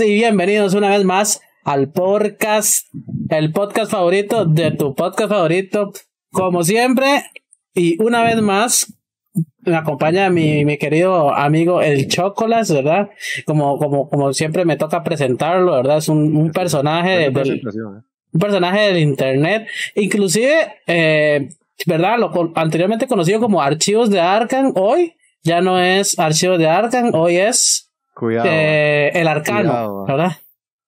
Y bienvenidos una vez más al podcast, el podcast favorito de tu podcast favorito. Como siempre, y una vez más, me acompaña mi, mi querido amigo el Chocolas, ¿verdad? Como, como, como siempre me toca presentarlo, ¿verdad? Es un, un personaje del, ¿eh? un personaje del internet. Inclusive, eh, ¿verdad? Lo anteriormente conocido como Archivos de Arkham, hoy ya no es Archivos de Arkham, hoy es Cuidado. eh, el Arcano, Cuidado. ¿verdad?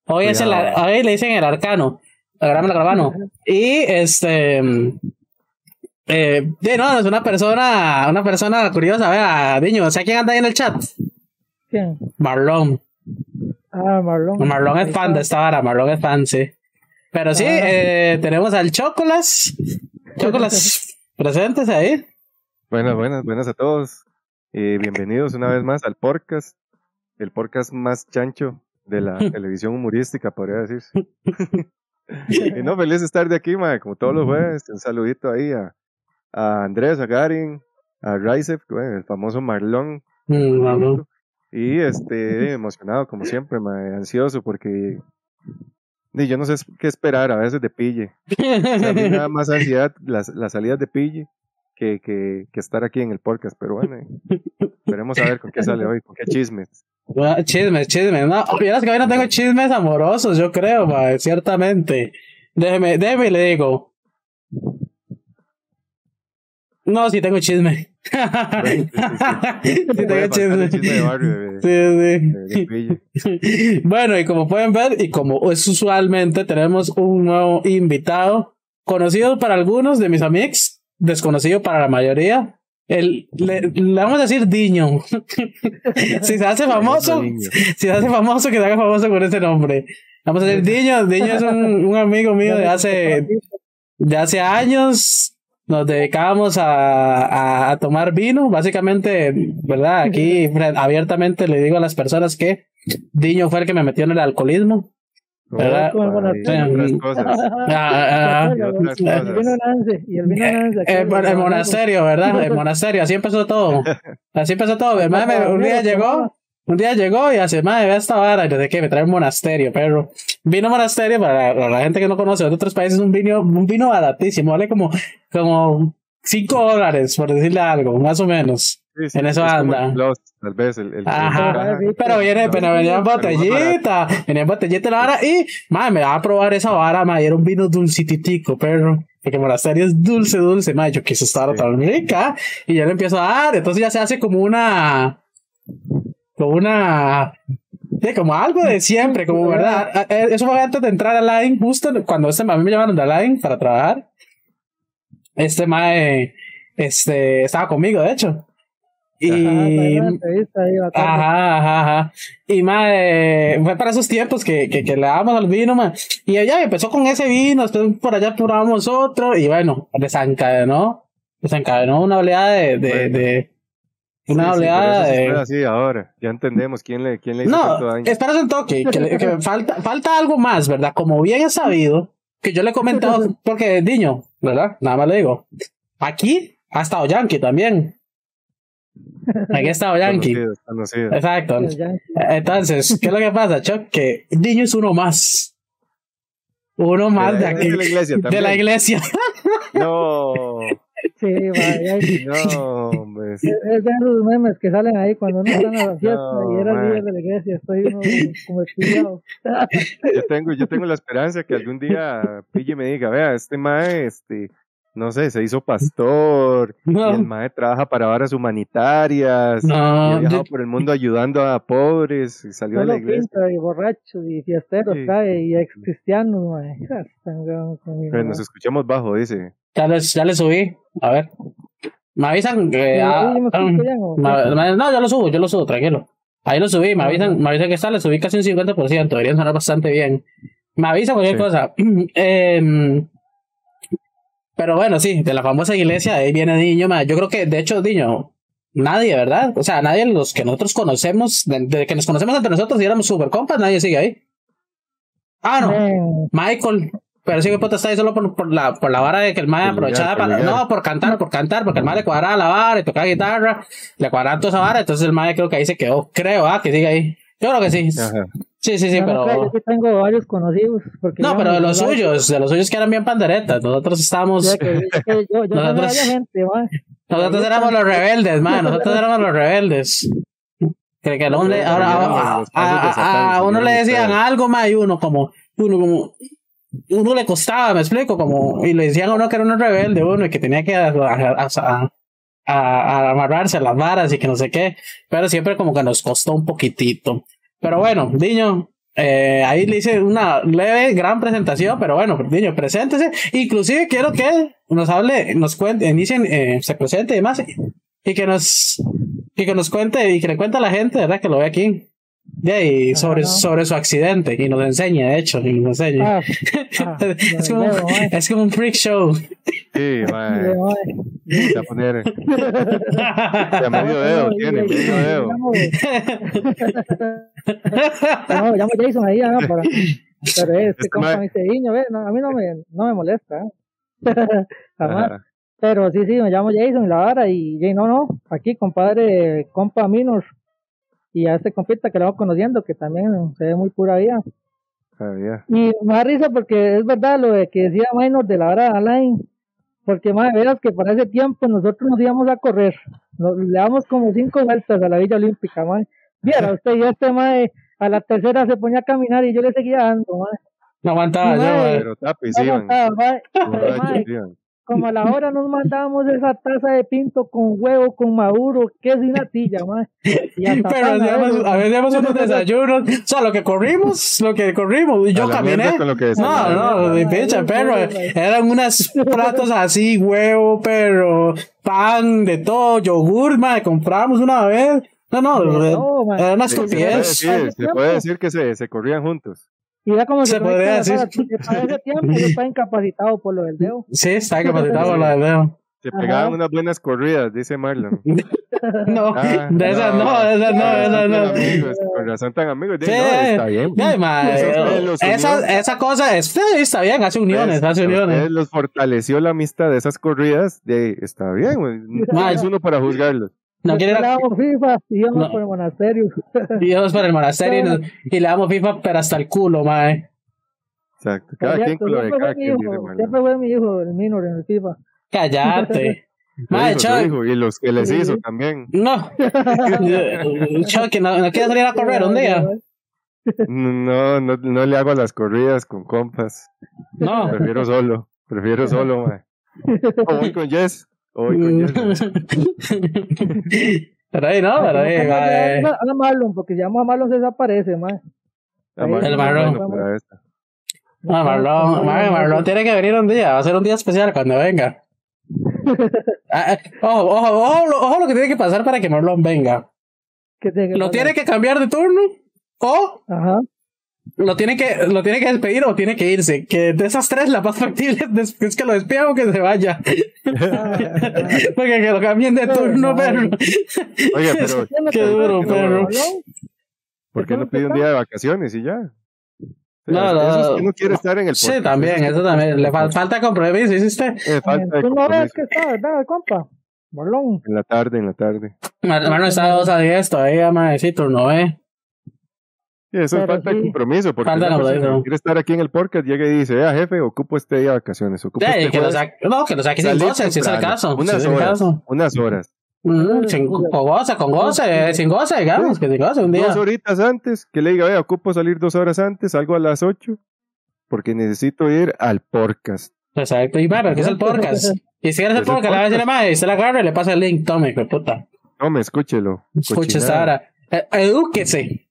Hoy es el, hoy le dicen el Arcano, la grabano. Y este, eh, de no, es una persona, una persona curiosa, vea, niño, ¿sabes quién anda ahí en el chat? ¿Quién? Marlon. Ah, Marlon. Marlon es fan de esta vara, Marlon es fan, sí. Pero sí, Ah. eh, tenemos al Chocolas. Chocolas, presentes ahí. Buenas, buenas, buenas a todos. Eh, bienvenidos una vez más al podcast, el podcast más chancho de la televisión humorística, podría decir. y no, feliz de estar de aquí, mae, como todos los jueves. Un saludito ahí a, a Andrés, a Garin, a Raisef, bueno, el famoso Marlon. Mm. Y este, emocionado como siempre, mae, ansioso porque ni yo no sé qué esperar a veces de pille. O sea, a mí me da más ansiedad las, las salidas de pille que, que, que estar aquí en el podcast, pero bueno, eh, esperemos a ver con qué sale hoy, con qué chismes. Ah, Chismes, chismes. No, vieras que hoy no tengo chismes amorosos, yo creo, mae, ciertamente. Déjeme, déjeme y le digo. No, sí tengo chisme. sí tengo chisme. chisme de barrio de, Sí, sí. Bueno, y como pueden ver, y como es usualmente, tenemos un nuevo invitado, conocido para algunos de mis amigos, desconocido para la mayoría. El, le, le vamos a decir Diño. si se hace famoso, si se hace famoso, que se haga famoso con ese nombre. Vamos a decir Diño. Diño es un, un amigo mío de hace, de hace años. Nos dedicábamos a, a, a tomar vino, básicamente, ¿verdad? Aquí abiertamente le digo a las personas que Diño fue el que me metió en el alcoholismo. ¿Verdad? Y. Ah, ah, Y el eh, monasterio, ¿verdad? El monasterio, así empezó todo. Así empezó todo. El un día llegó, un día llegó y hace, madre, ve esta vara, y desde que me trae un monasterio, perro. Vino monasterio, para la, para la gente que no conoce de otros países, un vino, un vino baratísimo, vale como, como 5 dólares, por decirle algo, más o menos. Sí, sí, En eso es anda. el Plus, tal vez el, el Ajá. el- Pero viene, pero venía en botellita, venía en botellita la vara y, madre, me va a probar esa vara, madre, era un vino dulcititico, perro. Porque monasterio es dulce, dulce, madre, yo quise estar tan rica y ya le empiezo a dar, entonces ya se hace como una, como una, sí, como algo de siempre, como verdad. Eh, Eso fue antes de entrar a Line, justo cuando este, a mí me llamaron de Line para trabajar. Este mae, este, estaba conmigo, de hecho. Y, Ajá, ajá, ajá. Y madre, fue para esos tiempos que, que, que le dábamos al vino, man. Y ella empezó con ese vino, después por allá probamos otro, y bueno, desencadenó, desencadenó una oleada de, de, Bueno. de Sí, una sí, oleada se de. así ahora. Ya entendemos quién le, quién le hizo tanto No, daño. espérate un toque, que, le- que falta, falta algo más, ¿verdad? Como bien he sabido, que yo le he comentado, porque Diño, ¿verdad? Nada más le digo. Aquí ha estado Yankee también. Aquí ha estado Yankee. Conocido, conocido. Exacto. Entonces, ¿qué es lo que pasa, Chuck? Que Niño es uno más. Uno más de, de, aquí. de la iglesia De también. la iglesia. No, Sí, vaya. No, hombre. es de esos memes que salen ahí cuando uno está en la fiesta No, y era el man. líder de la iglesia. Estoy uno como estudiado. Yo tengo, yo tengo la esperanza que algún día Pille me diga, vea, este mae, este, no sé, se hizo pastor, y el No, mae trabaja para varas humanitarias, y no, ha viajado yo- por el mundo ayudando a pobres, y salió de la iglesia. pinta y borrachos y fiesteros Sí. trae y ex. Están conmigo, Pero man. nos escuchamos bajo, dice. ya, les, ya le subí. A ver. Me avisan que. Eh, ah, no, yo lo subo, yo lo subo, tranquilo. Ahí lo subí, me avisan, me avisan que está, le subí casi un 50%, debería sonar bastante bien. Me avisan cualquier Sí. cosa. Em, pero bueno, sí, de la famosa iglesia, ahí viene Niño, ma. Yo creo que, de hecho, Niño, nadie, ¿verdad? O sea, nadie de los que nosotros conocemos, de, de que nos conocemos entre nosotros y éramos super compas, nadie sigue ahí. Ah, no. Michael. Pero sí que puta está ahí solo por, por la, por la vara de que el mae aprovechaba para. No, por cantar, por cantar, porque el mae le cuadraba la vara y tocaba guitarra, le cuadraba toda esa vara, entonces el mae creo que ahí se quedó. Creo, ah, que sigue ahí. Yo creo que sí. Ajá. Sí, sí, sí, No, no, pero. Yo sí tengo varios conocidos. Porque No, pero de los yo- suyos, de los suyos que eran bien panderetas. Nosotros estábamos. que- que yo, yo no Nosotros- gente, man. Nosotros éramos los rebeldes, man. Nosotros éramos los rebeldes. Que, que no le- ahora, a, a- a- a uno le decían algo, más y uno como, uno como, uno le costaba, me explico, como, y le decían a uno que era un rebelde, uno, y que tenía que a, a- a- a- a amarrarse a las varas y que no sé qué, pero siempre como que nos costó un poquitito. Pero bueno, Diño, eh, ahí le hice una leve, gran presentación, pero bueno, Diño, preséntese. Inclusive quiero que nos hable, nos cuente, inicien, eh, se presente y demás, y que nos, y que nos cuente, y que le cuente a la gente, ¿verdad? Que lo ve aquí. De ahí, sobre, sobre su accidente, y nos enseñe, de hecho, y nos enseñe. Ah, ah, es, como, man. es como un freak show. Sí, man. Se va a poner. Ya medio dedo No, tiene, y- y- medio y- dedo. llamo- No, llamo Jason ahí, ah, para, pero este Este compa mae- me dice, "Iño, ve, no, a mí no me, no me molesta, ¿eh?". jamás, Ajá. pero sí, sí, me llamo Jason y la vara, y, y no, no, aquí compadre, compa Minor, y a este compita que lo vamos conociendo, que también se ve muy pura vida, Sabía. y me da risa porque es verdad lo de que decía Minor de la vara de Alain, porque más de veras que para ese tiempo nosotros nos íbamos a correr, nos, le damos como cinco vueltas a la Villa Olímpica, man. Viera usted, y este mae a la tercera se ponía a caminar y yo le seguía dando, mae. No aguantaba yo, Mae. Pero tapis No aguantaba, mae. Como a la hora nos mandábamos esa taza de pinto con huevo, con maduro, queso y natilla, hasta Pero ¿sabes? a veces hacíamos unos desayunos. O sea, lo que corrimos, lo que corrimos. Y yo caminé. mierda con lo que No, no, mi pinche perro. Eran unos platos así, huevo, pero pan, de todo, yogur, madre. Compramos una vez. No, no, todo, mae. era una Sí, se puede estupidez. decir, se puede decir que se, se corrían juntos. Y ya como Se se podría decir. para ese tiempo yo estaba incapacitado por lo del dedo. Sí, está capacitado la de Leo. Se Ajá. pegaban unas buenas corridas, dice Marlon. No, Ah, de esas no, de esas no, de esas no. amigos, con razón tan amigos. Sí, no, está bien. ustedes los unió. esa, esa cosa es, sí, está bien, hace uniones, Pues, hace uniones. los fortaleció la amistad de esas corridas. De, está bien, güey. No es uno para juzgarlos. No quiere damos FIFA y íbamos No. por el monasterio. y íbamos para el monasterio y, nos- y le damos FIFA, pero hasta el culo, mae. Exacto. Cada Por quien cierto, con lo de cada quien, siempre fue mi hijo, el minor en el FIFA. Cállate. Mae, Chuck. y los que les hizo también. No. Chuck, ¿no, no quieres salir a correr un día? No, no, no le hago las corridas con compas. No. Prefiero solo. Prefiero solo, mae. O voy con Jess. O voy con Jess. Pero ahí no, pero ahí, mae. A a Marlon, porque si llamo a Marlon se desaparece, mae. Marlon El Marlon. No, Marlon, mae, Marlon tiene que venir un día, va a ser un día especial cuando venga. Ah, ah, Ojo, ojo, ojo, lo- ojo lo que tiene que pasar para que Marlon venga. Que te- Lo tiene que cambiar de turno o Ajá. Lo tiene que lo tiene que despedir o tiene que irse. Que de esas tres la más factible es es que lo despida o que se vaya. Porque que lo cambien de turno, perro. Oiga, pero Qué duro, perro. ¿por qué no pide un día de vacaciones y ya? No, no. Eso es que no quiere estar en el Sí, podcast. también, es que eso también. Le fal- falta compromiso, ¿sí usted? eh, falta de Tú no ves compromiso. que está, ¿verdad, compa? Marlon. En la tarde, en la tarde. Marlon está de 2 a 10 todavía, sí, turno, ¿eh? Sí, eso es falta de sí. compromiso, porque Falta de una persona compromiso. que quiere estar aquí en el podcast llega y dice, vea jefe, ocupo este día de vacaciones, ocupo Ya, este que lo saque, no, que lo saque sin goce, si es el caso. Unas horas, caso. unas horas. Mm, sin- con goce, con goce, sin goce, digamos, que sin goce un día. Dos horitas antes, que le diga, vea, ocupo salir dos horas antes, salgo a las ocho, porque necesito ir al podcast. Exacto, y bueno, que es el podcast. Y si eres el podcast, le va a decir, madre, se la agarra y le pasa el link, tome, de puta. No, me escúchelo. Escuche esta hora. Eh, edúquese,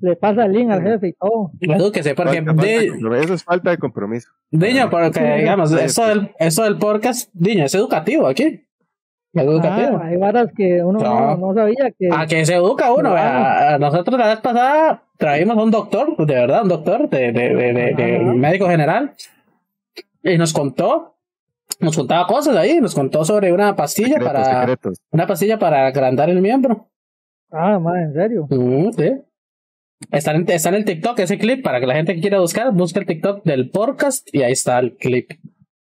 Le pasa el link al jefe y todo. porque Falta- falta de di- compromiso. Eso es falta de compromiso. Diño, porque digamos, Sí, esto del, esto del podcast, Diño, es educativo aquí. Es educativo. Ah, hay varas que uno No. no, no sabía que. A que se educa uno, Claro. A Nosotros la vez pasada traímos a un doctor, de verdad, un doctor de, de, de, de- médico general, y nos contó, nos contaba cosas ahí, nos contó sobre una pastilla Secretos, para, secretos. una pastilla para agrandar el miembro. Ah, más, en serio. Mm, sí. Está en, está en el TikTok ese clip para que la gente que quiera buscar, busque el TikTok del podcast y ahí está el clip.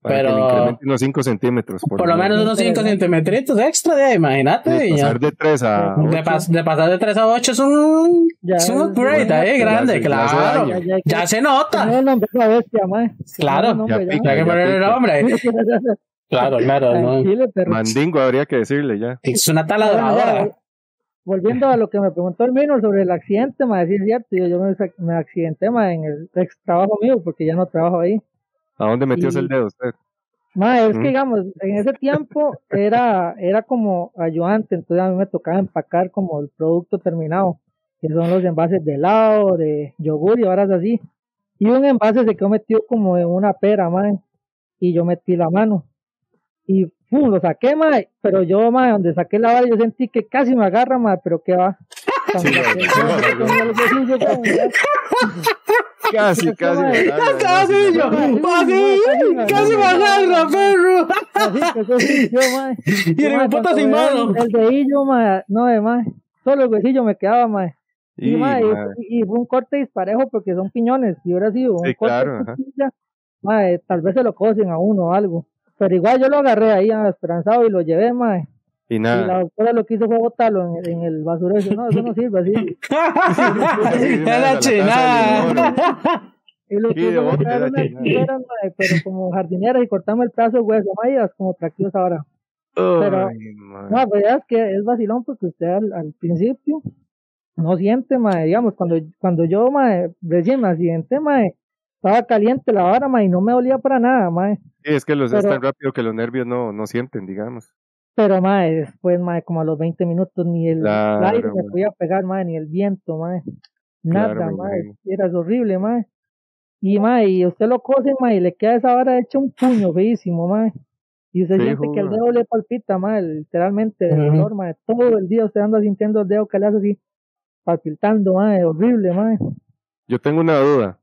Para Pero- que le unos 5 centímetros. Por lo menos unos 5 Interesante. centímetros extra, de, imagínate. De ya. pasar de 3 a De, 8. pas- de pasar de 3 a 8 es un, Ya es un upgrade bueno. ahí, Ya grande, ya hace claro. daño. Ya, ya, Ya se nota. Claro. Ya. Hay que poner el nombre. Claro, claro. ¿no? Mandingo habría que decirle ya. Es una Bueno, taladradora. Volviendo a lo que me preguntó el Minor sobre el accidente, mae, sí es cierto, yo, yo me, me accidenté mae, en el ex trabajo mío porque ya no trabajo ahí. ¿A dónde metió Y- el dedo usted? Mae, es Mm. que digamos, en ese tiempo era, era como ayudante, entonces a mí me tocaba empacar como el producto terminado, que son los envases de helado, de yogur y varas así. Y un envase se quedó metido como en una pera, mae, y yo metí la mano. Y pum, lo saqué, mae, pero yo, mae, donde saqué la vara, yo sentí que casi me agarra, mae, pero qué va. Sí, Casi, casi. Casi, yo. Casi, casi me agarra, perro. así, que mae. Y el puta sin mano. El dedillo, mae, no, de mae. Solo el huesillo me quedaba, mae. Y, Y, mae, y, y fue un corte disparejo porque son piñones. Si hubiera sido un Sí, corte claro, de costilla, mae, tal vez se lo cosen a uno o algo. Pero igual yo lo agarré ahí ah, esperanzado y lo llevé, mae. y Y la doctora lo que hizo fue botarlo en, el- en el basurero. Dice, no, eso no sirve así. Una a la chinada. Y lo Sí, que hizo fue mae, pero como jardineras y cortarme el pedazo de hueso, las como traquillos ahora. Pero- Ay. No, pues ya es que es vacilón porque usted al, al principio no siente, mae, digamos, cuando, cuando yo, mae, recién me accidenté, mae, estaba caliente la vara, mae, y no me dolía para nada, mae, Sí, es que los es pero- tan rápido que los nervios no, no sienten, digamos. pero, mae, después, mae, como a los 20 minutos, ni el, Claro, aire me podía pegar, mae, ni el viento, mae, nada, Claro, imagino. era horrible, mae, y, mae, y usted lo cose, mae, y le queda esa vara hecha un puño feísimo, mae, y usted siente que el dedo le palpita, mae, literalmente, Ujú. dolor, todo el día usted anda sintiendo el dedo que le hace así, palpitando, mae, horrible, mae. Yo tengo una duda.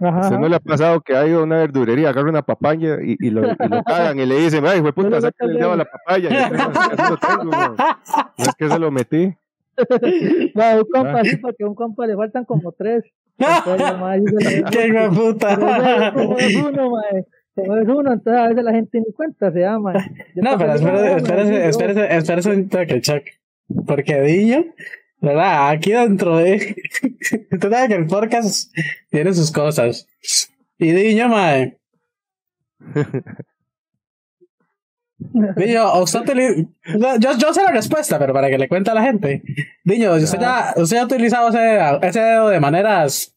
Ajá. ¿A usted no le ha pasado que ha ido a una verdurería, agarra una papaya y, y lo, y lo cagan y le dicen, ay, fue puta, sáquale el dedo a la papaya? Y "No, así lo tengo, no. No es que se lo metí. No, un compa Ah. sí, porque a un compa le faltan como tres. Entonces, la mae dice, "No, Qué hijo de puta. Como es uno, mae. Como es uno, entonces a veces la gente ni cuenta se llama. No, pero espérese, espérese, espérese, espérese un toque, Chuck. Porque Diño, ¿verdad? Aquí dentro de. Usted sabe que el podcast tiene sus cosas. Y Diño, mae. Diño, usted utili- no, yo, yo sé la respuesta, pero para que le cuente a la gente. Diño, usted ya, usted ya ha utilizado ese, ese dedo de maneras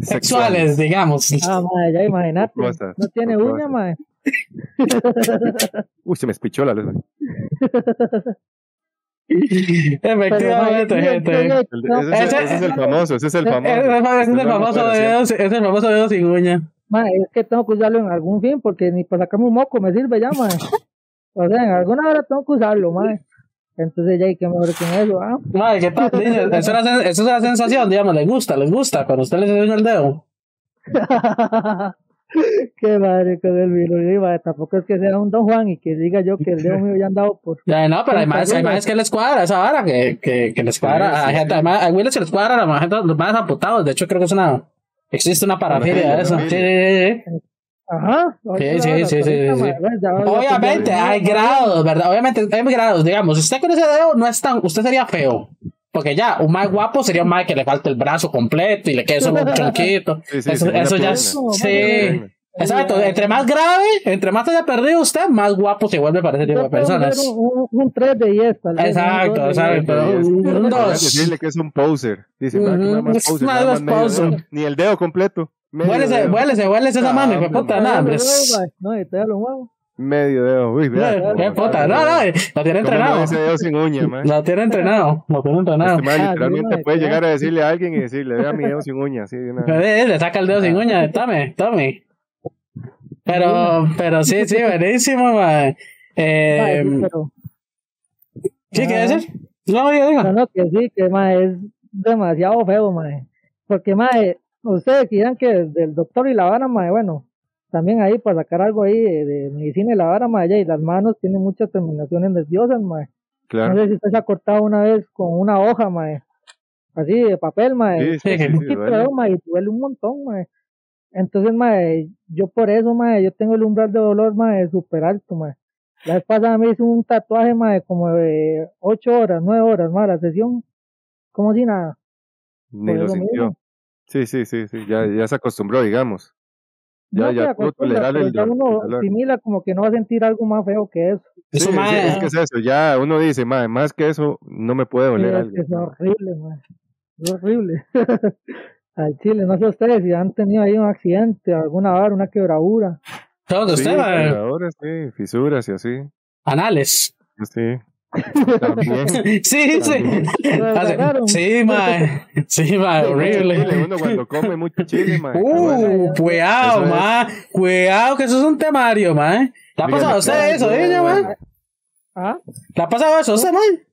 sexuales, digamos. Ah, mae, ya imagínate. Cosas, No tiene uña, mae. Uy, se me espichó la luz. Efectivamente, gente. Ese, es- Ese- ese es el famoso, ese es el famoso. ese es el famoso dedo, es el famoso dedo sin uña. Mae, es que tengo que usarlo en algún fin porque ni para sacarme un moco me sirve ya, mae. O sea, en alguna hora tengo que usarlo, mae. Entonces ya hay que mejor que en eso, ¿ah? ¿qué tal? Esa es, la, sensación, digamos, le gusta, le gusta cuando usted le enseña el dedo. Qué madre con el mae, tampoco es que sea un Don Juan y que diga yo que el dedo mío ya han dado por. Ya, no, pero hay más, hay Tentativa. más que les cuadra esa vara, que, que, que les cuadra Sí, a sí, gente, además, a Willis se les cuadra a la gente, los más amputados, de hecho creo que es una, existe una parafilia de eso. Sí, sí, sí. Ajá. Sí, sí, sí, sí, Obviamente, hay grados, ¿verdad? Obviamente, hay grados, digamos, usted con ese dedo no es tan, usted sería feo. Porque ya, un más guapo sería un más que le falta el brazo completo y le quede solo un chonquito. Sí, sí, eso eso ya es, sí. Exacto, entre más grave, entre más haya perdido usted, más guapo se vuelve para ese tipo de personas. Un, un, un 3 de 10, tal vez. Exacto, exacto. 10. Un, un Podrían dos. decirle que es un poser. Dice, "Ma, que nada más poser, nada nada más poser. dedo. Ni el dedo completo. Dedo. vuélese, vuélese esa mano, puta, nada, hombre. No, y todavía lo muevo. Medio dedo. Uy, vea. Qué cómo- puta, no, no, lo tiene ¿Cómo entrenado. dedo sin uña, man? Lo tiene entrenado, lo tiene entrenado. Este man Ah, literalmente puede mae, llegar a decirle a alguien y decirle, vea mi dedo sin uña. Así de una... Eh, Le saca el dedo sin uña, tome, tome. Pero, pero sí, sí, buenísimo, man. Eh, pero- ¿Sí, qué decir? No, diga, No, diga. no, que sí, que mae, es demasiado feo, mae. Porque, mae, ustedes quieran que del doctor y la vara, mae, bueno, también ahí para sacar algo ahí de, de medicina y la vara, ya, y las manos tienen muchas terminaciones nerviosas. No Claro. sé si usted se ha cortado una vez con una hoja, mae. Así de papel, mae. Sí, sí, sí, duele. de mae, y duele un montón, mae. Entonces, mae, yo por eso, mae, yo tengo el umbral de dolor, mae, súper alto, mae. La vez pasada me hice un tatuaje, mae, como de ocho horas, nueve horas, mae, la sesión, como si nada. Ni lo sintió. mismo. Sí, sí, sí, sí, ya, ya se acostumbró, digamos. Ya, No ya pudo acostumbra, tolerar pero el dolor. uno el dolor. asimila como que no va a sentir algo más feo que eso. Sí, Eso, sí, mae, es que es eso, ya uno dice, mae, más que eso, no me puede doler Sí, es algo. que es horrible, mae. Es horrible. Al chile, no sé ustedes si han tenido ahí un accidente, alguna vara, una quebradura. Todo Sí, usted, ahora sí, fisuras y así. Anales. Sí. También. Sí, sí. Sí, mae. Sí, mae, horrible. chile, Uno cuando come mucho chile, mae. Uh, cuidado, mae. Cuidado, que eso es un temario, mae. ¿Le ha pasado a usted eso, no, niño, mae? ¿Ah? ¿Le ha pasado eso a usted, mae?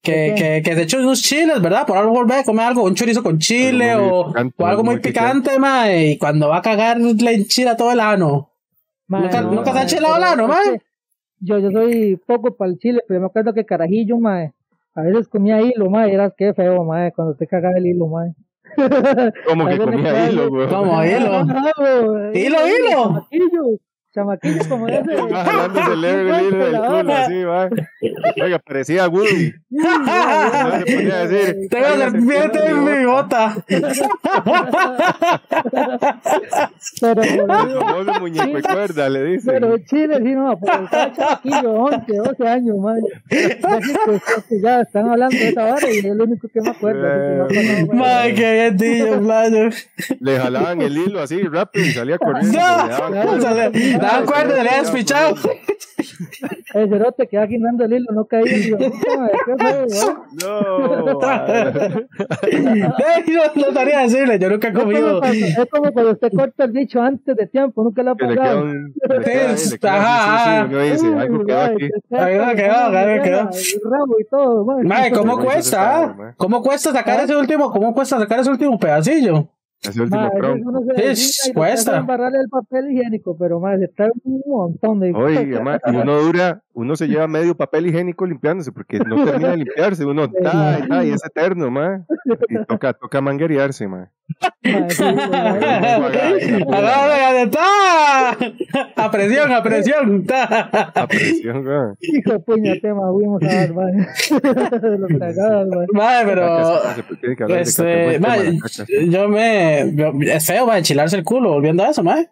Que, ¿De que, que se echó unos chiles, ¿verdad? Por algo volver a comer algo, un chorizo con chile Algo o, picante, o algo muy muy picante, mae. Y cuando va a cagar, le enchila todo el ano. Mae, Nunca- no, nunca se ha enchilado el ano, mae. Que Yo, yo soy poco para el chile, pero me acuerdo que carajillo, mae. A veces comía hilo, mae, y eras qué feo, mae, cuando te cagaba el hilo, mae. Como que comía hilo, güey. Como hilo. Hilo, Hilo, hilo. Chamaquillo, chamaquillo como ese. Va jalándose leve el hilo del culo, así, va. Oiga, parecía Woody. No decir. Tengo serpiente en mi bota. Pero, Como ese muñeco de cuerda, le dice. pero Chile, sí, no, pero estaba chamaquillo, 11, 12 años, mae. Ya, están hablando de esa hora y es lo único que me acuerdo. no mae. Mae, qué bien, tío, playo. Le jalaban el hilo así rápido y salía corriendo. le daban No, cuerda. le habían despichado. El cerote que va guindando el hilo, no caía. Madre. No. Eh, Yo no sabría decirle, yo nunca he comido. es como cuando usted corta el dicho antes de tiempo, nunca lo ha queda Ajá, algo quedó aquí. Va, quedó, ahí quedó. El rabo y todo, mae. Mae, ¿cómo cuesta? está, ah? ¿Cómo cuesta sacar ese último? ¿Cómo cuesta sacar ese último pedacillo? Ese último Sí, que cuesta. embarrarle el papel higiénico, pero mae, se trae un montón de Oye, y uno dura, uno se lleva medio papel higiénico limpiándose porque no termina de limpiarse, uno está, está y es eterno, ma. Y toca, toca manguerearse, ma. ¡ta! A presión, a presión. ¡ta! A presión, ma. Hijo de puñate, mae, fuimos a ver. Mae, pero. Este, yo me. es feo, mae, enchilarse el culo, volviendo a eso, mae.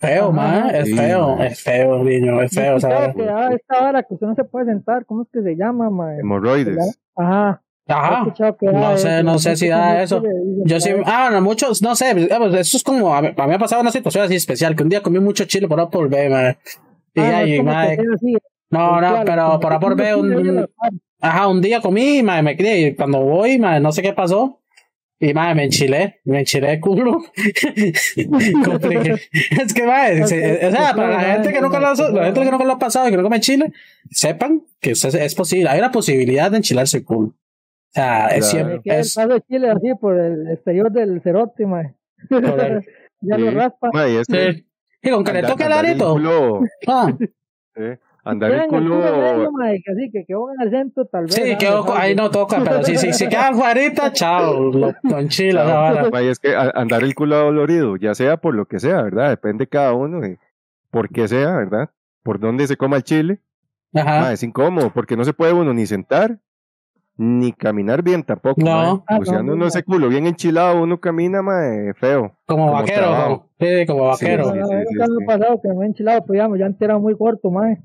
Feo, mae, es Sí, feo, es feo, niño, es feo, ¿sabes? que ah, esta hora que usted no se puede sentar, ¿cómo es que se llama, mae? Hemorroides. Ajá. Ajá. que No sé, no sé si da eso. Yo sí, ah, bueno, muchos, no sé, digamos, eso es como, a mí, a mí me ha pasado una situación así especial, que un día comí mucho chile por A por B, mae. Y Ah, no, ahí, es así, no, no, pero por que A por B, un, ajá, un día comí, mae, me crié, y cuando voy, mae, no sé qué pasó, y mae, me enchilé, me enchilé el culo. Es que, mae, se- o sea, para la gente que nunca lo, ha- la gente que nunca lo ha pasado y que no come chile, sepan que es posible, hay una posibilidad de enchilarse el culo. O sea, es siempre, Me el es, de Chile así por el exterior del cerote. Correcto. ya Sí. lo raspa. Y es que sí. Y con que le toque el culo, Ah. eh, andar el culo medio, así, que quedó en el centro, tal vez. Sí, ah, quedó, ¿sabes? ahí no toca, pero si, si, si queda afuera, chao, lo, lo vara. ma, y es que andar el culo dolorido, ya sea por lo que sea, ¿verdad? Depende cada uno de por qué sea, ¿verdad? Por dónde se coma el chile. Ajá. Ma, es incómodo porque no se puede uno ni sentar ni caminar bien tampoco. No. Ah, O sea, no, uno no, ese culo bien enchilado, uno camina ma, feo. Como, como vaquero, sí, como vaquero. Sí, sí, a mí sí, me sí. ha pasado que me he enchilado, pero ya, ya antes era muy corto, mae.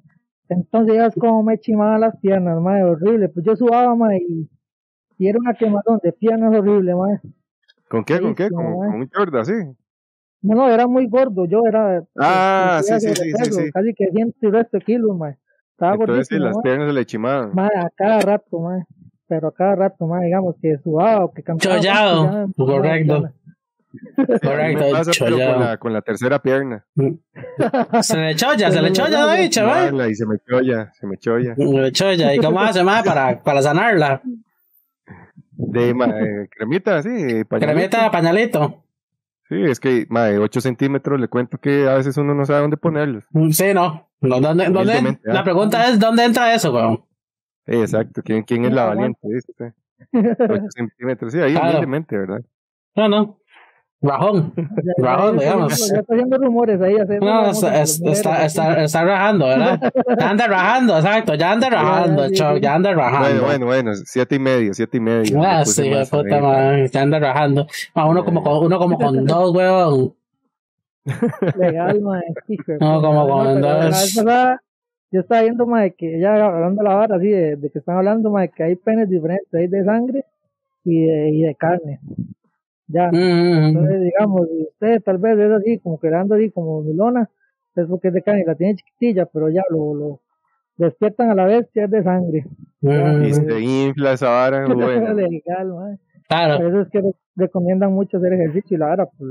Entonces ya es como me chimaba las piernas, mae, horrible. Pues yo subaba, mae, y, y era una quemadón de piernas horrible, mae. ¿Con qué? ¿Con qué? Con un chorda, así. No, no, era muy gordo, yo era... Ah, sentía sí, sí, sí, sobrepeso, sí, sí. Casi que ciento y resto de kilos, mae. Estaba Entonces sí, gordísimo, las piernas se le chimaban. Mae, a cada rato, mae. Pero a cada rato, mae, digamos que sudaba o que cantaba. Chollado, ya, correcto. Me pasa, pero con la, con la tercera pierna. Se le cholla, se le cholla, David, chaval. Y se me cholla, se me cholla. Se le cholla. ¿Y cómo hace, más para, para sanarla? De ma, eh, cremita, sí. pañalito. Cremita, pañalito. Sí, es que, ma, de 8 centímetros le cuento que a veces uno no sabe dónde ponerlos. Sí, no. No, ¿Dónde, dónde, ¿ah? la pregunta es, ¿dónde entra eso, weón? Exacto, ¿quién, quién es la valiente? Dice usted. 8 centímetros, sí, ahí Claro. ¿verdad? No, no. Rajón. Rajón, digamos. Ya está haciendo rumores ahí. haciendo No, rumores está, está, está, está rajando, ¿verdad? Ya anda rajando, exacto, ya anda rajando, sí, Choc, sí. ya anda rajando. Bueno, bueno, bueno, siete y medio, siete y medio. Ah, sí, más puta madre, ya anda rajando. Ah, uno como con, uno como con dos, weón. Legal, de No, como vez pasada Yo estaba viendo, mae, que ya hablando la vara así, de, de que están hablando, mae, que hay penes diferentes, hay de sangre y de, y de carne. Ya. Mm, Entonces, digamos, si usted tal vez es así, como quedando así, como milona, es porque es de carne y la tiene chiquitilla, pero ya lo, lo despiertan a la vez que es de sangre. mm, Y se infla esa vara, bueno. Legal. Claro. Por eso es que re- recomiendan mucho hacer ejercicio y la vara por,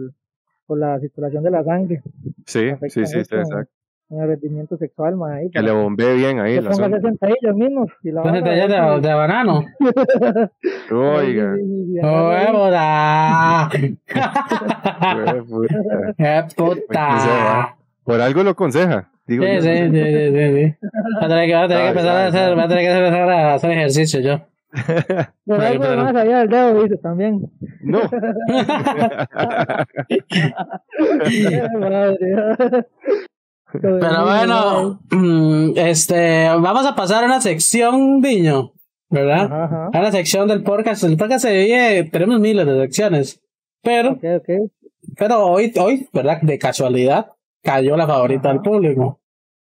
por la circulación de la sangre, Sí, sí, sí, exacto. En el rendimiento sexual, mae. ahí, Que le bombee bien ahí que ponga zona. 60 ellos mismos y la ahí, de, de banano. Oiga, y ¡Oh. ¡Qué puta! por algo lo aconseja. Digo Sí, yo. sí, sí, sí, sí, sí. Va a tener que, va a tener que Sabe, empezar a hacer, va a tener que empezar a hacer ejercicio yo. Por algo más allá del dedo, dice también. No. Pero bueno, mm, este, vamos a pasar a una sección, Diño, ¿verdad? Ajá, ajá. A una sección del podcast. El podcast se divide, tenemos miles de secciones, pero, Ok, ok. pero hoy, hoy, ¿verdad? De casualidad, cayó la favorita del público,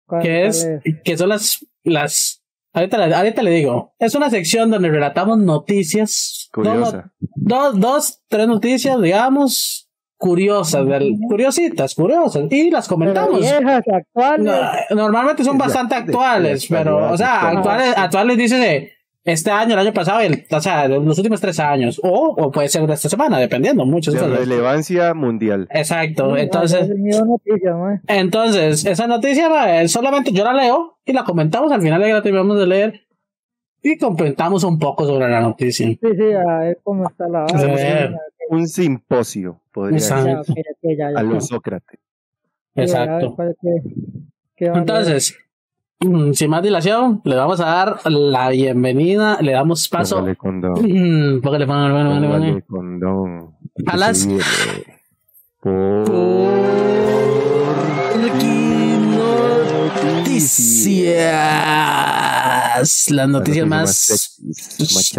¿Cuál- que cuál es, que son las, las, ahorita, le- ahorita le digo, es una sección donde relatamos noticias, dos, Curiosa. dos, dos, tres noticias, digamos, curiosas, del- curiositas, curiosas, y las Pero comentamos. viejas, actuales. No, normalmente son bastante actuales, pero, o sea, actuales, actuales dice de este año, el año pasado, el, o sea, de los últimos tres años, o, o puede ser de esta semana, dependiendo, muchas De cosas. relevancia mundial. Exacto, entonces, entonces, esa noticia, eh, solamente yo la leo y la comentamos al final de que la terminamos de leer y comentamos un poco sobre la noticia. Sí, sí, a ver cómo está la vara. Un simposio, podría Exacto. ser. Ya, ya, ya. A los Sócrates. Exacto. Entonces, mm, sin más dilación, le vamos a dar la bienvenida, le damos paso. Póngale condón. Mm, póngale, póngale, póngale, condón. A las- Por... Noticias. Las noticias más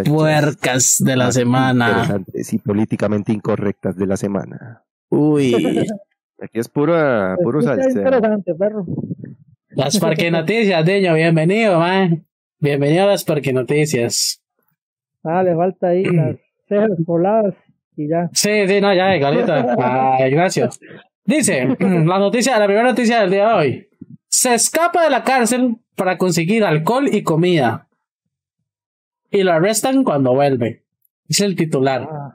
puercas de la más semana. Y políticamente incorrectas de la semana. Uy, Aquí es pura, puro escucha salseo. interesante, perro. las Parque Noticias, Deño, bienvenido, man. Bienvenido a las Parque Noticias. Ah, le falta ahí las cejas pobladas y ya. Sí, sí, no, ya, Carlita. Ay, gracias. Dice, la noticia, la primera noticia del día de hoy. Se escapa de la cárcel para conseguir alcohol y comida. Y lo arrestan cuando vuelve. Es el titular. Ah,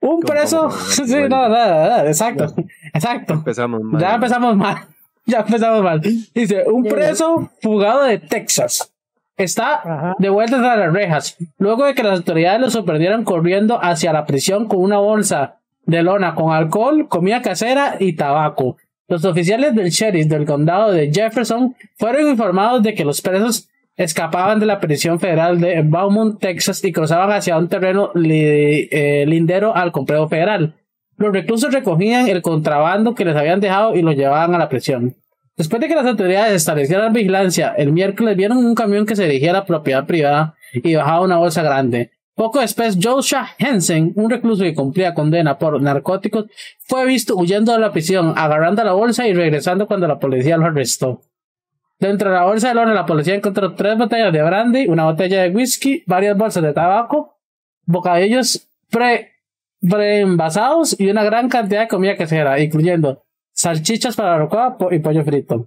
Un ¿Cómo, preso. Sí, no, no, no, exacto. Exacto. Empezamos mal. Ya empezamos mal. Ya empezamos mal. Dice, un preso fugado de Texas está Ajá. de vuelta tras las rejas, luego de que las autoridades lo sorprendieron corriendo hacia la prisión con una bolsa de lona con alcohol, comida casera y tabaco. Los oficiales del sheriff del condado de Jefferson fueron informados de que los presos escapaban de la prisión federal de Beaumont, Texas, y cruzaban hacia un terreno eh, lindero al complejo federal. Los reclusos recogían el contrabando que les habían dejado y lo llevaban a la prisión. Después de que las autoridades establecieran vigilancia, el miércoles vieron un camión que se dirigía a la propiedad privada y bajaba una bolsa grande. Poco después, Joshua Hensen, un recluso que cumplía condena por narcóticos, fue visto huyendo de la prisión, agarrando la bolsa y regresando cuando la policía lo arrestó. Dentro de la bolsa de lona, la policía encontró tres botellas de brandy, una botella de whisky, varias bolsas de tabaco, bocadillos pre, preenvasados y una gran cantidad de comida casera, incluyendo salchichas para la rocoa y pollo frito.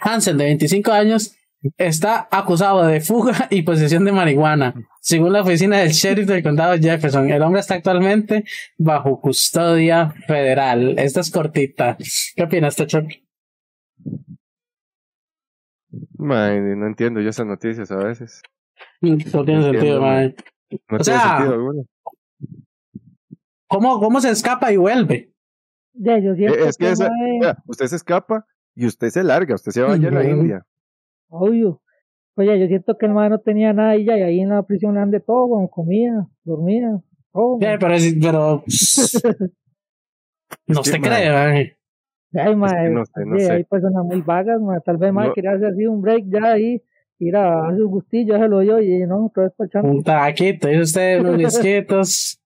Hansen, de 25 años, está acusado de fuga y posesión de marihuana. Según la oficina del sheriff del condado de Jefferson, el hombre está actualmente bajo custodia federal. Esta es cortita. ¿Qué opinas, Tocho? Man, no entiendo yo esas noticias a veces. No tiene sentido, man. No O tiene sea- sentido alguno. ¿Cómo, ¿Cómo se escapa y vuelve? Ya, yo siento Eh, es que esa- usted se escapa y usted se larga, usted se va allá a la. India. Obvio. Oye, yo siento que el mae no tenía nada y ya, y ahí en la prisión le dan de todo, con comida, dormida, Oh, Eh, pero, es- pero no Sí, se cree. Ay, mae, no sé, no sí, sé. hay personas muy vagas, mae. Tal vez, mae, No. quería hacer así un break ya ahí, ir a hacer un gustillo, se lo dio y no, todo es echar. Un taquito, y usted unos bisquitos.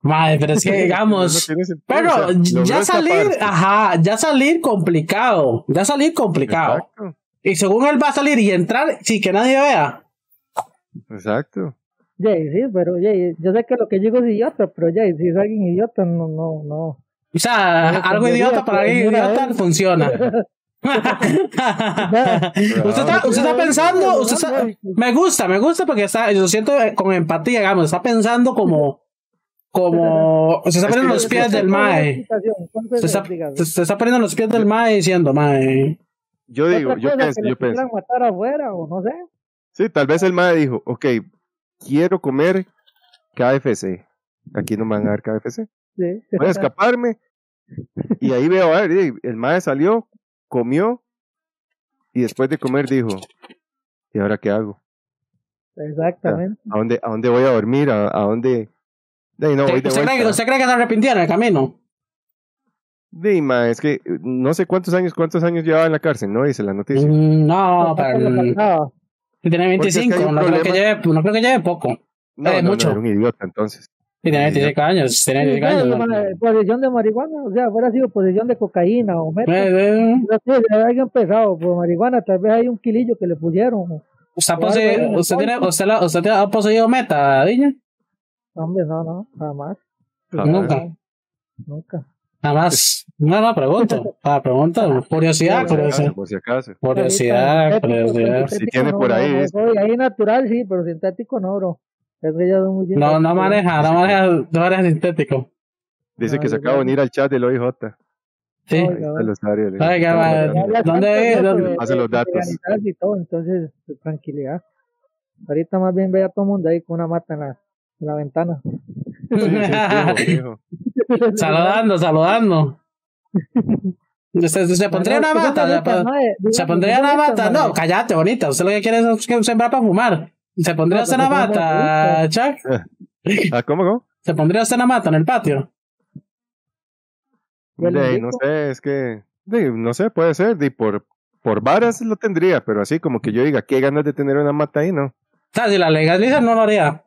Madre, pero es que digamos, No sentido, pero o sea, logró ya salir, ajá, ya salir complicado, ya salir complicado. Exacto, Y según él va a salir y entrar sin que nadie vea. exacto. Jay, sí, pero Jay, yo sé que lo que digo es idiota, pero Jay, si es alguien idiota, no, no, no. O sea, No, algo idiota para alguien idiota funciona. usted está, usted está pensando, usted está- me gusta, me gusta porque está, yo siento con empatía, digamos, está pensando como, como, se está poniendo en los pies del mae. Se está, se se está poniendo en los pies del mae diciendo, mae. Yo digo, yo pienso, yo pienso. matar afuera o no sé. Sí, tal vez el madre dijo, ok, quiero comer KFC. Aquí no me van a dar KFC. Sí. Voy a escaparme. Y ahí veo, a ver, el madre salió, comió, y después de comer dijo, ¿y ahora qué hago? Exactamente. ¿A dónde, a dónde voy a dormir? ¿A, a dónde? De ahí no, voy de ¿Usted, cree. ¿Usted cree que se arrepintió en el camino? De, ma, es que no sé cuántos años, cuántos años llevaba en la cárcel, ¿no? Dice la noticia. Mm, No, pero faltaba. tiene Porque es que 25, hay un no, creo que lleve, no creo que lleve poco. No, eh, no, mucho. no, era un idiota entonces. Tiene 25 años, tiene Sí, 25 claro, años. ¿no? posesión de marihuana, o sea, fuera sido posesión de cocaína o meta. Eh, eh, Sí, de alguien pesado por marihuana, tal vez hay un kilillo que le pusieron. ¿Usted, el usted, tiene, usted, la- usted ha poseído meta, Diña? Hombre, no, no, jamás, Jamás. Nunca. nunca. Nada más. No, no, pregunto. Ah, pregunta. Curiosidad, acaso, curiosidad. por si acaso. Curiosidad, curiosidad. Si tiene por ahí, ahí natural sí, pero sintético no, bro. Es que ya son muy No, no maneja, no maneja, no maneja sintético. Dice que se acaba de unir al chat del OIJ. Sí. Oiga, ¿Dónde es? los datos. y todo, entonces, pues, tranquilidad. Ahorita más bien ve a todo el mundo ahí con una mata en la, en la ventana. Saludando, saludando. ¿Se, se pondría una mata? ¿Se, pon- se pondría una mata? No, cállate, bonita. Usted lo que quiere es que sembrar para fumar. ¿Se pondría usted una mata, Chuck? Ah, ¿cómo, cómo? ¿Se pondría usted una mata en el patio? No sé, es que, de, no sé, puede ser, de, por, por varas lo tendría, pero así como que yo diga, qué ganas de tener una mata ahí, ¿no? O sea, si la legaliza, no lo haría.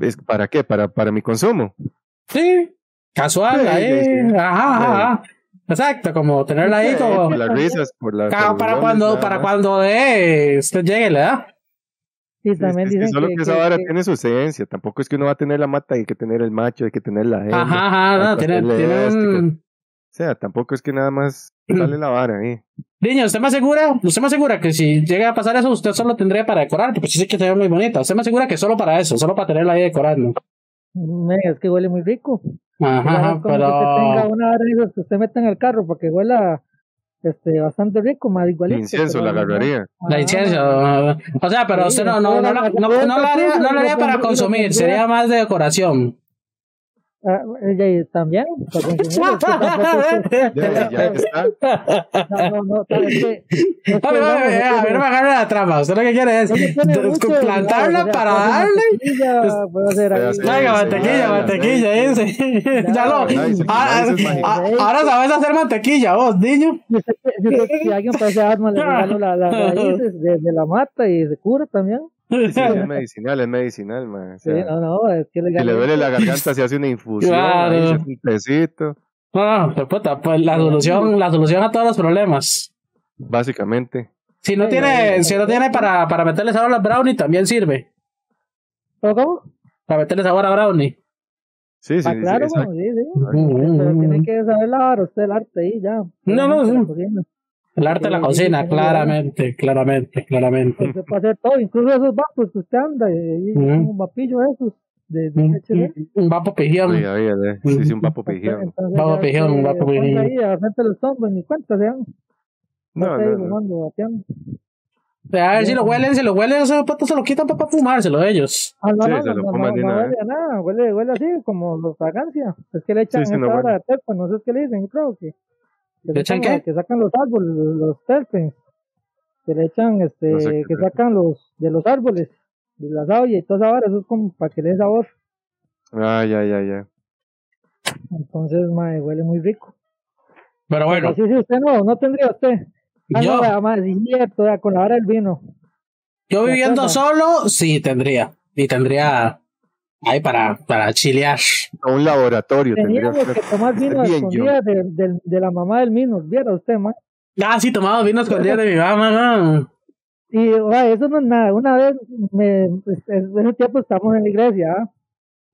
¿Es, ¿Para qué? ¿Para, para mi consumo? Sí, casual, Sí, ahí. sí, sí. Ajá, ajá, ajá. Exacto, como tenerla ahí como. Por las risas, por las... Por para cuando, para nada más. cuando eh, usted llegue, le da. Y Sí, también es que dicen solo que, que esa que- vara que- tiene su esencia. Tampoco es que uno va a tener la mata, hay que tener el macho, hay que tener la hembra. Ajá, ajá, no, tiene, tiene. O sea, tampoco es que nada más sale la vara ahí. Niño, ¿usted me asegura? ¿Usted me asegura que si llega a pasar eso, usted solo tendría para decorar? Porque sí sé que se ve muy bonita. ¿Usted me asegura que solo para eso, solo para tenerla ahí decorando? Es que huele muy rico. Ajá, como que usted tenga pero. una vara de esas que usted mete en el carro para que huela este, bastante rico, más igualito. Incienso, pero la agarraría. La incienso. O sea, pero usted no, no, no, no la haría para consumir, sería más de decoración. Ah, ella también, es que es que- Ya, ya está. No, no, no. Es que, A ver, a ver, a ver, la trama. Usted lo que quiere es mucho, plantarla sea, para darle. Venga, mantequilla, mantequilla, dice. Ya lo. Ah, es ah, mágico. Ahora sabes hacer mantequilla, vos, niño. Si, usted- si usted- si alguien parece asma, le regalo la- las raíces de, de la mata y se cura también. Sí, sí, es medicinal, es medicinal, man. O Sí, no, no, es que si le duele la garganta, se hace una infusión, ahí se Claro. hace un tecito, No, no, pues, puta, pues la solución, la solución a todos los problemas. básicamente. Si no Sí, tiene, sí, si no tiene para, para meterle sabor a brownie, también sirve. ¿Pero cómo? Para meterle sabor a brownie. Sí, sí, Ah, sí, claro, bueno, sí, sí. Mm, Pero mm, tiene mm. que saber lavar usted el arte ahí ya. No, no, sí. El arte de la Sí, cocina, sí, claramente, claramente, claramente. Usted puede hacer todo, incluso esos vapos que usted anda, y, y un vapillo de esos, de, de Un, un- un vapo pijón. Oiga, oiga, sí, sí, un Vapor ya pijón, usted vapor ponga pijón. ahí, a frente de los hombres, ni cuenta se dan. No, no. A ver si lo huelen, si lo huelen, esos patos se lo quitan para fumárselo ellos. Ah, no, Sí, no, se no, lo no, fuman no, no huele a nada, huele, huele así como los fragancia. Es que le echan Sí, sí, esta no hora de terpes, no sé qué le dicen, creo que. Que ¿Le echan sacan- qué? Que sacan los árboles, los terpes. Que le echan, este, No sé qué que sacan los, de los árboles, de la savia y toda esa vara, eso es como para que le dé sabor. Ay, ay, ay, ay. Entonces, mae, huele muy rico. Pero bueno, Sí, sí, usted no, no tendría usted. Ah, yo, no, mae, sí, cierto, con la hora del vino. yo ¿te viviendo solo, sí tendría. Y tendría ahí para, para chilear. A un laboratorio Teníamos que tomar vino a Bien, yo. escondidas de, de, de la mamá del vino, viera usted, mae. Ah, sí, tomaba vino escondido de mi mamá. ¿no? Y eso no es nada. Una vez, me, pues, en ese tiempo estamos en la iglesia, ¿ah?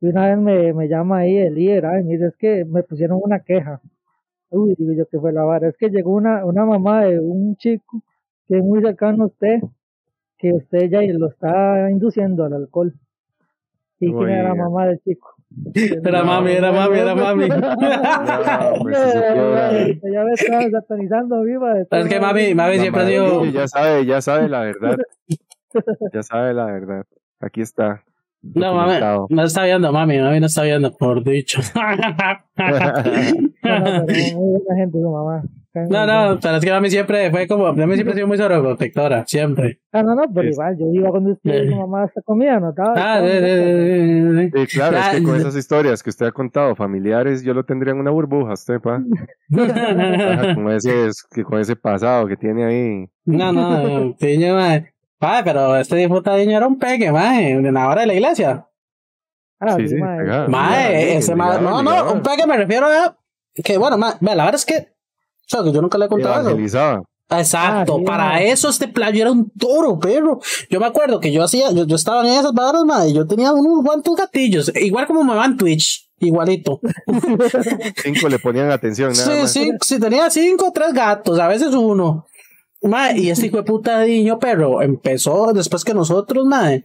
y una vez me, me llama ahí el líder, ¿ah? y me dice, es que me pusieron una queja. Uy, digo yo que fue la vara. Es que llegó una, una mamá de un chico que es muy cercano a usted, que usted ya lo está induciendo al alcohol. ¿Y quién era la mamá del chico? Era mami, era mami, era mami. No, pues. Ya me estaba satanizando viva. Es que mami, mami siempre sido. Ya sabe, ya sabe la verdad. Ya sabe la verdad. Aquí está. No, mami, no está viendo, mami, mami no está viendo, por dicho. No, no, pero es que mami siempre fue como, mami siempre ha sido muy sobreprotectora, siempre. Ah, no, no, pero igual, yo iba cuando usted y su mamá esta comida, ¿no? Estaba, Ah, estaba- de, de, de, de, de. Sí, claro, es que con de- esas historias que usted ha contado, familiares, yo lo tendría en una burbuja, usted, pa. Ajá, con ese, que con ese pasado que tiene ahí. No, no, Diño, Mae, pero este disputa Diño era un peque, mae, en la hora de la iglesia. Ah, Sí, sí, mae. pegado. Mae, Ligado, ese mae, no, no, un peque me refiero a que, bueno, mae, la verdad es que, o sea, que yo nunca le he contado eso. Exacto, Ah, sí, para eso este playo era un toro, perro. Yo me acuerdo que yo hacía, yo, yo estaba en esas barras, y yo tenía unos cuantos gatillos, igual como me va en Twitch, igualito. Cinco le ponían atención, nada Sí, más. sí, sí, tenía cinco o tres gatos, a veces uno. Mae, y este hijo de puta niño perro empezó después que nosotros, mae.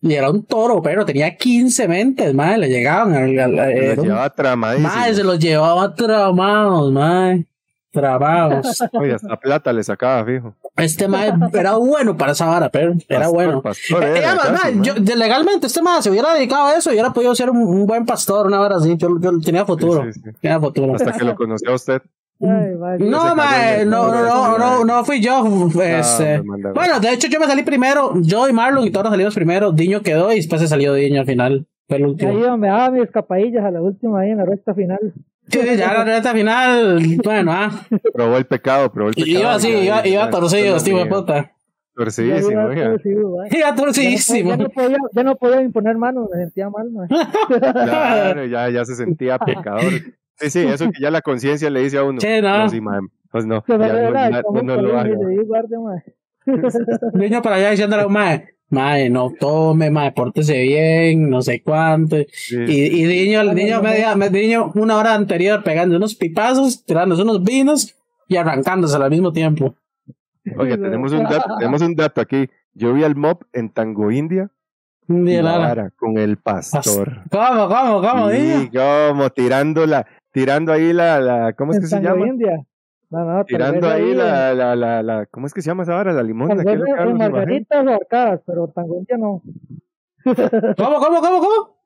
Y era un toro, pero tenía 15 mentes, mae, le llegaban al, al- Se era los llevaba tramadísimo. mae, se los llevaba tramados, mae. Tramados. Oye, hasta plata le sacaba, fijo. Este mae era bueno para esa vara, pero era Pastor, bueno. pastor Eh, era mae, mae. yo- legalmente este mae se hubiera dedicado a eso y hubiera podido ser un, un buen pastor, una vara así. Yo, yo tenía futuro. Sí, sí, sí. Tenía futuro. Hasta que lo conoció a usted. Ay, mae, No, mae, no, no, no, no, fui yo. Este, mandaron. bueno, de hecho yo me salí primero, yo y Marlon y todos salimos primero, Diño quedó y después se salió Diño al final, fue el último. Ahí donde daba mis escapadillas a la última, ahí en la recta final. Sí, sí, ya la recta final, bueno, ah, Probó el pecado, probó el y pecado. iba así, iba, iba torcido, este de puta. Torcidísimo, Ya, torcidísimo. ya no podía, ya no podía imponer manos, me sentía mal, mae. Claro, ya, ya se sentía pecador. Sí, sí, eso que ya la conciencia le dice a uno. Sí, no. sí, mae, pues no, ya no, ya- no lo haga. Diño para allá diciéndole, mae, mae, no tome, mae, pórtese bien, no sé cuánto. Sí. Y, y Diño, el niño media, me- Diño una hora anterior pegando unos pipazos, tirándose unos vinos y arrancándose al mismo tiempo. Oiga, tenemos un dato, tenemos un dato aquí. Yo vi al mob en Tango India con el pastor. ¿Cómo, cómo, cómo, Sí, como tirando la, tirando ahí la, la ¿cómo es En que se Tango llama? India. No, no, tal Tirando ahí la, la, la, la, ¿cómo es que se llama esa vara? La limona, Tal ¿qué es que imagen? margaritas o arcadas, pero Tango India no. ¿Cómo, cómo, cómo, cómo?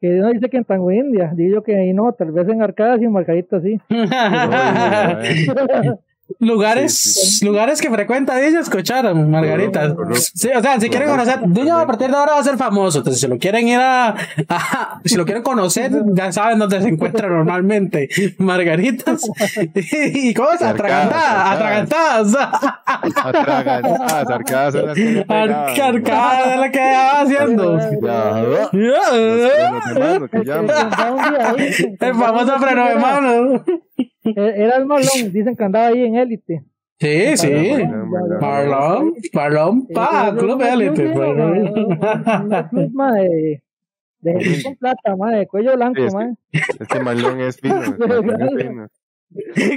Que no dice que en Tango India. Digo yo que ahí no, tal vez en arcadas y en margaritas sí. lugares, lugares que frecuenta Diño escucharon, Margaritas. Correcto. Sí, o sea, si quieren conocer, Diño a partir de ahora va a ser famoso. Entonces, si lo quieren ir a, a- si lo quieren conocer, ya saben dónde se encuentra normalmente. Margaritas. ¿Y cómo es? Arcadas, Atragantadas, atragantadas. Atragantadas, arcadas. Arcadas es la que va haciendo. El famoso freno de mano. Era el Marlon, dicen que andaba ahí en élite. Sí, sí. Marlon, Marlon, pa, club élite. pues. Mae, de gente con plata, mae, de cuello blanco, Sí, es que-. Este malón es fino. este malón es fino.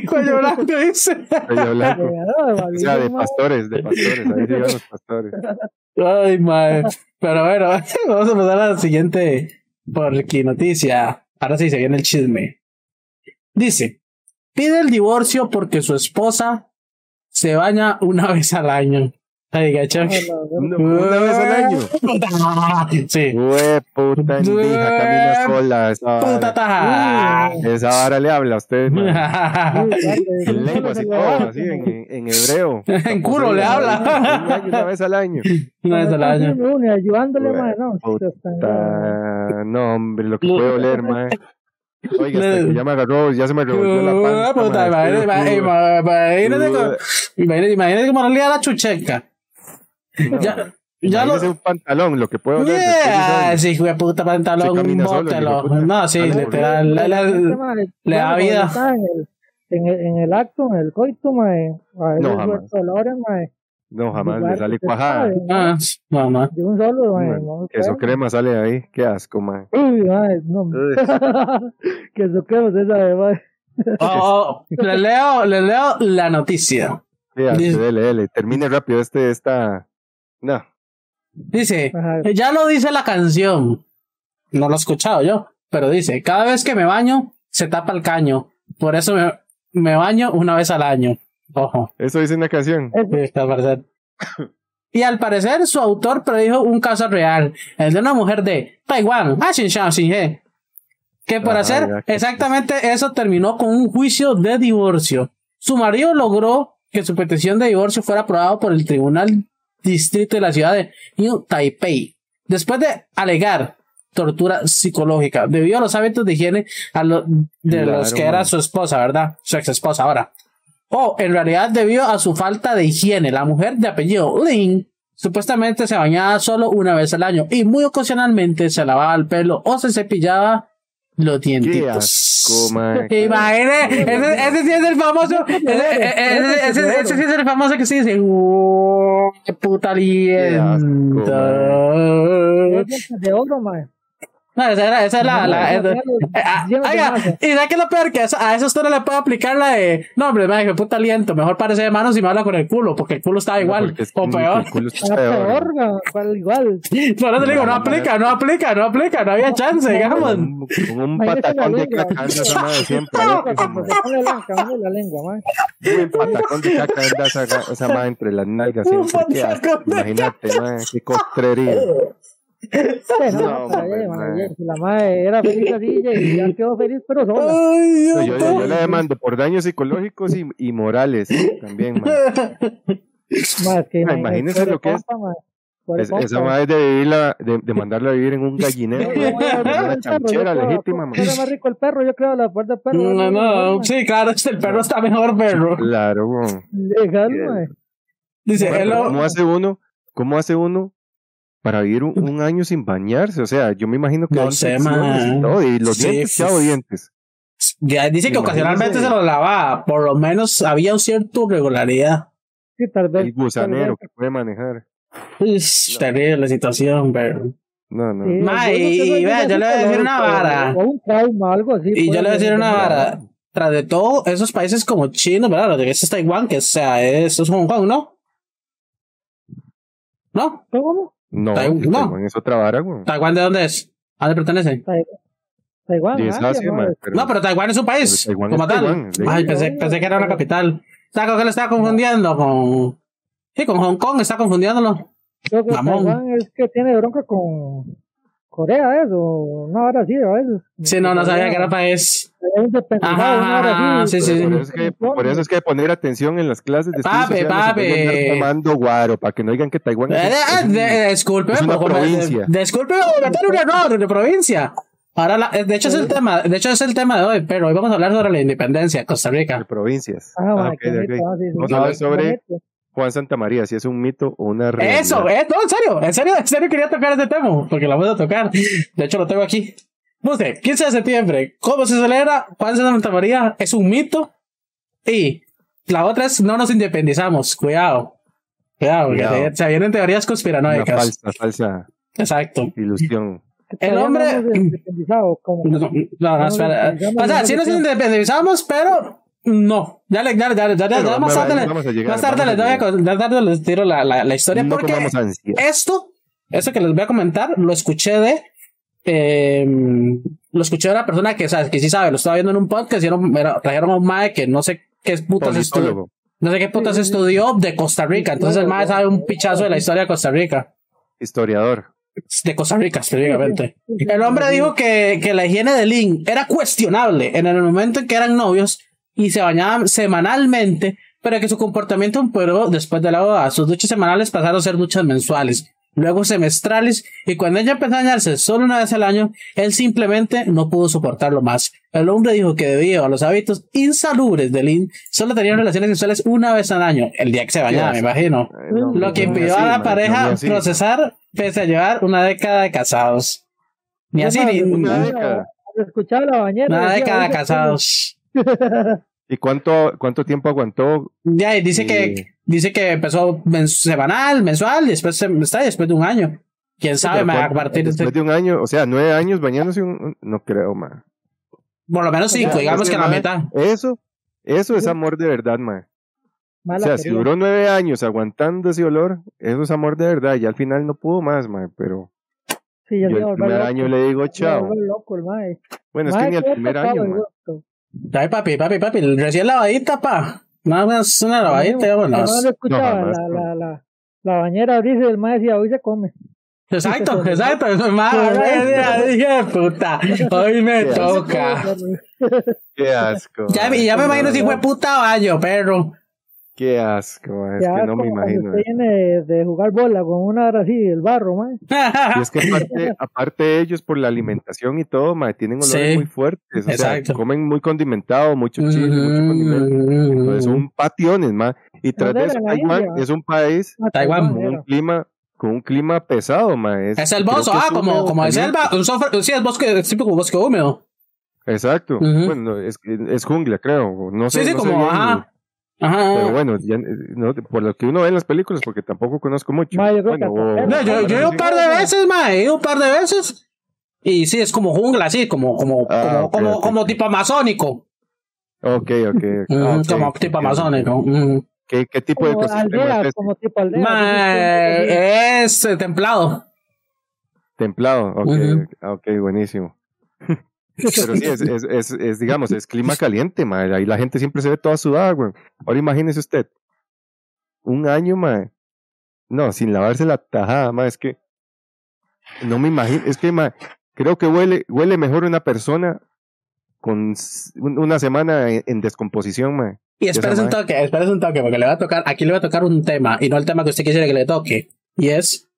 Cuello blanco dice. Cuello blanco. De- O sea, de pastores, de pastores. Ahí sí van los pastores. Ay, madre. Pero bueno, vamos a pasar a la siguiente porqui noticia. Ahora sí se viene el chisme. Dice, pide el divorcio porque su esposa se baña una vez al año. Ay, gacho. Una, una vez al año. Sí. Hue puta endija, camina sola. Esa Puta taja. esa vara le habla a usted, man. En lenguas y todo, así, en, en hebreo. En culo le habla. Una vez al año. Una vez al año. Ayudándole, Hue mae, no. puta. esto está- Ta- No, hombre, lo que puede oler, man. Oiga, hasta que ya me agarró, ya se me revolvió la panza. puta, imagínate, imagínate co- imagínate- imagínate cómo olía la chucheca. No, Ya, ya lo. Un pantalón, lo que Yeah, eso. sí, hijo de puta pantalón, bótelo. No, sí, literal. Le, le- Este, le da bueno, vida. En el, en, el, acto, en el coito, mae, a No, suelto dolores, mae, No, jamás le sale cuajada. Ah. De un solo, Man, no Queso crema sale de ahí. Qué asco, man. Uy, no. Uy. que eso que usted sabe, mae. Oh, oh, le leo, le leo la noticia. Asco, Dice- dele, dele. Termine rápido este, esta. No. Dice, Ajá. ya lo dice la canción. No lo he escuchado yo, pero dice, cada vez que me baño, se tapa el caño. Por eso me, me baño una vez al año. Ojo. Eso dice una canción. Y al parecer su autor predijo un caso real, el de una mujer de Taiwán, ah, que por hacer exactamente eso terminó con un juicio de divorcio. Su marido logró que su petición de divorcio fuera aprobado por el Tribunal Distrito de la ciudad de New Taipei, después de alegar tortura psicológica debido a los hábitos de higiene a lo- de Claro, los que era su esposa, ¿verdad? Su ex esposa ahora. O en realidad debido a su falta de higiene, la mujer de apellido Lin supuestamente se bañaba solo una vez al año y muy ocasionalmente se lavaba el pelo o se cepillaba los Qué dientitos. asco, man. Imagine, ese, ese sí es el famoso, ese, ese- ese- ese sí es el famoso que sí dice, "Oh, qué puta dientes de oro. No, esa, era, esa es la, la, Ya, ya ah, de oiga, y ¿sabes qué es lo peor? Que a eso, a eso usted no le puede aplicar la de, no, hombre, madre, qué puta aliento, mejor parece de manos y me habla con el culo, porque el culo estaba igual, que o peor. el culo está Era peor. igual. Por eso le digo, no aplica, no aplica, no aplica, no había chance, digamos. Un, un patacón la de caca anda esa madre siempre. La, la lengua. Un patacón de caca anda esa, esa madre entre las nalgas Un patacón de Imagínate, madre, qué costrería. No, No, la madre era feliz así, y ya quedó feliz, pero sola. Ay, No, yo, yo, yo la demando por daños psicológicos y, y morales también. Más que Ah, imagínese lo que es. Es- esa madre de, vivirla, de, de mandarla a vivir en un gallinero. en una chanchera legítima, man. Era más rico el perro, yo creo, la puerta del perro. No, no, sí, claro, este, el perro está mejor, perro. Claro. Legal. Dice, Bueno, pero ¿Cómo hace uno? ¿Cómo hace uno para vivir un, un año sin bañarse? O sea, yo me imagino que No sé, y man. todo, y los Sí, dientes, chavo dientes. ya dice que Imagínese. ocasionalmente se lo lavaba, por lo menos había un cierto regularidad. Sí, tal vez. El gusanero que puede manejar. Es terrible la situación, pero. No, no. Sí, Ma, yo y- y vea, yo le voy a decir una vara. O un trauma, algo así. Y yo le voy a decir una vara. Tras de todo, esos países como China, ¿verdad? Lo de ese es Taiwán, que o sea, es, es Hong Kong, ¿no? ¿No? ¿Cómo? No, no. Taiwán es otra vara, güey. ¿Taiwán de dónde es? ¿A dónde pertenece? Taiwán. Y es Asia, Asia, ¿no? pero- No, pero Taiwán es un país. Taiwán como es tal. Taiwán, sí. Ay, pensé, pensé que era una capital. ¿Sabes con qué le estaba confundiendo? Con. Sí, con Hong Kong, está confundiéndolo. Creo que. Taiwán es que tiene bronca con Corea, eso. Una hora así, a veces. Sí, no, no sabía que era país. Es Ajá, así, sí, sí, Por sí. eso, es que, por eso es que hay que poner atención en las clases de no andar tomando guaro para que no digan que Taiwán Eh, es, eh, es de- disculpe, es una comer- provincia. disculpe por cometer un error de provincia. Ahora, la- eh, de hecho es el tema, de hecho es el tema de hoy, pero hoy vamos a hablar sobre la independencia de Costa de Rica. provincias. Ah, Ah, ma, ok, qué ok. bonito, ah, sí, sí. Vamos a hablar sobre bonito. Juan Santa María, si es un mito o una realidad. Eso, eh, no, en serio, en serio, en serio quería tocar este tema, porque lo voy a tocar. De hecho, lo tengo aquí. Puse, 15 de septiembre, ¿cómo se celebra? Juan Santa María es un mito. Y la otra es, no nos independizamos, cuidado. Cuidado, porque Cuidado. se, se vienen teorías Una conspiranoicas. falsa, falsa Exacto. ilusión. El hombre- no No, no, no, No, espera. O sea, no sí nos independizamos, pero no. Ya, le, ya, ya, ya, más vamos a- tarde, le- vamos a llegar, más tarde les doy a, tarde les tiro la, la, la historia No porque esto, eso que les voy a comentar, lo escuché de, eh, lo escuché de una persona que, sabes, que sí sabe, lo estaba viendo en un podcast y era un- era- trajeron a un mae que no sé qué putas estudió. No sé qué putas estudió de Costa Rica. Entonces el mae sabe un pichazo de la historia de Costa Rica. Historiador. De Costa Rica, específicamente. El hombre dijo que, que la higiene de Lynn era cuestionable en el momento en que eran novios y se bañaban semanalmente, pero que su comportamiento empeoró después de la boda. Sus duchas semanales pasaron a ser duchas mensuales, luego semestrales, y cuando ella empezó a bañarse solo una vez al año, él simplemente no pudo soportarlo más. El hombre dijo que debido a los hábitos insalubres de Lynn, solo tenían relaciones sexuales una vez al año, el día que se bañaba, me imagino. Ay, no, Lo que impidió a la pareja no, procesar pese a llevar una década de casados. Ni así, ni Una una década. Escuchaba la bañera. decía, década de "Oiga, casados. ¿Y cuánto, cuánto tiempo aguantó? Ya, y dice que, Sí. dice que empezó semanal, mensual, y después se- está después de un año. Quién sabe, a cuánto- partir de, Después de un año, o sea, nueve años bañándose, un, un- no creo, ma. por lo menos cinco, Ya, digamos que la mae, mitad. Eso, eso es amor de verdad, ma. O sea, si quería". duró nueve años aguantando ese olor, eso es amor de verdad. Y al final no pudo más, ma. Pero Sí, yo a el primer loco. año le digo chao. loco. Bueno, es que ni el primer año, ma. Ay, papi, papi, papi, recién lavadita, pa. Nada más una lavadita, Yo vámonos. no lo escuchaba, la, no. la, la, la bañera abrirse el mae decía, hoy se come. Exacto, exacto. Madre, dije, puta. Hoy me Qué toca. Qué asco. Ya, ya me No, imagino si no, fue puta baño, perro. Qué asco. Es que no me imagino. Usted viene de, jugar bola con una hora así, el barro, mae. Y es que aparte, aparte ellos por la alimentación y todo, ma, tienen olores Sí. muy fuertes. O Exacto. sea, comen muy condimentado, mucho chile, mucho condimento. Entonces son pationes, ma. Y tras de ¿Dónde eso, Taiwán es un país Ah, Taiwán, con un clima, con un clima pesado, ma. Es, Es el bosque, que ah, es como, como selva. un sof- Sí, es bosque, es típico bosque húmedo. Exacto. Bueno, es, es jungla, creo. No sé. Sí, sí, no sé como, bien, ajá. Pero bueno, ya, eh, no, por lo que uno ve en las películas, porque tampoco conozco mucho. Ma, yo creo Bueno, No, yo, yo he ido un par de veces, ma, he ido un par de veces. Y sí, es como jungla, así, como, como, Ah, como, como, como tipo amazónico. Ok, ok. Mm, ah, ok, como tipo amazónico. mm. ¿Qué, qué tipo de ecosistema es como tipo. Ma, eh, es eh, templado. Templado, ok, Ujú. ok, buenísimo. Pero sí, es, es, es, es, digamos, es clima caliente, madre. Ahí la gente siempre se ve toda sudada, güey. Ahora imagínese usted, un año, madre. No, sin lavarse la tajada, madre, es que no me imagino, es que, madre, creo que huele, huele mejor una persona con una semana en, en descomposición, madre. Y espérese un toque, espérese un toque, porque le va a tocar, aquí le va a tocar un tema, y no el tema que usted quisiera que le toque. Y es,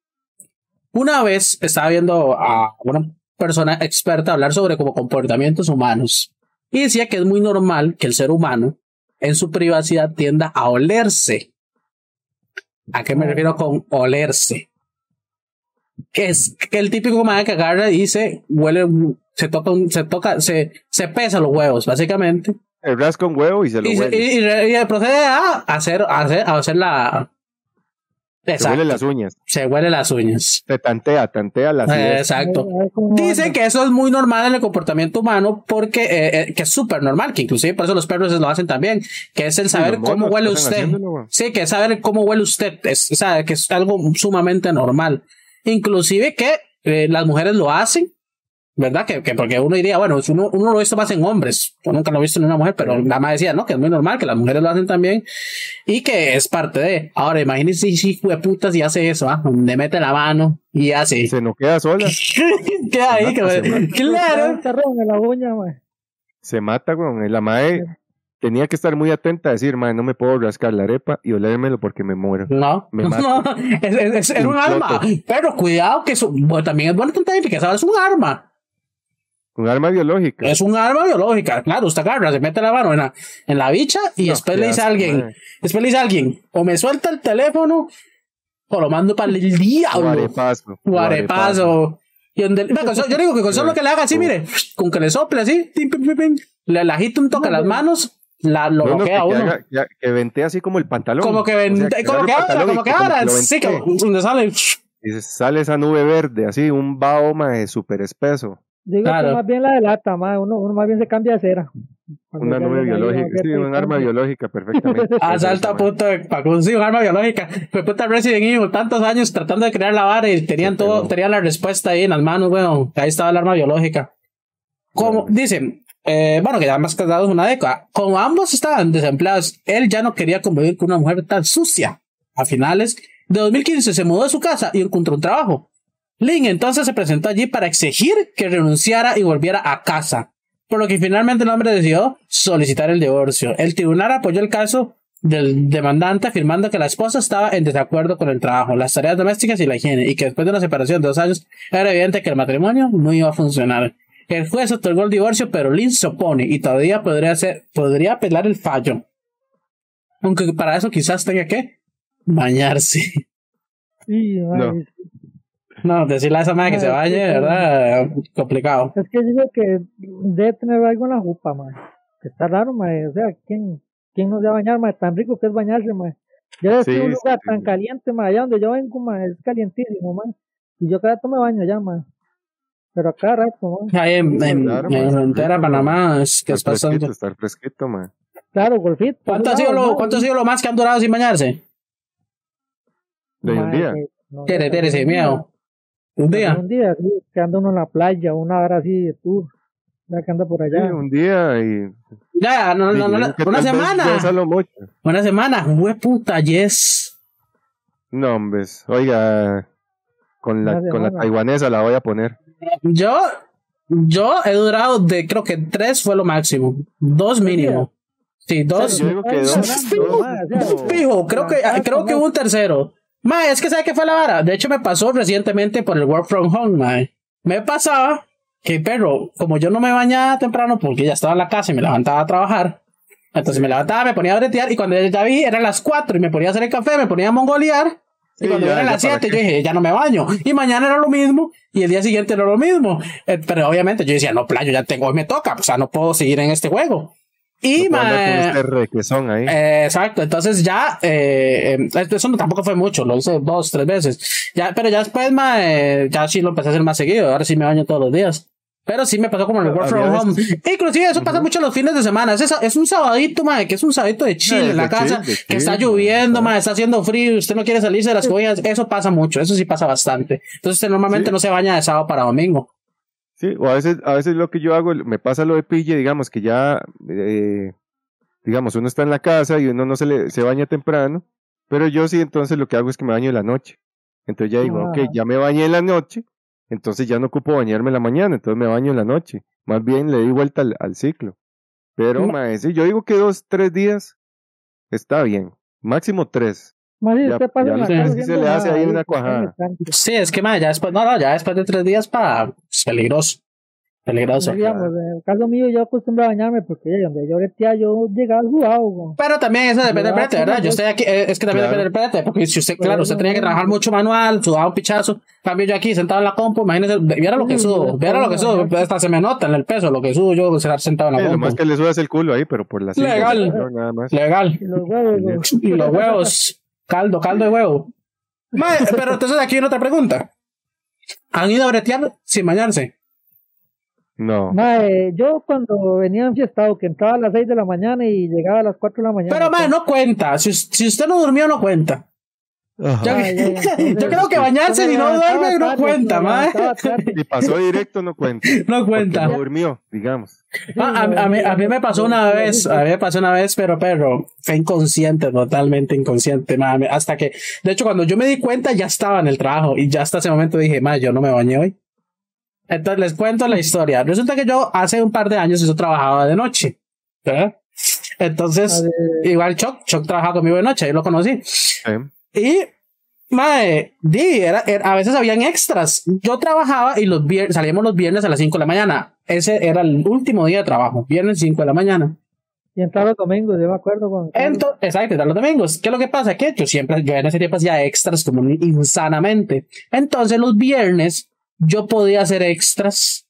una vez estaba viendo a una persona experta hablar sobre como comportamientos humanos. Y decía que es muy normal que el ser humano, en su privacidad, tienda a olerse. ¿A qué me refiero con olerse? Que es que el típico man que agarra y dice, huele, se toca, se toca, se, se pesa los huevos, básicamente. El rasca un huevo y se lo Y, huele. y- y procede a hacer, a hacer, a hacer la. Se huele las uñas. Se huele las uñas. Se tantea, tantea las Eh, Exacto. Dicen que eso es muy normal en el comportamiento humano porque eh, eh, que es súper normal, que inclusive por eso los perros lo hacen también, que es el saber cómo huele usted. Sí, que es saber cómo huele usted, es, o sea, que es algo sumamente normal. Inclusive que eh, las mujeres lo hacen, ¿verdad? Que, que porque uno diría, bueno, uno, uno lo ha visto más en hombres, yo nunca lo he visto en una mujer, pero nada más decía, ¿no? Que es muy normal, que las mujeres lo hacen también y que es parte de. Ahora, imagínense si de putas y hace eso, ¿ah? Le mete la mano y hace. Se no queda sola. Queda ahí, que- se claro. en la uña, se mata, weón. La madre tenía que estar muy atenta a decir, madre, no me puedo rascar la arepa y olérmelo porque me muero. No, Me no, es, es- un arma, pero cuidado que eso, bueno, también es bueno que sabes, es un arma. Un arma biológica. Es un arma biológica. Claro, usted agarra, se mete la mano en la, en la bicha y No, después le dice a alguien, después le dice a alguien, o me suelta el teléfono o lo mando para el diablo. Guarepazo. Guarepazo. Y donde, no, con so- yo digo que con solo que le haga así, mire, con que le sople así, tim, pim, pim, pim, le, le agita un toque a las manos, la, lo No, no, que, bloquea a que uno. haga- que, que ventee así como el pantalón. como que O ven, sea, como que y como que sí, ventee. donde sale. Y sale esa nube verde, así, un baoma de súper espeso. Digo Claro. que más bien la delata, mae. Uno, uno más bien se cambia de cera. Cuando Una nube biológica. Sí, un arma biológica, perfectamente. Asalta a punto de Paco, sí, un arma biológica. Fue puta Resident Evil, tantos años tratando de crear la vara y tenían Sí, todo, pero- tenían la respuesta ahí en las manos, weón. Ahí estaba el arma biológica. Como dicen, eh, bueno, que ya más casados una década. Como ambos estaban desempleados, él ya no quería convivir con una mujer tan sucia. A finales de 2015 se mudó de su casa y encontró un trabajo. Lynn entonces se presentó allí para exigir que renunciara y volviera a casa, por lo que finalmente el hombre decidió solicitar el divorcio. El tribunal apoyó el caso del demandante afirmando que la esposa estaba en desacuerdo con el trabajo, las tareas domésticas y la higiene, y que después de una separación de dos años era evidente que el matrimonio no iba a funcionar. El juez otorgó el divorcio, pero Lynn se opone y todavía podría, ser, podría apelar el fallo. Aunque para eso quizás tenga que bañarse. Sí, No. No, decirle a esa madre que se bañe, sí, ¿verdad? Complicado. Es que digo que debe tener algo en la jupa, mae. Que está raro, mae. O sea, ¿quién, quién no se va a bañar, mae? Tan rico que es bañarse, mae. Yo he Sí, un sí, lugar sí. tan caliente, mae. Allá donde yo vengo, mae, es calientísimo, mae. Y yo cada rato me baño allá, mae. Pero a cada rato, mae. Ahí en, en, Claro, en man. frontera Panamá es que es Estar fresquito, bastante. estar fresquito, man. Claro, golfito. ¿Cuánto ha, sido lo, ¿Cuánto ha sido lo más que han durado sin bañarse? De un día. Tere, tere, sin miedo. Un día. Un día, sí, que anda uno en la playa, una hora así de tour. Ya que anda por Sí, allá. un día y. Ya, no, no, no, no, una semana. Una semana. Hueputa, yes. No, hombre. Oiga, con la, con la taiwanesa la voy a poner. Yo, yo he durado de, creo que tres fue lo máximo. Dos mínimo. Sí, dos. Yo digo que dos. Dos- o. Fijo, creo que, creo que no. hubo un tercero. Ma, es que ¿sabe qué fue la vara? De hecho, me pasó recientemente por el work from home, ma. Me pasaba que, pero, como yo no me bañaba temprano porque ya estaba en la casa y me levantaba a trabajar, entonces me levantaba, me ponía a bretear y cuando ya vi eran las 4 y me ponía a hacer el café, me ponía a mongolear. Y cuando eran las para 7, qué. yo dije, ya no me baño. Y mañana era lo mismo, y el día siguiente era lo mismo. Eh, pero obviamente yo decía, no, playo, ya tengo, hoy me toca, o sea, no puedo seguir en este juego. Y, No ma, este requesón ahí. eh, exacto, entonces ya, eh, eh, eso no, tampoco fue mucho, lo hice dos, tres veces. Ya, pero ya después, ma, eh, ya sí lo empecé a hacer más seguido, ahora sí me baño todos los días. Pero sí me pasó como en el work from home. Inclusive eso pasa mucho los fines de semana. Es, es un sabadito, ma, que es un sabadito de chill Eh, en la casa, chill, que está chill, lloviendo, exacto. ma, está haciendo frío, usted no quiere salirse de las cobijas. Eso pasa mucho, eso sí pasa bastante. Entonces usted normalmente Sí. no se baña de sábado para domingo. Sí, o a veces, a veces lo que yo hago, me pasa lo de pille, digamos que ya, eh, digamos, uno está en la casa y uno no se, le, se baña temprano, pero yo sí, entonces lo que hago es que me baño en la noche. Entonces ya digo, Ah. ok, ya me bañé en la noche, entonces ya no ocupo bañarme en la mañana, entonces me baño en la noche. Más bien le di vuelta al, al ciclo. Pero, Ma- mae, sí, yo digo que dos, tres días está bien. Máximo tres. Más Ya- usted pasa ya la se le hace ahí una cuajada. Sí, es que, ma, ya después, no, no, ya después de tres días para, es peligroso. Peligroso. Digamos, en el caso mío, yo acostumbro a bañarme porque eh, donde yo breteaba, yo llegaba sudado. güey. Pero también eso depende del prete, ¿verdad? Yo estoy aquí, eh, es que también Claro. depende del prete, porque si usted, Pero claro, usted no, tenía que trabajar mucho manual, sudaba un pichazo, cambio yo aquí sentado en la compu, imagínese, viera lo que Sí, sudo, viera lo que sudo, hasta se me nota en el peso lo que sudo yo estar sentado en Eh, la lo compu. más que le sudas el culo ahí, pero por la Legal. más. Legal. Y los huevos, güey. Y los huevos, caldo, caldo de huevo. Mae, pero entonces aquí viene otra pregunta. ¿Han ido a bretear sin bañarse? No. Mae, yo cuando venía enfiestado, que entraba a las 6 de la mañana y llegaba a las 4 de la mañana. Pero, mae, no cuenta. Si, si usted no durmió, no cuenta. Ajá. Yo, creo que bañarse si no duerme no cuenta, mae. Si pasó directo, no cuenta. No cuenta. No durmió, digamos. Ah, a, a mí, a mí me pasó una vez, a mí me pasó una vez, pero perro, fue inconsciente, totalmente inconsciente, mami. Hasta que, de hecho, cuando yo me di cuenta, ya estaba en el trabajo y ya hasta ese momento dije, ma, yo no me bañé hoy. Entonces les cuento la historia. Resulta que yo hace un par de años yo trabajaba de noche, ¿verdad? Entonces, igual Chuck, Chuck trabajaba conmigo de noche, yo lo conocí. Y, di, era, era- a veces habían extras. Yo trabajaba y los vier- salíamos los viernes a las 5 de la mañana. Ese era el último día de trabajo, viernes 5 de la mañana. Y entraba los domingos, yo me acuerdo con. Entonces, exacto, y los domingos. ¿Qué es lo que pasa? Que yo siempre, yo en ese tiempo hacía extras como insanamente. Entonces, los viernes yo podía hacer extras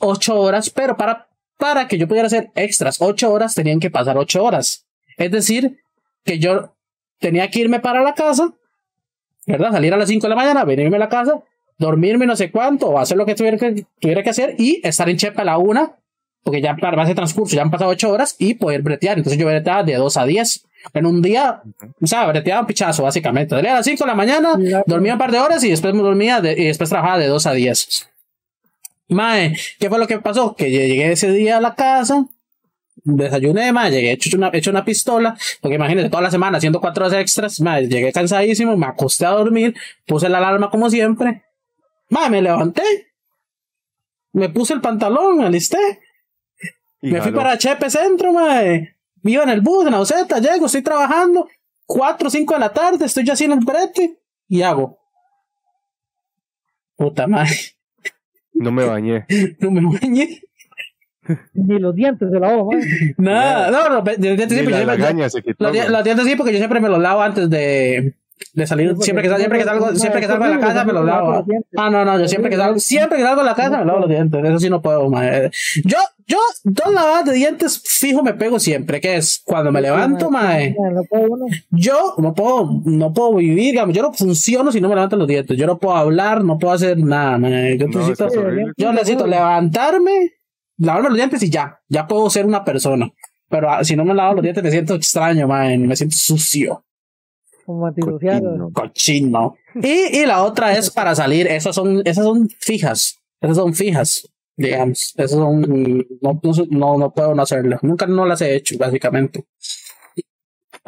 ocho horas, pero para, para que yo pudiera hacer extras ocho horas, tenían que pasar ocho horas. Es decir, que yo tenía que irme para la casa, ¿verdad? Salir a las 5 de la mañana, venirme a la casa, dormirme no sé cuánto, o hacer lo que tuviera que, tuviera que hacer y estar en Chepa a la una, porque ya para ese transcurso ya han pasado 8 horas y poder bretear. Entonces yo breteaba de 2 a 10. En un día, o sea, breteaba un pichazo, básicamente. Salía a las 5 de la mañana, dormía un par de horas y después me dormía de- y después trabajaba de 2 a 10. Mae, ¿qué fue lo que pasó? Que llegué ese día a la casa, desayuné, mae, llegué hecho una, hecho una pistola, porque imagínense, toda la semana haciendo cuatro horas extras, mae, llegué cansadísimo, me acosté a dormir, puse la alarma como siempre, mae, me levanté, me puse el pantalón, me alisté, Y me fui para Chepe Centro, mae, iba en el bus, en la buseta, llego, estoy trabajando, cuatro o cinco de la tarde, estoy ya así en el brete, y hago. Puta madre, No me bañé. no me bañé. Ni los dientes se lavó, man. Nada, no, no, de- de- de- Ni siempre, la yo siempre- los, los dientes sí, porque yo siempre me los lavo antes de, de salir. porque Siempre que, siempre que salgo, siempre que salgo de la casa me los lavo. los dientes. Ah, no, no, yo siempre que salgo, siempre que salgo de la casa me lavo los dientes. Eso sí no puedo, mae. Yo, yo, dos lavadas de dientes fijo me pego siempre, que es cuando me levanto, mae. Yo no puedo, no puedo vivir, digamos, yo no funciono si no me levanto los dientes. Yo no puedo hablar, no puedo hacer nada, mae. Yo necesito, yo necesito levantarme, lavarme los dientes y ya, ya puedo ser una persona. Pero ah, si no me lavo los dientes me siento extraño, man, me siento sucio, Como. Cochino. cochino. Y, y la otra es para salir, esas son, esas son fijas, esas son fijas, digamos, esas son, no, no, no, no puedo no hacerlas, nunca no las he hecho, básicamente.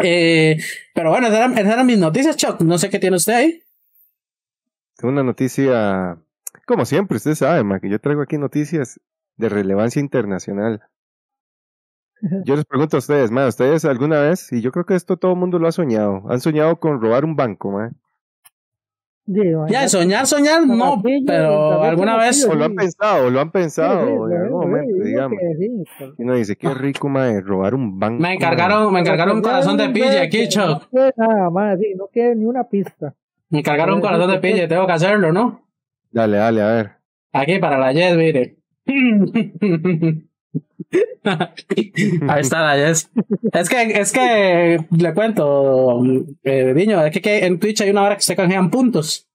Eh, pero bueno, esas eran, esas eran mis noticias, Chuck, no sé qué tiene usted ahí. Una noticia, como siempre, usted sabe, ma, que yo traigo aquí noticias de relevancia internacional. Yo les pregunto a ustedes, ma, ¿ustedes alguna vez, y yo creo que esto todo el mundo lo ha soñado, han soñado con robar un banco, ma? Ya, soñar, soñar, no, pero alguna vez. O lo han pensado, lo han pensado sí, en algún momento, digamos. pero- Y uno dice, qué rico, ma, robar un banco. me ma". encargaron, me encargaron un corazón de pille quede nada más, sí, no quede ni una pista. Me encargaron un corazón de pille, tengo que hacerlo, ¿no? Dale, dale, a ver. Aquí para la Yes, mire. Ahí está Yes. Es que, es que le cuento, eh, niño, es que, que en Twitch hay una hora que se canjean puntos.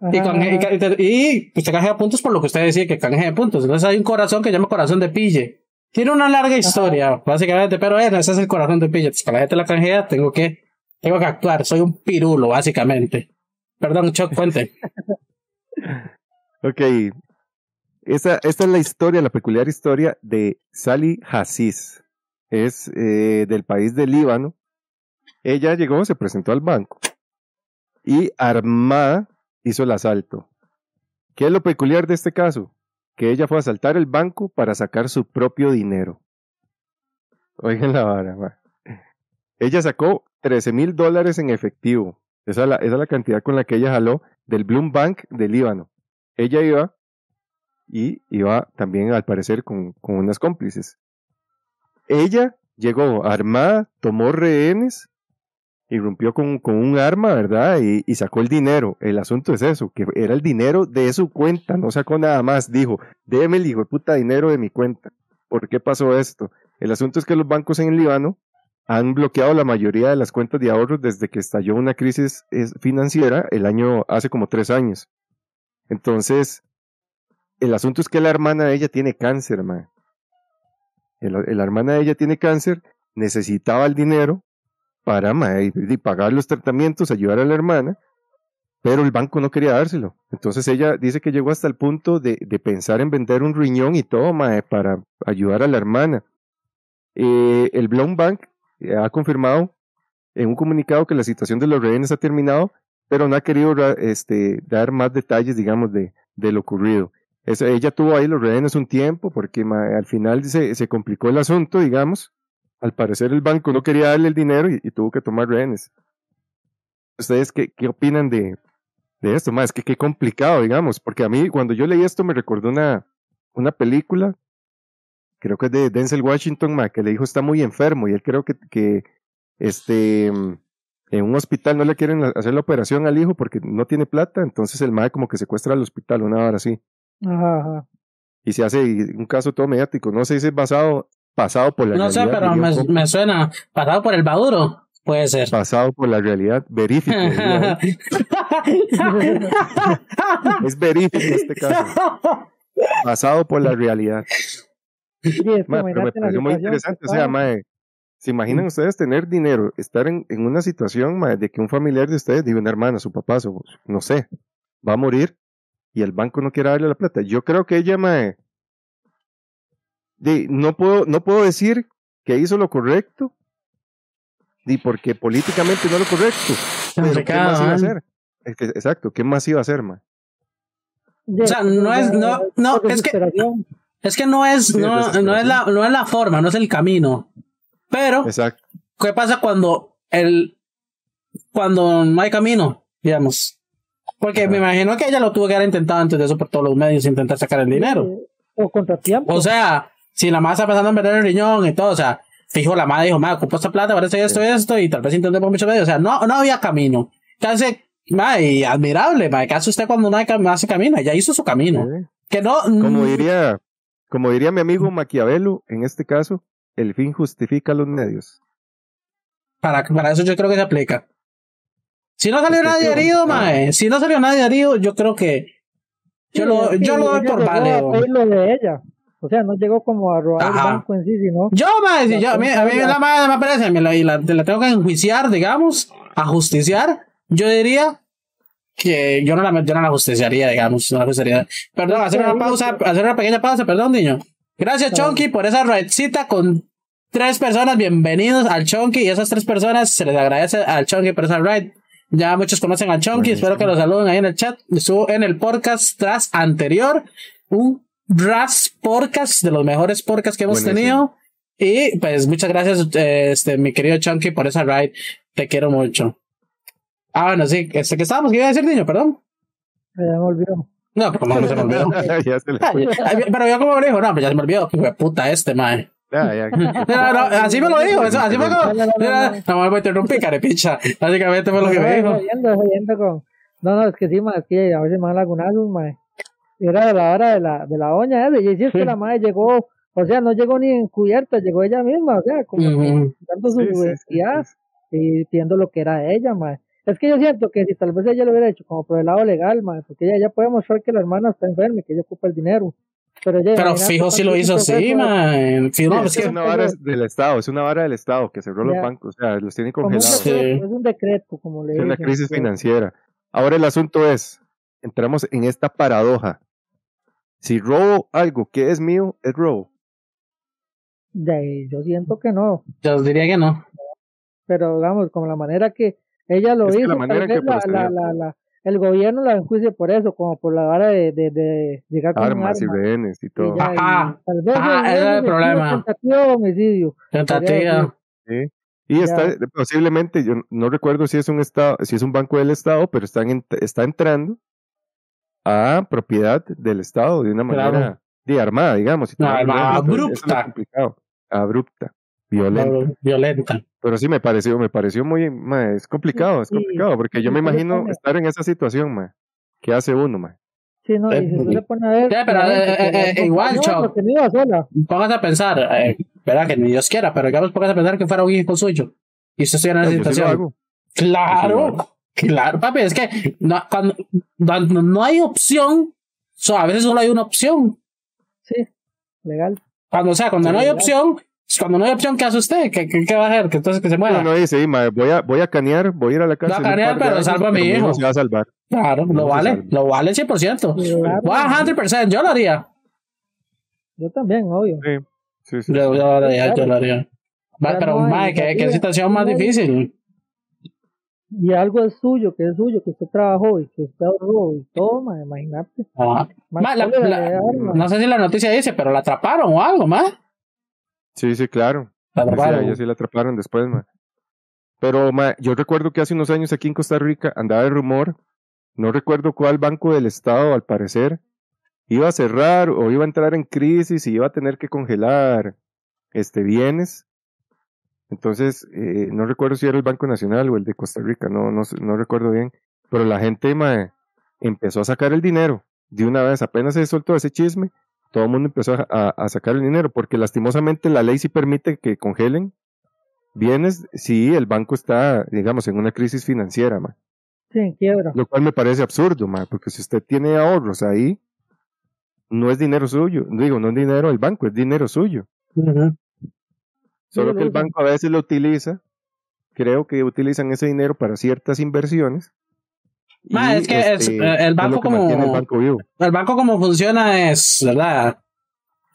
Y, canje- y, y se canjea puntos por lo que usted decía que canjea puntos. Entonces hay un corazón que se llama corazón de pille. Tiene una larga historia, básicamente, pero eh, ese es el corazón de pille. Entonces, para la gente la canjea, tengo que, tengo que actuar. Soy un pirulo, básicamente. Perdón, Chuck, cuente. Ok. Esta, es la historia, la peculiar historia de Sally Hassis. Es eh, del país de Líbano. Ella llegó, se presentó al banco y armada hizo el asalto. ¿Qué es lo peculiar de este caso? Que ella fue a asaltar el banco para sacar su propio dinero. Oigan la vara. Ella sacó 13 mil dólares en efectivo. Esa es, la, esa es la cantidad con la que ella jaló del Bloom Bank de Líbano. Ella iba y iba también al parecer con, con unas cómplices. Ella llegó armada, tomó rehenes, irrumpió con, con un arma, ¿verdad? Y, y sacó el dinero. El asunto es eso, que era el dinero de su cuenta, no sacó nada más. Dijo, déme el hijo de puta dinero de mi cuenta. ¿Por qué pasó esto? El asunto es que los bancos en el Líbano han bloqueado la mayoría de las cuentas de ahorros desde que estalló una crisis eh, financiera el año, hace como tres años. Entonces, el asunto es que la hermana de ella tiene cáncer, man. El- la hermana de ella tiene cáncer, necesitaba el dinero para ma, y- pagar los tratamientos, ayudar a la hermana, pero el banco no quería dárselo. Entonces ella dice que llegó hasta el punto de, de pensar en vender un riñón y todo ma, para ayudar a la hermana. Eh, el Bloom Bank ha confirmado en un comunicado que la situación de los rehenes ha terminado, pero no ha querido este, dar más detalles, digamos, de, de lo ocurrido. Ella tuvo ahí los rehenes un tiempo porque al final se, se complicó el asunto, digamos. Al parecer el banco no quería darle el dinero y, tuvo que tomar rehenes. ¿Ustedes qué, qué opinan de, de esto? Más que qué complicado, digamos, porque a mí cuando yo leí esto me recordó una, una película, creo que es de Denzel Washington, ma, que le dijo está muy enfermo y él creo que, que este, en un hospital no le quieren hacer la operación al hijo porque no tiene plata, entonces el madre como que secuestra al hospital, una hora así Ajá, ajá. y se hace un caso todo mediático. No sé si es basado, pasado por la No sé, realidad. pero me, me suena pasado por el Baduro. Puede ser. Pasado por la realidad, verífico. es verífico este caso. Pasado por la realidad. Sí, Ma, pero me pareció muy interesante. O sea, mae, ¿se imaginan ustedes tener dinero, estar en, en una situación mae, de que un familiar de ustedes, digo, una hermana, su papá, su, no sé, va a morir y el banco no quiere darle la plata. Yo creo que ella, mae, de, no, puedo, no puedo decir que hizo lo correcto, ni porque políticamente no lo correcto. Pero ¿qué más iba a hacer? Es que, exacto, ¿qué más iba a hacer, mae? O sea, no es, no, no, es que, es que no es, no, no es la, no es la forma, no es el camino. Pero, Exacto. ¿qué pasa cuando el, cuando no hay camino, digamos? Porque me imagino que ella lo tuvo que haber intentado antes de eso por todos los medios, intentar sacar el dinero. O contratiempo. O sea, si la madre está pensando en vender el riñón y todo, o sea, fijo, la madre dijo, madre, ocupo esta plata, parece esto y esto, y tal vez intenté por muchos medios. O sea, no, no había camino. Entonces, madre, y admirable, madre, ¿qué hace usted cuando no hace camino? Ella hizo su camino. Sí. Que no, Como mm, diría, como diría mi amigo Maquiavelo, en este caso, el fin justifica los medios. para, para eso yo creo que se aplica. Si no salió nadie sí, herido, ah. mae, si no salió nadie herido, yo creo que yo Sí, lo, que yo lo doy por válido. pedir lo de ella. O sea, no llegó como a robar Ajá. el banco en sí, sino. Yo, mae, si yo, a mí, a mí la madre me parece, me la, y la, la tengo que enjuiciar, digamos, a justiciar, yo diría que yo no la, yo no la justiciaría, digamos, no la justiciaría. Perdón, hacer una pausa, hacer una pequeña pausa, perdón, niño. Gracias, Claro. Chonky, por esa raidcita con tres personas. Bienvenidos al Chonky y esas tres personas se les agradece al Chonky por esa raid. Ya muchos conocen al Chonky, Buenísimo. espero que lo saluden ahí en el chat. Estuvo en el podcast tras anterior, un Ras podcast de los mejores podcasts que hemos Buenísimo. tenido. Y pues muchas gracias, este, mi querido Chunky, por esa ride. Te quiero mucho. Ah, bueno, sí, este, ¿qué estábamos? ¿Qué iba a decir, niño? Perdón. Ya me olvidó. No, pues no, no se me olvidó. ya se le ay, Pero yo como me dijo, no, pues ya se me olvidó. Hijo puta este, mae. Ya, ya. No, no, así me lo dijo, eso, así fue como. No, no, no, no, no. No me voy a interrumpir, carepicha. Básicamente fue lo que me dijo. Con... No, no, es que sí, ma, es que a veces me dan lagunazos, ma. Era de la hora de la, de la doña esa, y si es que Sí. la madre llegó, o sea, no llegó ni encubierta, llegó ella misma, o sea, como dando su Sí, sí, sí, identidad sí. y viendo lo que era ella, ma. Es que yo siento que si tal vez ella lo hubiera hecho como por el lado legal, ma, porque ella ya puede mostrar que la hermana está enferma y que ella ocupa el dinero. Pero, ella, Pero fijo si lo hizo así, no, Sí, pues es que es una vara del Estado, es una vara del Estado que cerró los Ya. bancos, o sea, los tiene como un congelados. Sí. decreto, es un decreto, como le Es una crisis financiera. Ahora el asunto es, entramos en esta paradoja. Si robo algo que es mío, es robo. De ahí, yo siento que no. Yo diría que no. pero digamos, como la manera que ella lo Es hizo, la manera que la, la, la- el gobierno la enjuicia por eso, como por la hora de, de, de llegar con Armas y rehenes y y todo. y Ajá, tal vez ajá, es ese es el homicidio, problema. tentativa de homicidio. Tentativa. ¿sí? Y está posiblemente, yo no recuerdo si es un estado, si es un banco del Estado, pero están en- está entrando a propiedad del Estado de una Claro. manera de armada, digamos. No, armada, es abrupta. complicado. Abrupta, violenta. Violenta. Pero sí me pareció, me pareció muy, ma, es complicado, es Sí, complicado, porque yo me sí, pero imagino estar en esa situación, ma. ¿Qué hace uno, ma? Sí, no, y si Eh, usted se pone a ver. pero, gente eh, eh, eh, igual, sola. Póngase a pensar, eh, verdad que ni Dios quiera, pero digamos, póngase a pensar que fuera un hijo suyo. Y usted estuviera en esa sí situación. hago. Claro, sí claro, papi, es que no, cuando, cuando no hay opción, so, a veces solo hay una opción. Sí, legal. Cuando, o sea, cuando Sí, no hay opción, cuando no hay opción, ¿qué hace usted? ¿Qué, qué, qué va a hacer? Que entonces que se mueva. No, no dice, "Sí, ma, voy a, voy a canear, voy a ir a la cárcel. un canear, par de pero años, salva a mi hijo. se va a salvar. Claro, No lo vale, lo vale 100%. Claro. 100%, yo lo haría. Yo también, obvio. Sí, sí, sí. Yo, yo lo haría, yo lo haría. Pero, no mae, ¿qué, qué situación más difícil? Y algo es suyo, que es suyo, que usted trabajó y que usted ahorró y todo, ma, imagínate. Ah, ma, la- no sé si la noticia dice, pero la atraparon o algo, más. Sí, sí, claro. La sí, atraparon. ella sí la atraparon después, ma. Pero, ma, yo recuerdo que hace unos años aquí en Costa Rica andaba el rumor, no recuerdo cuál banco del Estado, al parecer, iba a cerrar o iba a entrar en crisis y iba a tener que congelar este bienes. Entonces, eh, no recuerdo si era el Banco Nacional o el de Costa Rica, no, no, no recuerdo bien. Pero la gente, ma, empezó a sacar el dinero de una vez, apenas se soltó ese chisme, todo el mundo empezó a, sacar el dinero, porque lastimosamente la ley sí permite que congelen bienes si el banco está, digamos, en una crisis financiera, ma. Sí, en quiebra. lo cual me parece absurdo, ma, porque si usted tiene ahorros ahí, no es dinero suyo, digo, no es dinero del banco, es dinero suyo. Solo lo que el banco a veces lo utiliza, creo que utilizan ese dinero para ciertas inversiones Ma, y, es que este, el banco que como- el banco vivo. El banco como funciona es, ¿verdad?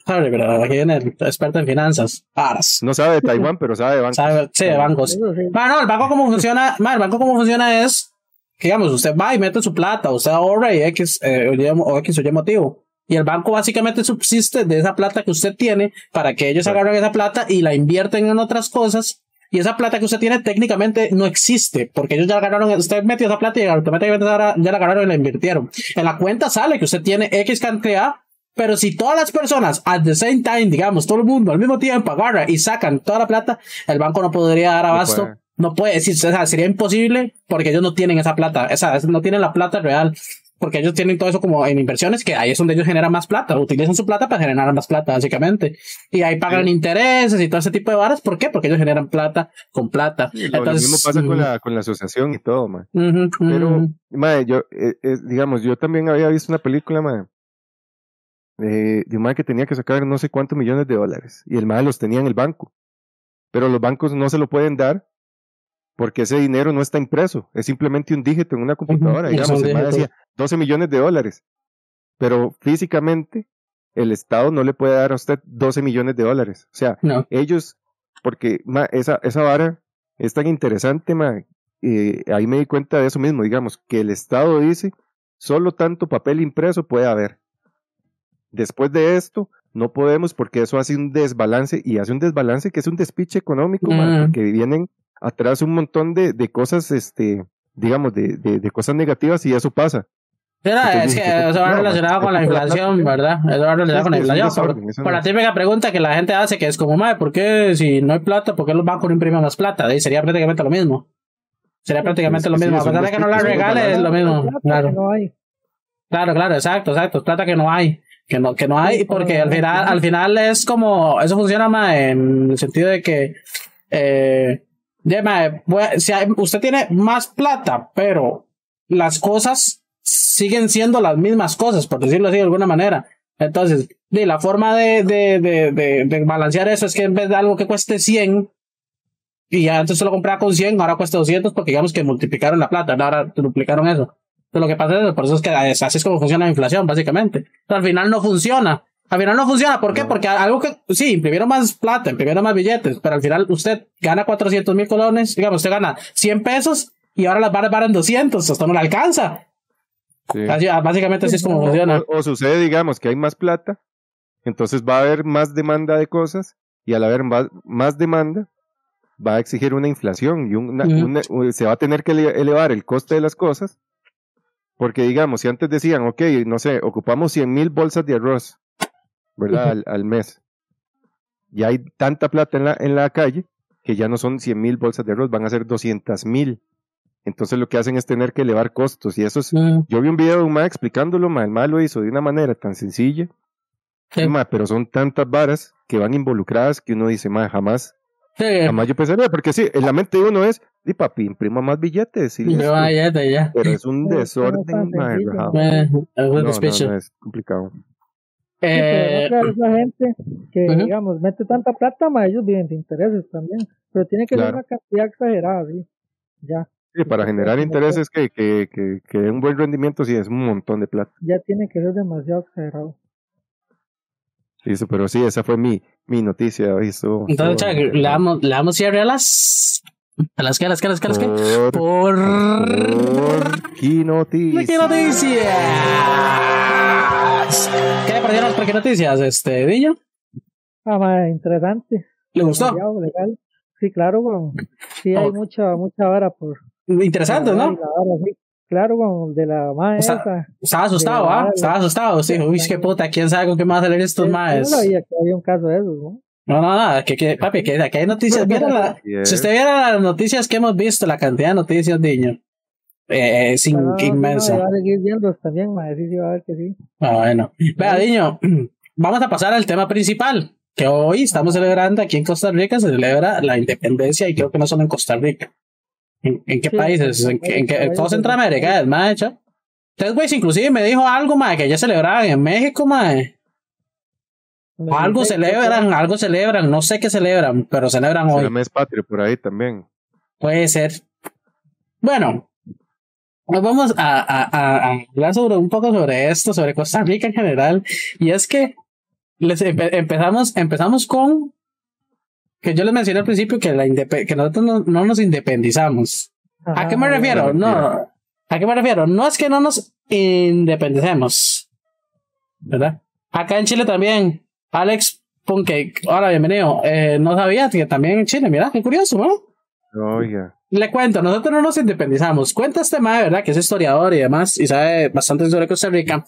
Sorry, pero aquí viene el experto en finanzas. Aras. No sabe de Taiwán, pero sabe de bancos. Sabe- Sí, de bancos. Sí. Bueno, el banco como funciona, ma, el banco como funciona es, que, digamos, usted va y mete su plata, usted ahorra y X, eh, o X o Y motivo. Y el banco básicamente subsiste de esa plata que usted tiene para que ellos agarren esa plata y la invierten en otras cosas. Y esa plata que usted tiene técnicamente no existe, porque ellos ya la agarraron, usted metió esa plata y automáticamente ya la agarraron y la invirtieron. En la cuenta sale que usted tiene X cantidad, pero si todas las personas at the same time, digamos, todo el mundo al mismo tiempo agarra y sacan toda la plata, el banco no podría dar No abasto. puede. No puede decir, o sea, sería imposible porque ellos no tienen esa plata, esa, no tienen la plata real, porque ellos tienen todo eso como en inversiones, que ahí es donde ellos generan más plata, utilizan su plata para generar más plata, básicamente. Y ahí pagan Sí. intereses y todo ese tipo de varas, ¿por qué? Porque ellos generan plata con plata. Sí, lo, lo mismo pasa con la, con la asociación y todo, man. Pero, mae, yo, eh, eh, digamos, yo también había visto una película, mae, de, de un mae que tenía que sacar no sé cuántos millones de dólares. Y el mae los tenía en el banco. Pero los bancos no se lo pueden dar porque ese dinero no está impreso. Es simplemente un dígito en una computadora. Digamos, el decía 12 millones de dólares. Pero físicamente, el Estado no le puede dar a usted 12 millones de dólares. O sea, No. ellos, porque ma, esa, esa vara es tan interesante, ma, eh, ahí me di cuenta de eso mismo, digamos, que el Estado dice, solo tanto papel impreso puede haber. Después de esto, no podemos porque eso hace un desbalance y hace un desbalance que es un despiche económico, ma, Mm. porque vienen atrás un montón de, de cosas, este, digamos, de, de, de cosas negativas y eso pasa. Era, Entonces es que eso va no, relacionado con la inflación, ¿verdad? Eso va relacionado Sí, con la inflación. Por, desorden, la típica pregunta que la gente hace, que es como, madre, ¿por qué si no hay plata, por qué los bancos no imprimen más plata? Y sería prácticamente lo mismo. Sería prácticamente Es lo que sí, mismo. es A pesar de que no la regale, es lo mismo. plata Claro. que no hay. Claro, claro, exacto, exacto. Es plata que no hay. Que no, que no hay, Sí, porque al final, al final es como, eso funciona más en el sentido de que, eh, de, usted tiene más plata, pero las cosas siguen siendo las mismas cosas, por decirlo así de alguna manera. Entonces, la forma de, de, de, de, balancear eso es que en vez de algo que cueste 100, y antes se lo compraba con 100, ahora cuesta 200 porque digamos que multiplicaron la plata, ahora duplicaron eso. Entonces, lo que pasa es que así es como funciona la inflación, básicamente. Pero al final no funciona. Al final no funciona. ¿Por qué? No. Porque algo que, sí, imprimieron más plata, imprimieron más billetes, pero al final usted gana 400 mil colones, digamos, usted gana 100 pesos y ahora las varas valen 200, esto no le alcanza. Sí. Así, básicamente así es como funciona. O, o sucede, digamos, que hay más plata, entonces va a haber más demanda de cosas y al haber más, más demanda va a exigir una inflación y una- se va a tener que ele- elevar el coste de las cosas porque, digamos, si antes decían, ok, no sé, ocupamos 100 mil bolsas de arroz, ¿verdad? Al, al mes. Y hay tanta plata en la, en la calle que ya no son 100 mil bolsas de arroz, van a ser 200 mil. Entonces lo que hacen es tener que elevar costos y eso es Mm, yo vi un video de un ma explicándolo, ma, el ma lo hizo de una manera tan sencilla, sí. ma, pero son tantas varas que van involucradas que uno dice, ma, jamás, Sí, jamás yo pensaría, porque sí, en la mente de uno es, di papi, imprima más billetes, y y listo". va, ya, ya, ya. pero es un desorden, ma, No, no, no, es complicado. Sí, pero Eh, vez la gente que, Ujú. digamos, mete tanta plata, ma, ellos viven de intereses también. Pero tiene que ser Claro. una cantidad exagerada, sí. Ya, Sí, para Sí, generar sí, intereses que, que, que, que un buen rendimiento, sí, es un montón de plata. ya tiene que ser demasiado exagerado. Sí, eso, pero sí, esa fue mi, mi noticia. hoy estuvo- entonces, estuvo le damos, le damos cierre a las, a las que, a las que, a las que, a las que. Por, Por. por ¿Qué noticia? ¿Qué noticias? ¿Qué le parecieron las noticias, este, Dillo? Ah, ma, interesante. ¿Le gustó? legal. Sí, claro, weón. Sí, hay Oh. mucha, mucha vara por. Interesante, la ¿no? vara sí. Claro, weón, de la ma O sea, esa. Estaba asustado, ¿ah? Estaba asustado. Sí, uy, qué puta, ¿quién sabe con qué más salir estos Yo maes? no que había un caso de esos, ¿no? No, no, no, que, que, papi, que aquí hay noticias. La- si usted viera las noticias que hemos visto, la cantidad de noticias, niño, eh, es in- Ah, no, inmensa. va a seguir viendo también, ma, sí, sí, va a ver que sí. Ah, bueno. Vea, niño, vamos a pasar al tema principal, que hoy estamos celebrando aquí en Costa Rica, se celebra la independencia y creo que no solo en Costa Rica. ¿En, en qué Sí, países? en ¿En, qué- en, qué- todo de- Centroamérica es, mae, cha? Entonces, güey, inclusive me dijo algo, mae, que ya celebraban en México. Me Algo celebran, algo celebran, no sé qué celebran, pero celebran hoy. mes patrio por ahí también. Puede ser. Bueno, Nos vamos a, a, a, hablar sobre un poco sobre esto, sobre Costa Rica en general. Y es que les empe- empezamos, empezamos con que yo les mencioné al principio que, la que nosotros no, no nos independizamos. ¿A qué me Ajá, refiero? no, No. ¿A qué me refiero? No es que no nos independicemos. ¿Verdad? Acá en Chile también, Alex Punkake, hola, bienvenido. Eh, no sabía que también en Chile, mira, qué curioso, ¿no? Oiga. Le cuento, nosotros no nos independizamos. Cuenta este mae, ¿verdad? Que es historiador y demás, y sabe bastante sobre Costa Rica.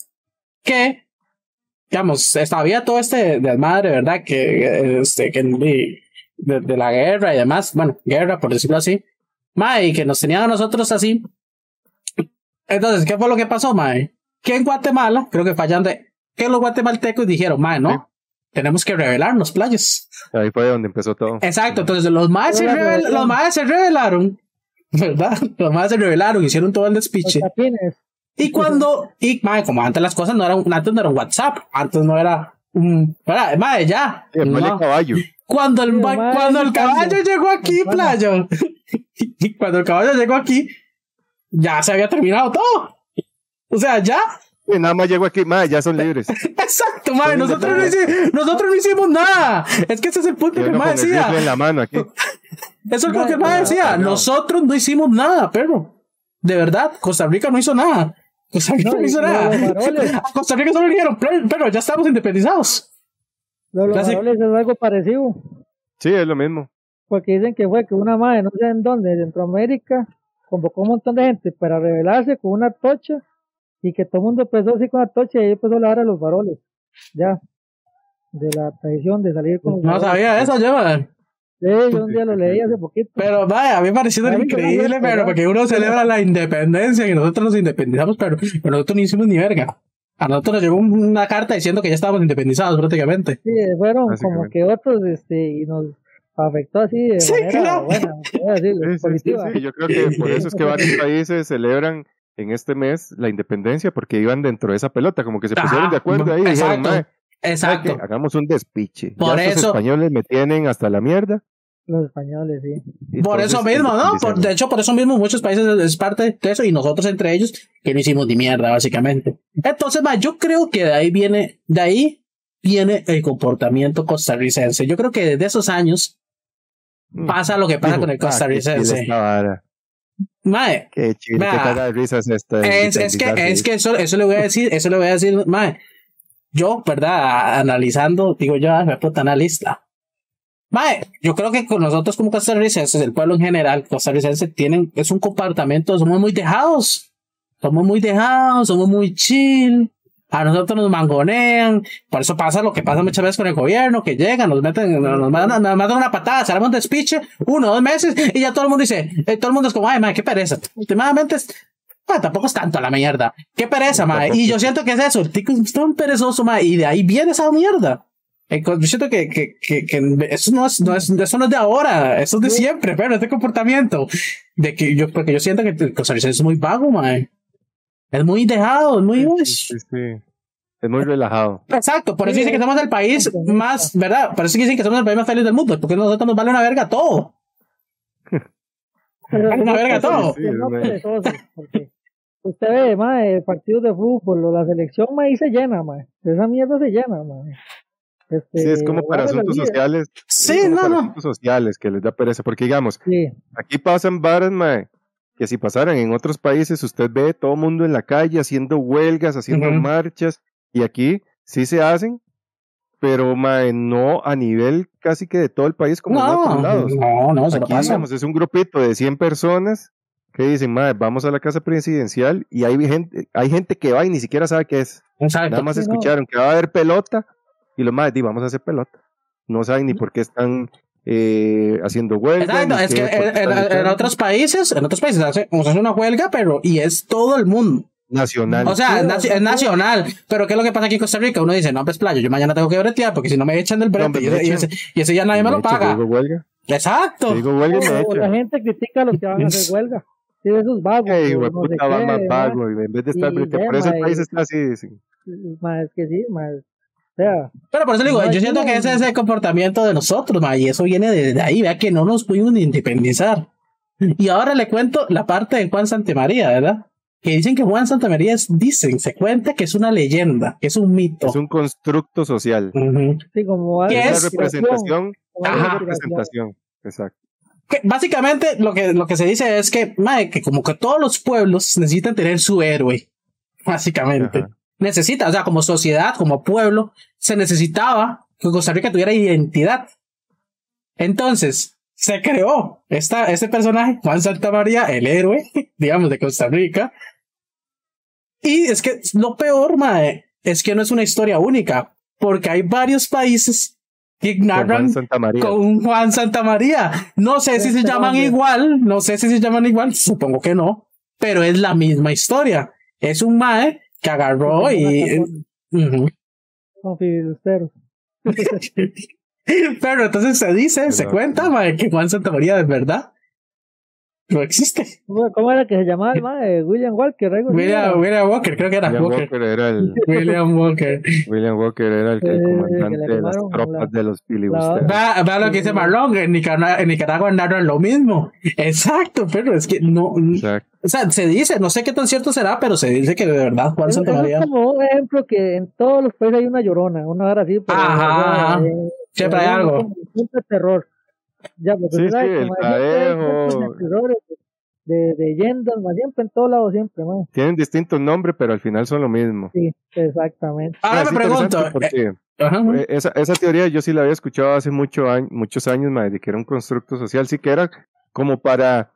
Que, digamos, había todo este desmadre, ¿verdad? Que, este, que de, la guerra y demás, bueno, guerra, por decirlo así. Mae, que nos tenían a nosotros así. Entonces, ¿qué fue lo que pasó, mae? Que en Guatemala, creo que fallan de, que los guatemaltecos dijeron, mae, no. Tenemos que rebelarnos, playas. Ahí fue donde empezó todo. Exacto, entonces los maes se, los maes se rebelaron, ¿verdad? Los maes se rebelaron, hicieron todo el despiche. Y cuando, y mae, como antes las cosas no eran, antes no era un WhatsApp, antes no era un, era, mae, ya. Sí, el mal de no. caballo. Cuando el, Sí, ma- mae, cuando el caballo llegó aquí, playo, y cuando el caballo llegó aquí, ya se había terminado todo. O sea, ya, nada más llegó aquí, madre, ya son libres. exacto, Son nosotros no, hicimos, nosotros no hicimos nada. Es que ese es el punto que el decía. en la mano aquí. Eso es lo que mae decía. no. Nosotros no hicimos nada, perro. De verdad, Costa Rica no hizo nada. Costa Rica no, No, hizo los nada. A Costa Rica solo le dijeron, pero, ya estamos independizados. Los Casi- faroles es algo parecido. Sí, es lo mismo. Porque dicen que fue que una madre, no sé en dónde, de Centroamérica, convocó un montón de gente para rebelarse con una tocha y que todo el mundo empezó así con la tocha y ahí empezó a hablar a los varoles. Ya. De la tradición de salir con los No varoles. sabía eso, yo, mae. Sí, yo un día lo leí hace poquito. Pero vaya, a mí me pareció increíble, pero ¿verdad? porque uno celebra la independencia y nosotros nos independizamos, pero, pero nosotros no hicimos ni verga. A nosotros nos llegó una carta diciendo que ya estábamos independizados prácticamente. Sí, fueron como que otros, este, y nos afectó así de Sí, manera claro. buena, Sí, sí, sí, Yo creo que por eso es que varios países celebran en este mes la independencia porque iban dentro de esa pelota, como que se pusieron Ajá, de acuerdo ahí y dijeron, exacto, "Mae, ¿sabe Exacto. hagamos un despiche. Por ya eso- españoles me tienen hasta la mierda. Los españoles, sí. Por eso mismo, ¿no? Por- independicemos". de hecho, por eso mismo muchos países es parte de eso y nosotros entre ellos que no hicimos ni mierda, básicamente. Entonces, ma, yo creo que de ahí viene, de ahí viene el comportamiento costarricense. Yo creo que desde esos años Mm. pasa lo que pasa con el "Ah, costarricense. Mae, Qué Vea, qué caga de risas esta. es, es que, es que eso, eso le voy a decir, eso le voy a decir, mae. Yo, ¿verdad? Analizando, digo yo, ah, me puta analista. Mae, yo creo que con nosotros como costarricenses, el pueblo en general, costarricense, tienen, es un comportamiento, somos muy dejados. Somos muy dejados, somos muy chill. A nosotros nos mangonean. Por eso pasa lo que pasa muchas veces con el gobierno, que llegan, nos meten, nos mandan, nos mandan una patada, se un despiche, uno, dos meses, y ya todo el mundo dice, eh, todo el mundo es como, ay, mae, qué pereza. Últimamente es, tampoco es tanto la mierda. Qué pereza, tampoco. Y yo siento que es eso. El tico es tan perezoso, mae. Y de ahí viene esa mierda. Eh, Yo siento que, que, que, que eso no es, no es, eso no es de ahora. Eso es de siempre, pero este comportamiento. De que yo, porque yo siento que el costarricense es muy vago, mae. Es muy dejado, es muy, uy. Sí, sí, sí. Es muy relajado. Exacto, por eso dicen que somos el país más, ¿verdad? Por eso dicen que somos el país más feliz del mundo, porque nosotros nos vale una verga todo. Pero Una verga todo. Usted ve, mae, partidos de fútbol o la selección, mae, se llena, mae. Esa mierda se llena, mae. Este, Sí, es como para asuntos sociales. es Sí, no, para no. asuntos sociales que les da pereza. Porque digamos, Sí, aquí pasan varas, mae, que si pasaran en otros países, usted ve todo el mundo en la calle haciendo huelgas, haciendo marchas, y aquí sí se hacen, pero mae, no a nivel casi que de todo el país como en No, otros lados. no, no, se Aquí, pasa. digamos, es un grupito de 100 personas que dicen, mae, vamos a la casa presidencial, y hay gente, hay gente que va y ni siquiera sabe qué es. Exacto. Nada más escucharon que va a haber pelota y los más, di, vamos a hacer pelota. No saben ni por qué están eh, haciendo huelga. Exacto, es que en, en- en otros países, en otros países hace, o sea, hace una huelga, pero y es todo el mundo. Nacional. O sea, es, naci- nacional. Pero ¿qué es lo que pasa aquí en Costa Rica? Uno dice, no, pues playo, yo mañana tengo que bretear porque si no me echan del brete hombre, y, me ese, y, echan. ese, y ese ya nadie me lo De hecho, paga. Digo huelga. Exacto. Digo huelga me o, o la echan. gente critica a los que van a hacer huelga. Sí, esos vagos. Ey, no puta, va qué, más vago. y En vez de estar Y breteando. Por eso el país está así. sí. Mae, es que sí, mae. Sea, Pero por eso le digo, No yo siento que ese es el comportamiento de nosotros, ma, y eso viene de, de ahí, vea que no nos pudimos ni independizar. Y ahora le cuento la parte de Juan Santemaría, ¿verdad? que dicen que Juan Santa María es, dicen, se cuenta que es una leyenda, que es un mito. Es un constructo social. Ujú. Sí, como ¿Qué algo es? de Una representación. Ajá. representación. Exacto. Que básicamente lo que, lo que se dice es que, mae, que como que todos los pueblos necesitan tener su héroe. Básicamente. Ajá. Necesita, o sea, como sociedad, como pueblo, se necesitaba que Costa Rica tuviera identidad. Entonces, se creó esta, este personaje, Juan Santa María, el héroe, digamos, de Costa Rica. Y es que lo peor, mae, es que no es una historia única, porque hay varios países que Con narran Juan Santa María. con Juan Santa María. No sé si se Este llaman igual, no sé si se llaman igual, supongo que no, pero es la misma historia. Es un mae que agarró y... Con filibusteros. Pero entonces se dice, se cuenta, mae, que Juan Santa María de verdad no existe. ¿Cómo era que se llamaba el mae? William Walker, algo William. William Walker, creo que era William Walker. Walker era el, William Walker. William Walker era el, el Eh, comandante de las tropas la- de los filibusteros. Va, va lo que dice Marlon, en Nicaragua, en Nicaragua narran lo mismo. Exacto, pero es que no, Exacto. o sea, se dice, no sé qué tan cierto será, pero se dice que de verdad Juan Santa María. es como un ejemplo que en todos los países hay una llorona, una hora así, pero Ajá, ajá. eh, Siempre hay algo. siempre terror. Ya, porque Sí, tú sabes, sí, el cosas de leyendas, más siempre en todos lados, siempre, man. Tienen distintos nombres, pero al final son lo mismo. Sí, exactamente. Ahora Es me pregunto, porque, eh, ajá, eh, esa, esa teoría yo sí la había escuchado hace mucho año- muchos años, madre, de que era un constructo social, sí que era como para,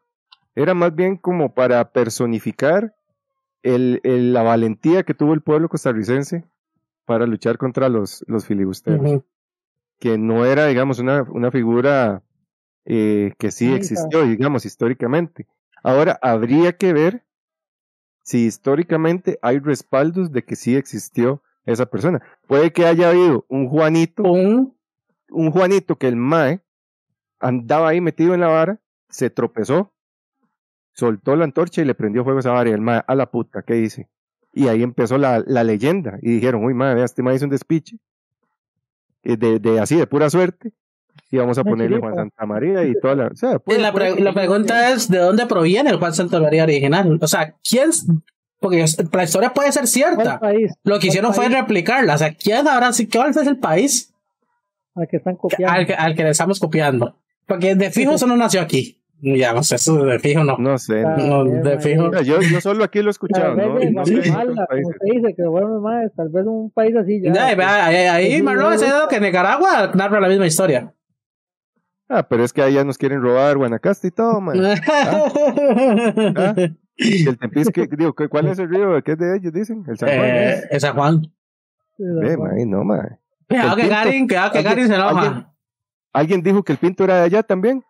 era más bien como para personificar el, el- la valentía que tuvo el pueblo costarricense para luchar contra los, los filibusteros. que no era, digamos, una, una figura eh, que sí existió, digamos, históricamente. Ahora, habría que ver si históricamente hay respaldos de que sí existió esa persona. Puede que haya habido un Juanito, Un- un Juanito que el Mae andaba ahí metido en la vara, se tropezó, soltó la antorcha y le prendió fuego a esa vara y el Mae, a la puta, ¿qué dice? Y ahí empezó la, la leyenda y dijeron, uy, Mae, este Mae hizo un despiche, eh, de, de así, de pura suerte, y vamos a ponerle. Juan Santa María y toda la... O sea, puede- la, puede- pre- la pregunta es, ¿de dónde proviene el Juan Santa María original? O sea, ¿quién? Porque la historia puede ser ¿Cuál cierta. país? Lo que ¿Cuál hicieron fue replicarla. O sea, ¿quién ahora sí? ¿Cuál es el país al que están copiando? al que, al que le estamos copiando? Porque de fijo eso no nació aquí. Ya, no sé, eso de fijo no. No sé. No, bien, de fijo. Sea, yo, yo solo aquí lo he escuchado, Tal ¿no? No sé Guatemala, como se dice, que fueron más, tal vez un país así ya. Ya, ahí, ahí Sí, Marlon no, ha sido que Nicaragua narra la misma historia. Ah, pero es que allá nos quieren robar Guanacaste y todo, man. Ah. Y el Tempisque, digo, ¿cu- ¿cuál es el río? ¿Qué es de ellos, dicen? El San Juan. eh, ¿es? esa Juan. Ve, man, no, man. Cuidado El que. Garin, cuidado que Alguien- Garin se enoja. alguien- ¿Alguien dijo que el Pinto era de allá también?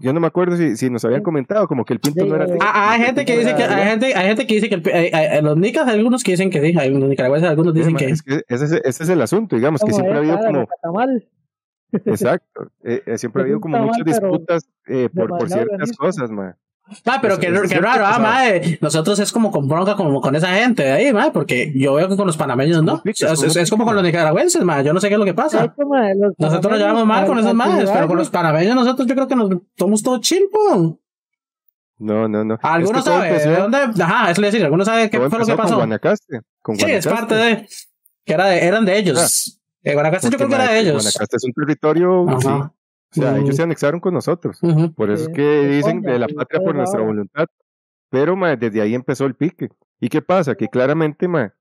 Yo no me acuerdo si, si nos habían comentado como que el Pinto Sí, no era eh, de- Ah, hay gente que dice que hay gente, hay gente que dice que el- hay- hay- los nicas hay algunos que dicen que sí, hay los nicaragüenses algunos dicen que es que ese, es- ese es el asunto, digamos, que siempre ha habido ah, como. Exacto, eh, eh, siempre ha habido como muchas disputas eh, por, por ciertas cosas, man. Ah, pero qué, raro, ah, mae. Nosotros es como con bronca como con esa gente de ahí, mae, porque yo veo que con los panameños no. es, es como es- es como pique, con los nicaragüenses, mae. Yo no sé qué es lo que De pasa. Nosotros nos llevamos mal al- con esos maes, pero con los panameños nosotros yo creo que nos somos todos chimpo. No, no, no. Es que Algunos todo saben de empezó- dónde, ajá, eso le decir, algunos saben qué todo fue lo que empezó con pasó. Guanacaste. Con Sí, es parte de, que era de, eran de ellos. Eh, Guanacaste yo creo que era de ellos. Guanacaste es un territorio, sí. O sea, Mm. ellos se anexaron con nosotros. Ujú. Por eso es que dicen de la patria por nuestra voluntad. Pero mae, desde ahí empezó el pique. ¿Y qué pasa? Que claramente mae,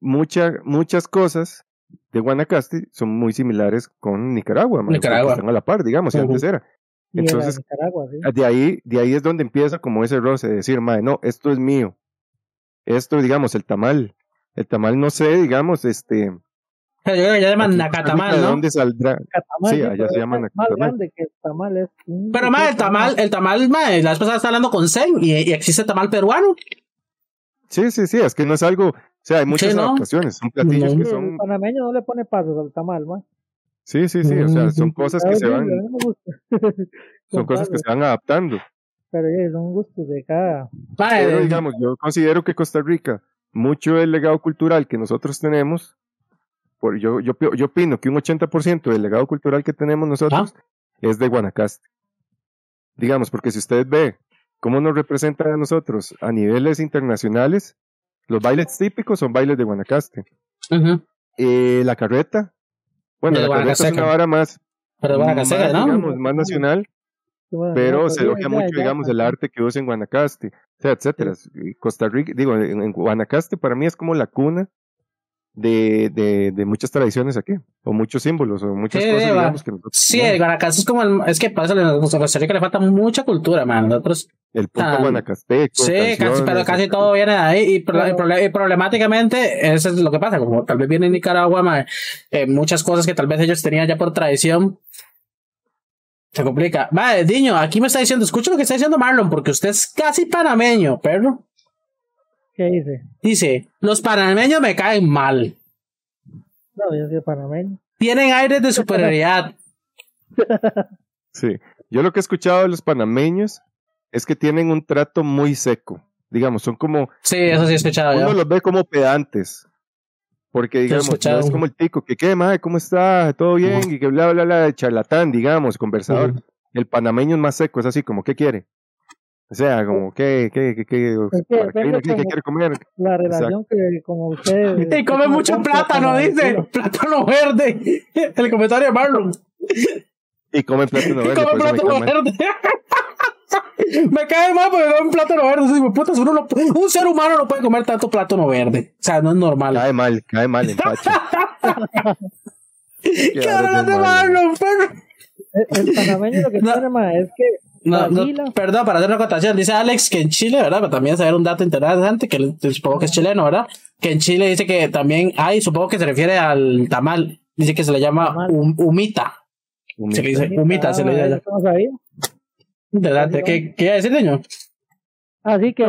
mucha- muchas cosas de Guanacaste son muy similares con Nicaragua. mae, Nicaragua. Están a la par, digamos, y Ujú. antes era. Entonces, Nicaragua, sí. de ahí, de ahí es donde empieza como ese roce de decir, mae, no, esto es mío. Esto, digamos, el tamal. El tamal, no sé, digamos, este. Pero yo creo que ya llaman Nacatamal, ¿De ¿no? dónde saldrá? Catamal, sí, allá pero se es llaman más nacatamal. grande que el tamal. Es un- Pero más el tamal, el tamal, mae, la vez pasada estaba hablando con Zen y, y existe tamal peruano. Sí, sí, sí, es que no es algo. O sea, hay muchas Sí, ¿no? adaptaciones. Son platillos No. que son. El panameño no le pone pasos al tamal, man. Sí, sí, sí, o sea, son Ujú. cosas que se van, no son cosas que se van adaptando. Pero ya, son gustos de cada. Pero eh, digamos, yo considero que Costa Rica, mucho del legado cultural que nosotros tenemos, por, yo, yo, yo opino que un 80% del legado cultural que tenemos nosotros Ah. es de Guanacaste. Digamos, porque si usted ve ¿cómo nos representan a nosotros? A niveles internacionales, los bailes típicos son bailes de Guanacaste. Ujú. Eh, la carreta, bueno, De la carreta es una vara más, Pero más, ¿no? digamos, más nacional, bueno, pero no, se elogia ya, mucho, ya, digamos, ya. el arte que usa en Guanacaste, o sea, etcétera. Costa Rica, digo, en, en Guanacaste para mí es como la cuna de, de, de muchas tradiciones aquí, o muchos símbolos, o muchas Sí, cosas, digamos, que nosotros Sí, el Guanacaste es como el, es que pasa a Costa Rica le falta mucha cultura, man. Nosotros, el punto ah, guanacasteco, sí, casi, pero casi todo viene de ahí y, pro- y problemáticamente eso es lo que pasa, como tal vez viene en Nicaragua, man, eh, muchas cosas que tal vez ellos tenían ya por tradición. Se complica. Vale, Diño, aquí me está diciendo, escucha lo que está diciendo Marlon, porque usted es casi panameño, perro. ¿Qué dice? Dice, los panameños me caen mal. No, yo soy panameño. Tienen aires de superioridad. Sí, yo lo que he escuchado de los panameños es que tienen un trato muy seco, digamos, son como, Sí, eso sí he escuchado uno yo. los ve como pedantes, porque digamos, no es como el tico, que qué, madre, ¿cómo está? ¿Todo bien? Y que bla, bla, bla, charlatán, digamos, conversador. El panameño es más seco, es así como, ¿qué quiere? O sea, como, ¿qué, qué, qué, qué, Es quiere comer? La relación que como usted... Y come mucho plátano, dice. Plátano verde. El comentario de Marlon. Y come plátano Y verde, come por eso me plátano cae mal. verde. Me cae mal porque come plátano verde. Así, putas, uno no- un ser humano no puede comer tanto plátano verde. O sea, no es normal. Cae mal, cae mal, empacha. ¿Qué hablas de. Marlon, perro? El, el panameño lo que No. tiene más es que No, perdón, para hacer una acotación, dice Alex que en Chile, ¿verdad? Pero también saber un dato interesante, que supongo que es chileno, ¿verdad? Que en Chile dice que también hay, supongo que se refiere al tamal, dice que se le llama hum- humita. Se le dice humita, se le dice allá. Ah, eso no sabía. Interesante. ¿Qué, ¿Qué iba a decir, niño? Así que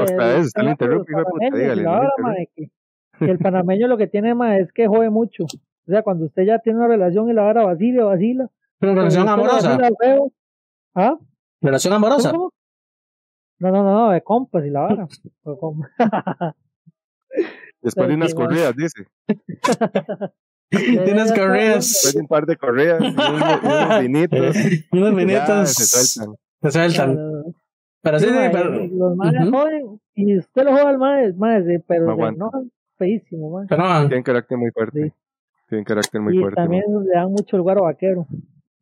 que, el panameño lo que tiene más es que jode mucho. O sea, cuando usted ya tiene una relación y la vara vacila, vacila. Pero relación amorosa. vacila al feo, ¿Ah? Relación amorosa. ¿Cómo? No, no, no, no, de compas y la vara. Después de unas corridas, dice. Tienes Después correas. de un par de corridas, y unos, y unos vinitos. Unos ya minutos. se sueltan. Se sueltan. Pero sí, sí, mae, pero. Los maes Ujú. joden y usted lo joda al mae, mae, sí, pero No se aguanta. enojan feísimo, mae. pero no. Tienen carácter muy fuerte. Sí. Tienen carácter muy y fuerte. también ¿no? le dan mucho el guaro vaquero.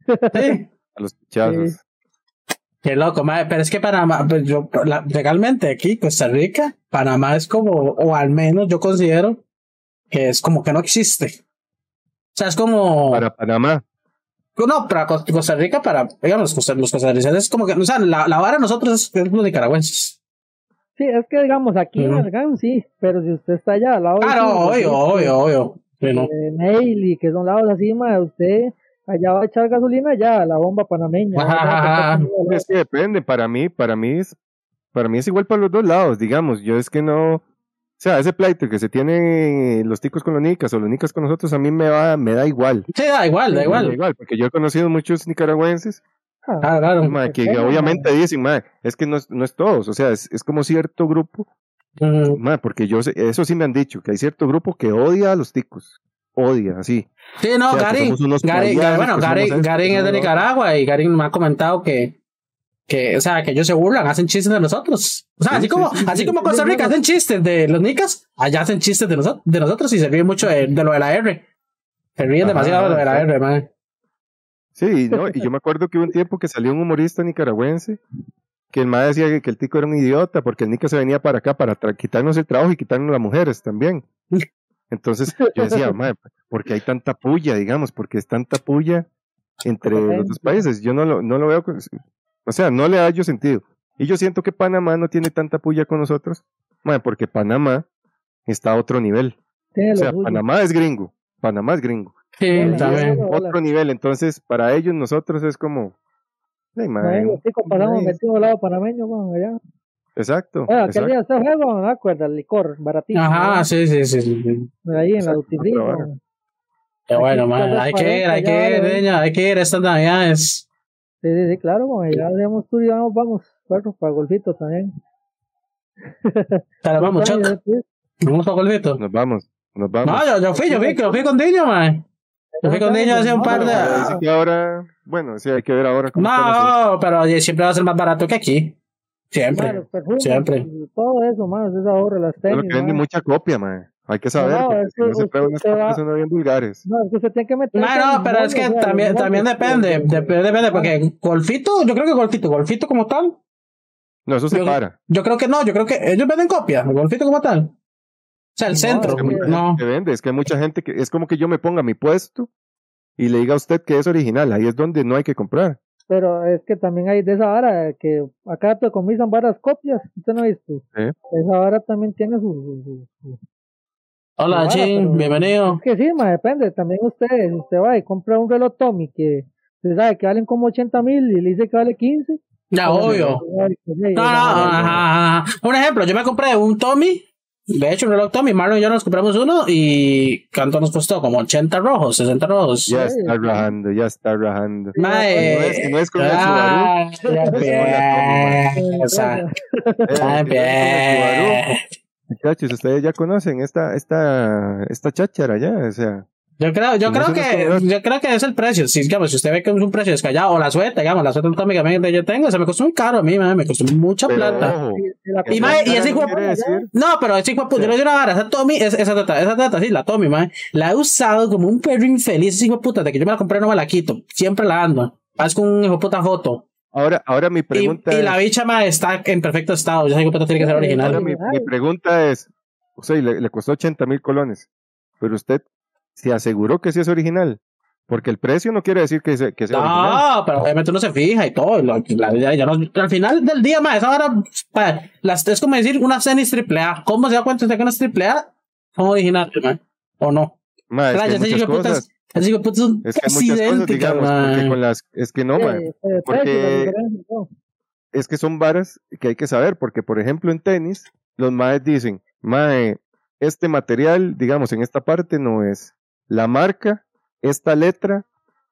Sí. A los pichazos. Sí. Qué loco, madre. Pero es que Panamá, pues yo, la- legalmente aquí, Costa Rica, Panamá es como, o al menos yo considero que es como que no existe. O sea, es como. Para Panamá. No, para Cos- Costa Rica, para, digamos, Costa- los costarricenses, es como que, o sea, la, la vara de nosotros es, es los nicaragüenses. Sí, es que digamos aquí en. Argan sí, pero si usted está allá al lado Ah, sur, obvio, pues, obvio, obvio. Sí, no. de Neil y que son lados así, mae, usted allá va a echar gasolina ya, la bomba panameña. Es que depende. Para mí, para mí es, para mí es igual para los dos lados, digamos. Yo es que no, o sea, ese pleito que se tiene los ticos con los nicas o los nicas con nosotros, a mí me va, me da igual. Sí, da igual, da Me da igual. igual, porque yo he conocido muchos nicaragüenses lado. Claro, claro. que obviamente dicen, es que no es, no es todos, o sea, es, es como cierto grupo, mae, porque yo sé, eso sí me han dicho, que hay cierto grupo que odia a los ticos, odia, así. Sí, no, O sea, bueno, que Garín es de. Nicaragua y Garín me ha comentado que, que, o sea, que ellos se burlan, hacen chistes de nosotros. O sea, Sí, así sí, como, sí, así sí. como Costa Rica hacen chistes de los nicas, allá hacen chistes de, nosotros de nosotros y se ríen mucho de, de lo de la R. Se ríen Ajá, demasiado de lo de la. R, man. Sí, ¿no? y yo me acuerdo que hubo un tiempo que salió un humorista nicaragüense que el mae decía que, que el tico era un idiota porque el nica se venía para acá para quitarnos el trabajo y quitarnos las mujeres también. Entonces yo decía, mae, ¿por qué hay tanta puya, digamos? Porque es tanta puya entre los dos países. Yo no lo, no lo veo, o sea, no le hallo sentido. Y yo siento que Panamá no tiene tanta puya con nosotros, mae, porque Panamá está a otro nivel. O sea. Panamá es gringo, Panamá es gringo. Sí, también. Otro nivel, entonces para ellos nosotros es como... Ay, pasamos mae, metidos al lado panameño, weón, allá. Exacto. Bueno, aquel exacto. día usted weón, ¿no? acuerda, el licor, baratito. Ajá, sí, sí, sí. sí. Ahí en la weón. Qué bueno, man. Hay que ir, hay que ir, 40 ya, niña, hay que ir estas navidades. Sí, sí, sí, claro, weón, ya hacemos tour y vamos, vamos, bueno, para golfito también. Pero vamos, Vamos para Golfito. Nos vamos, nos vamos. No, yo, yo fui, yo fui, yo fui con Diño, man. Yo fui con Diño hace un par de. Que ahora, bueno, sí, hay que ver ahora cómo No, pero siempre va a ser más barato que aquí. Siempre. Mae, los perfumes, siempre. Todo eso, más, ese ahorro, las tenis. que vende mucha copia, man. Hay que saber, No, es no que se unas bien vulgares. No, es que usted tiene que meter. No, no, pero es que también, también depende, dep- depende, porque Golfito, yo creo que Golfito, Golfito como tal, No, eso se Yo- para. yo creo que no, yo creo que ellos venden copia, Golfito como tal. O sea, el No, centro, es que mucha no. gente vende, es que hay mucha gente que es como que yo me ponga mi puesto y le diga a usted que es original, ahí es donde no hay que comprar. Pero es que también hay de esa vara que acá te comienzan varias copias. ¿Usted no ha visto? Esa vara también tiene su. su- su- su- Hola, Vara, pero- bienvenido. Es que sí, ma, depende. También usted, si usted va y compra un reloj Tommy que se sabe que valen como 80 mil y le dice que vale 15. Ya, obvio. sí, No, no, esa vara, ajá, ajá. Un ejemplo, yo me compré un Tommy, de hecho un reloj Tommy, Marlon y yo nos compramos uno y ¿cuánto nos costó? Como 80 rojos, 60 rojos. Ya está rajando, ya está rajando. Mae, No es- no es con el ah, ya Es con la empieza, ya empieza. Muchachos, ustedes ya conocen esta, esta, esta cháchara ya, o sea, Yo creo, yo creo que, yo creo que es el precio. Si, digamos, si usted ve que es un precio descallado, o la sueta, digamos, la sueta Tommy que yo tengo, se me costó muy caro a mí, mae, me costó mucha pero plata. Sí, sí, Y, y ese no hijo No, pero ese hijo de puta, yo le doy una vara, esa Tommy, es- esa tata, esa tata, sí, la Tommy, mae, la he usado como un perro infeliz, ese hijo de puta, de que yo me la compré no me la quito, siempre la ando. Haz con un hijo de puta foto. Ahora, ahora mi Y, pregunta y es, la bicha, mae, está en perfecto estado, ese hijo de puta tiene que ser Sí, original. ahora mi, mi pregunta es, o sea, y le, le costó 80 mil colones, pero usted se aseguró que sí es original, porque el precio no quiere decir que, se- que sea original. No, pero obviamente uno se fija y todo. y lo- la- ya- ya no- al final del día, ma, esa vara, pa, las, es como decir unas tenis triple A. ¿Cómo se da cuenta usted que unas triple A son originales, ma? ¿O no? Ma, es que muchas cosas, putas es que muchas cosas, idénticas, digamos, ma. porque con las, es que no, Sí, porque- no. es que son varas que hay que saber, porque por ejemplo en tenis, los maes dicen, mae, este material, digamos, en esta parte no es la marca, esta letra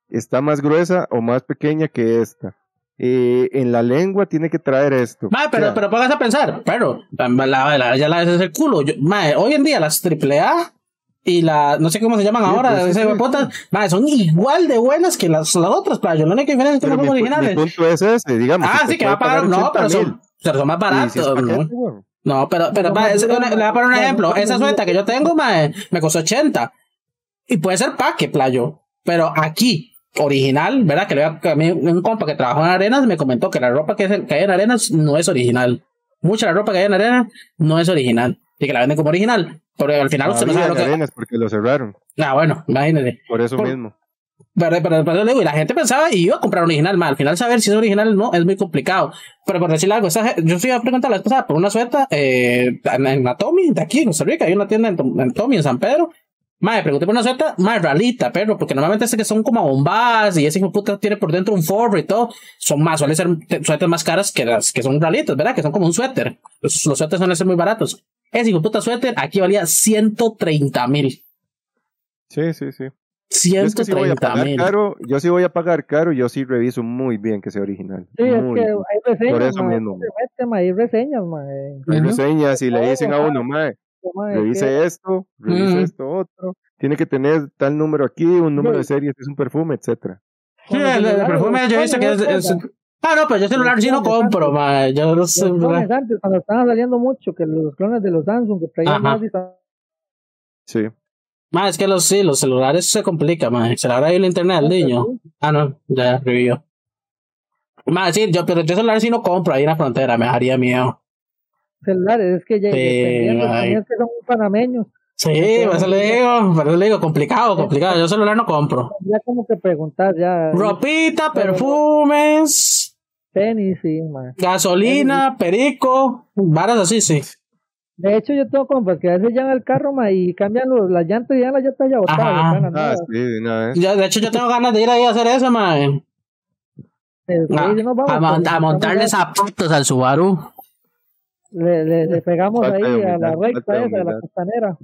está más gruesa o más pequeña que esta. Eh, en la lengua tiene que traer esto. Ma, O pero, sea, pero póngase a pensar, pero la, la, la- ya la es el culo. Yo, ma, hoy en día las triple A y la, no sé cómo se llaman Sí, ahora, pues, huepotas, ma, son igual de buenas que las, las otras, diferencia que pero no mi, son pu- mi originales. punto es ese, digamos. Ah, sí, que va a pagar, no, 80 pero mil, son, pero son más baratos. si ¿no? weón. No, pero, pero, No, le voy a poner un ejemplo. Esa suelta que yo tengo, ma, me costó 80. Y puede ser paque, playo. Pero aquí, original, ¿verdad? Que, le a- mí un compa que trabajó en Arenas me comentó que la ropa que, es- que hay en Arenas no es original. Mucha de la ropa que hay en Arenas no es original. Y que la venden como original. Pero al final usted no sabe lo que. Arenas porque lo cerraron, Ah, bueno, imagínese. por eso Por- mismo. Pero, pero, pero le digo, y la gente pensaba y iba a comprar original, ma, al final saber si es original o no es muy complicado. Pero por decirle algo, esa yo fui a preguntar la vez pasada por una sueta eh, en, en la Tommy, de aquí en Costa Rica, hay una tienda en, en Tommy, en San Pedro. Madre, pregunté por una sueta más ralita, pero porque normalmente sé que son como bombas y ese hijo puta tiene por dentro un forro y todo. Son más, suelen ser te- suetas más caras que las que son ralitas, ¿verdad? Que son como un suéter. Los, los suéteres suelen ser muy baratos. Ese hijo puta suéter aquí valía 130 mil. Sí, sí, sí. Yo es que si voy a 130 pagar mil. caro, yo sí voy a pagar caro, yo sí reviso muy bien que sea original. Sí, es que hay reseñas, Por eso ma, mismo. se mete, ma, hay reseñas, ma, Hay reseñas y le dicen a uno, mae, ma, es revise que- esto, revise Ujú. esto otro, tiene que tener tal número aquí, un número de serie, es un perfume, etcétera. Sí, el, el perfume yo he visto que es, es-. Ah, no, pero yo celular sí no compro, ma. Yo no Los sé, clones antes, cuando estaban saliendo mucho, que los clones de los Samsung que traían Ajá. más Sí. Ma, es que los, sí, los celulares se complica, ma. Se le habrá ido el internet al niño. Ah, no, ya revivió. Ma, sí, yo, pero yo celular sí no compro ahí en la frontera, me haría miedo. Celulares, es que ya Sí, también que son muy panameños, Sí, por eso le digo, por eso le digo, complicado, complicado. Yo celular no compro. ya como que preguntar, ya Ropita, perfumes, tenis, sí, ma. gasolina, perico, varas así, sí. De hecho, yo tengo compas que a veces llevan el carro, ma, y cambian los, las llantas y ya las llantas ya botadas, Ah, sí, vez. Yo, de hecho, yo tengo ganas de ir ahí a hacer eso, ma. Eh, sí, A, a mon- pues, a montarle zapatos al Subaru. Le, le, le pegamos ahí de a la recta de esa, a la costanera.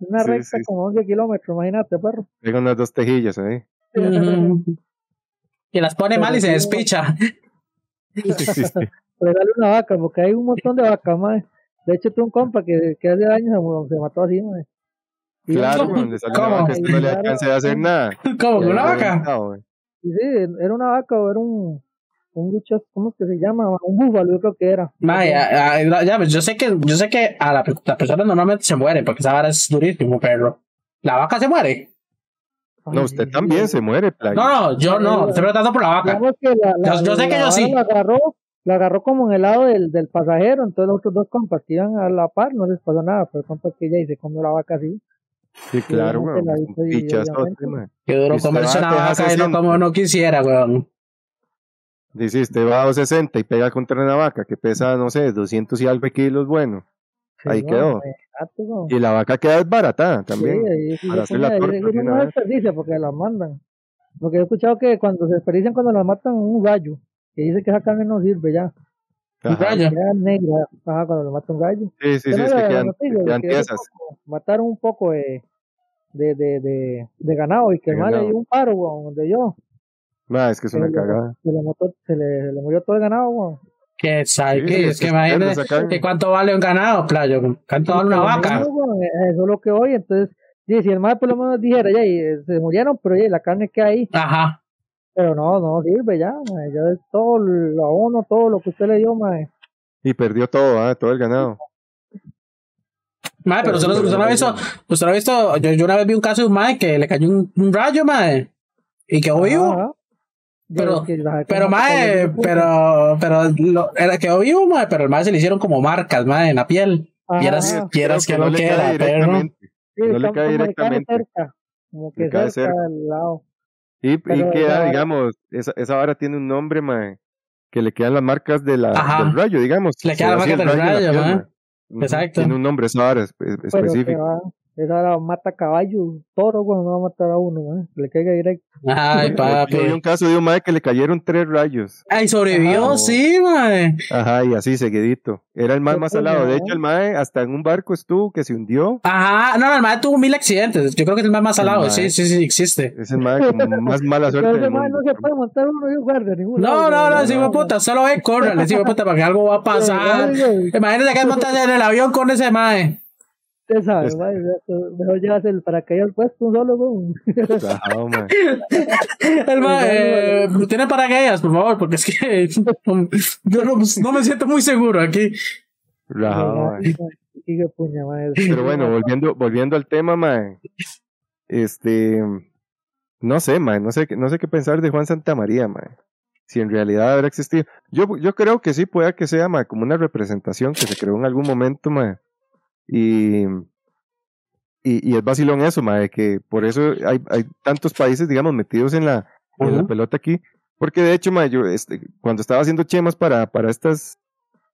Una Sí, recta sí, como 11 kilómetros, imagínate, perro. Tengo unas dos tejillas ahí. Y las pone mal y se despicha. Sí, sí, sí. Dale una vaca, porque hay un montón de vacas, mae. De hecho, tuve un compa que, que hace años se, mató así. Y Claro, donde sale ¿Cómo? una vaca, este no le alcanza a hacer nada. Como Ya una vaca. reventado, sí, era una vaca o era un, un bicho, ¿cómo es que se llama? Un búfalo, yo creo que era. Ma, ya, ya, ya, yo sé que, yo sé que a la, la persona normalmente se muere porque esa vara es durísimo, pero la vaca se muere. No, usted también se muere, playa. No, no, yo no, estoy preguntando por la vaca. Que la, la- Yo- yo sé que yo sí. La agarró, la agarró como en el lado del, del pasajero, entonces los otros dos compas que iban a la par no les pasó nada, pero el compa que ella y se comió la vaca así. Sí, claro, weón. pichazote. Qué duro comerse una vaca y no como no quisiera, weón. Dice, usted va a 60 y pega contra una vaca que pesa, no sé, 200 y algo de kilos, bueno. Sí, Ahí quedó. Y la vaca queda desbaratada también. Sí, sí para se hacer la torta no desperdicia porque las mandan. Porque he escuchado que cuando se desperdician cuando las matan un gallo, que dice que esa carne no sirve ya, Ajá. gallo. queda negra, ajá, cuando lo mata un gallo. Sí, sí, sí, no es que la quedan, noticia, quedan Mataron un poco de, de, de, de, de ganado y que mal le dio un paro, donde yo. Ma, es que es una Se le- cagada. Se le, mató, se le, se le murió todo el ganado, weón. Que sabe Sí, es que imagínate que cuánto vale un ganado, playo. ¿Cuánto vale una Pero vaca? eh, Eso es lo que voy, entonces, sí, si el mal por lo menos dijera, ya, y, eh, se murieron, pero ya, la carne que ahí, Ajá. pero no, no sirve ya, mae, ya es todo lo uno, todo lo que usted le dio, mae. Y perdió todo, ah, todo el ganado. Mae, pero usted, no- Pero- usted no ha visto, usted no ha visto, yo, yo una vez vi un caso de un mae que le cayó un, un rayo, mae, y quedó vivo. Ajá. Pero- Pero mae, pero, pero lo, era quedó vivo, mae, pero el mae se le hicieron como marcas, mae, en la piel. Ajá, Quieras, quieras que no le cae pero. directamente. Sí, no le cae directamente. cerca, como que cerca, cerca. al lado. Y, y Pero queda, vara- digamos, esa, esa vara tiene un nombre, mae, que le quedan las marcas de la, Ajá. del rayo, digamos. Le quedan las marcas el del rayo, mae. Ujú, Exacto. Tiene un nombre esa vara espe- Pero específico. va, esa hora mata caballos, toro, cuando no va a matar a uno, que le caiga directo. Ay, papi. un caso de un mae que le cayeron tres rayos. Ay, sobrevivió, Ajá. sí, mae. Ajá, y así seguidito. Era el mae más salado. De hecho, el mae hasta en un barco estuvo que se hundió. Ajá, no, no, el mae tuvo mil accidentes. Yo creo que es el mae más salado. Sí, sí, sí, existe. Es el mae con más mala suerte Pero ese mae no se puede montar uno y ningún No, no, no, sí, puta, solo ve, córrale, sí, puta, para que algo va a pasar. Imagínate que montas en el avión con ese mae. Usted sabe, Es- mae, mejor llevas el paracaídas puesto un solo. Ajá, mae. El eh, tiene paracaídas, por favor, porque es que yo no, no me siento muy seguro aquí. Qué puña. Pero bueno, volviendo, volviendo al tema, mae. Este, no sé, mae, no sé, qué- no sé qué pensar de Juan Santamaría, mae. Si en realidad habrá existido. Yo, yo creo que sí, puede que sea, mae, como una representación que se creó en algún momento, mae. Y, y, y es vacilón eso, mae, que por eso hay, hay tantos países, digamos, metidos en la, en la pelota aquí. Porque de hecho, mae, yo, este, cuando estaba haciendo chemas para, para estas,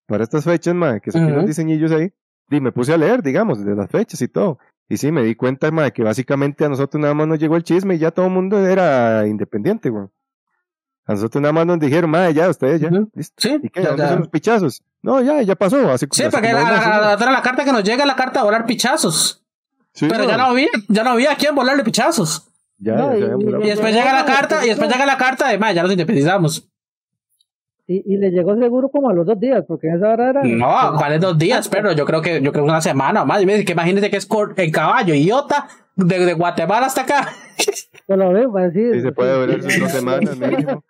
para estas fechas, mae, que saqué Ujú. unos diseñillos ahí, y me puse a leer, digamos, de las fechas y todo. Y sí, me di cuenta, mae, que básicamente a nosotros nada más nos llegó el chisme y ya todo el mundo era independiente, güey. A nosotros nada más nos dijeron, mae, ya, ustedes ya, listo. Sí, ¿Y qué? ya, ¿Dónde ya. son los pichazos? No, ya, ya pasó. Así, Sí, así porque la, la, carta que nos llega es la carta de volar pichazos. sí, Pero ya no había, ya no había a quién volarle pichazos. Ya, No, ya y- y- después llega la carta, y después llega la carta de, "Ma, ya nos independizamos. Y, y le llegó seguro como a los dos días, porque esa hora era. No, ¿cuáles dos días? Pero yo creo que, yo creo que una semana o más. Y me dice que imagínese que es en caballo, idiota, de, de Guatemala hasta acá. Yo lo veo, va a decir. Sí, se puede durar sus dos semanas mínimo.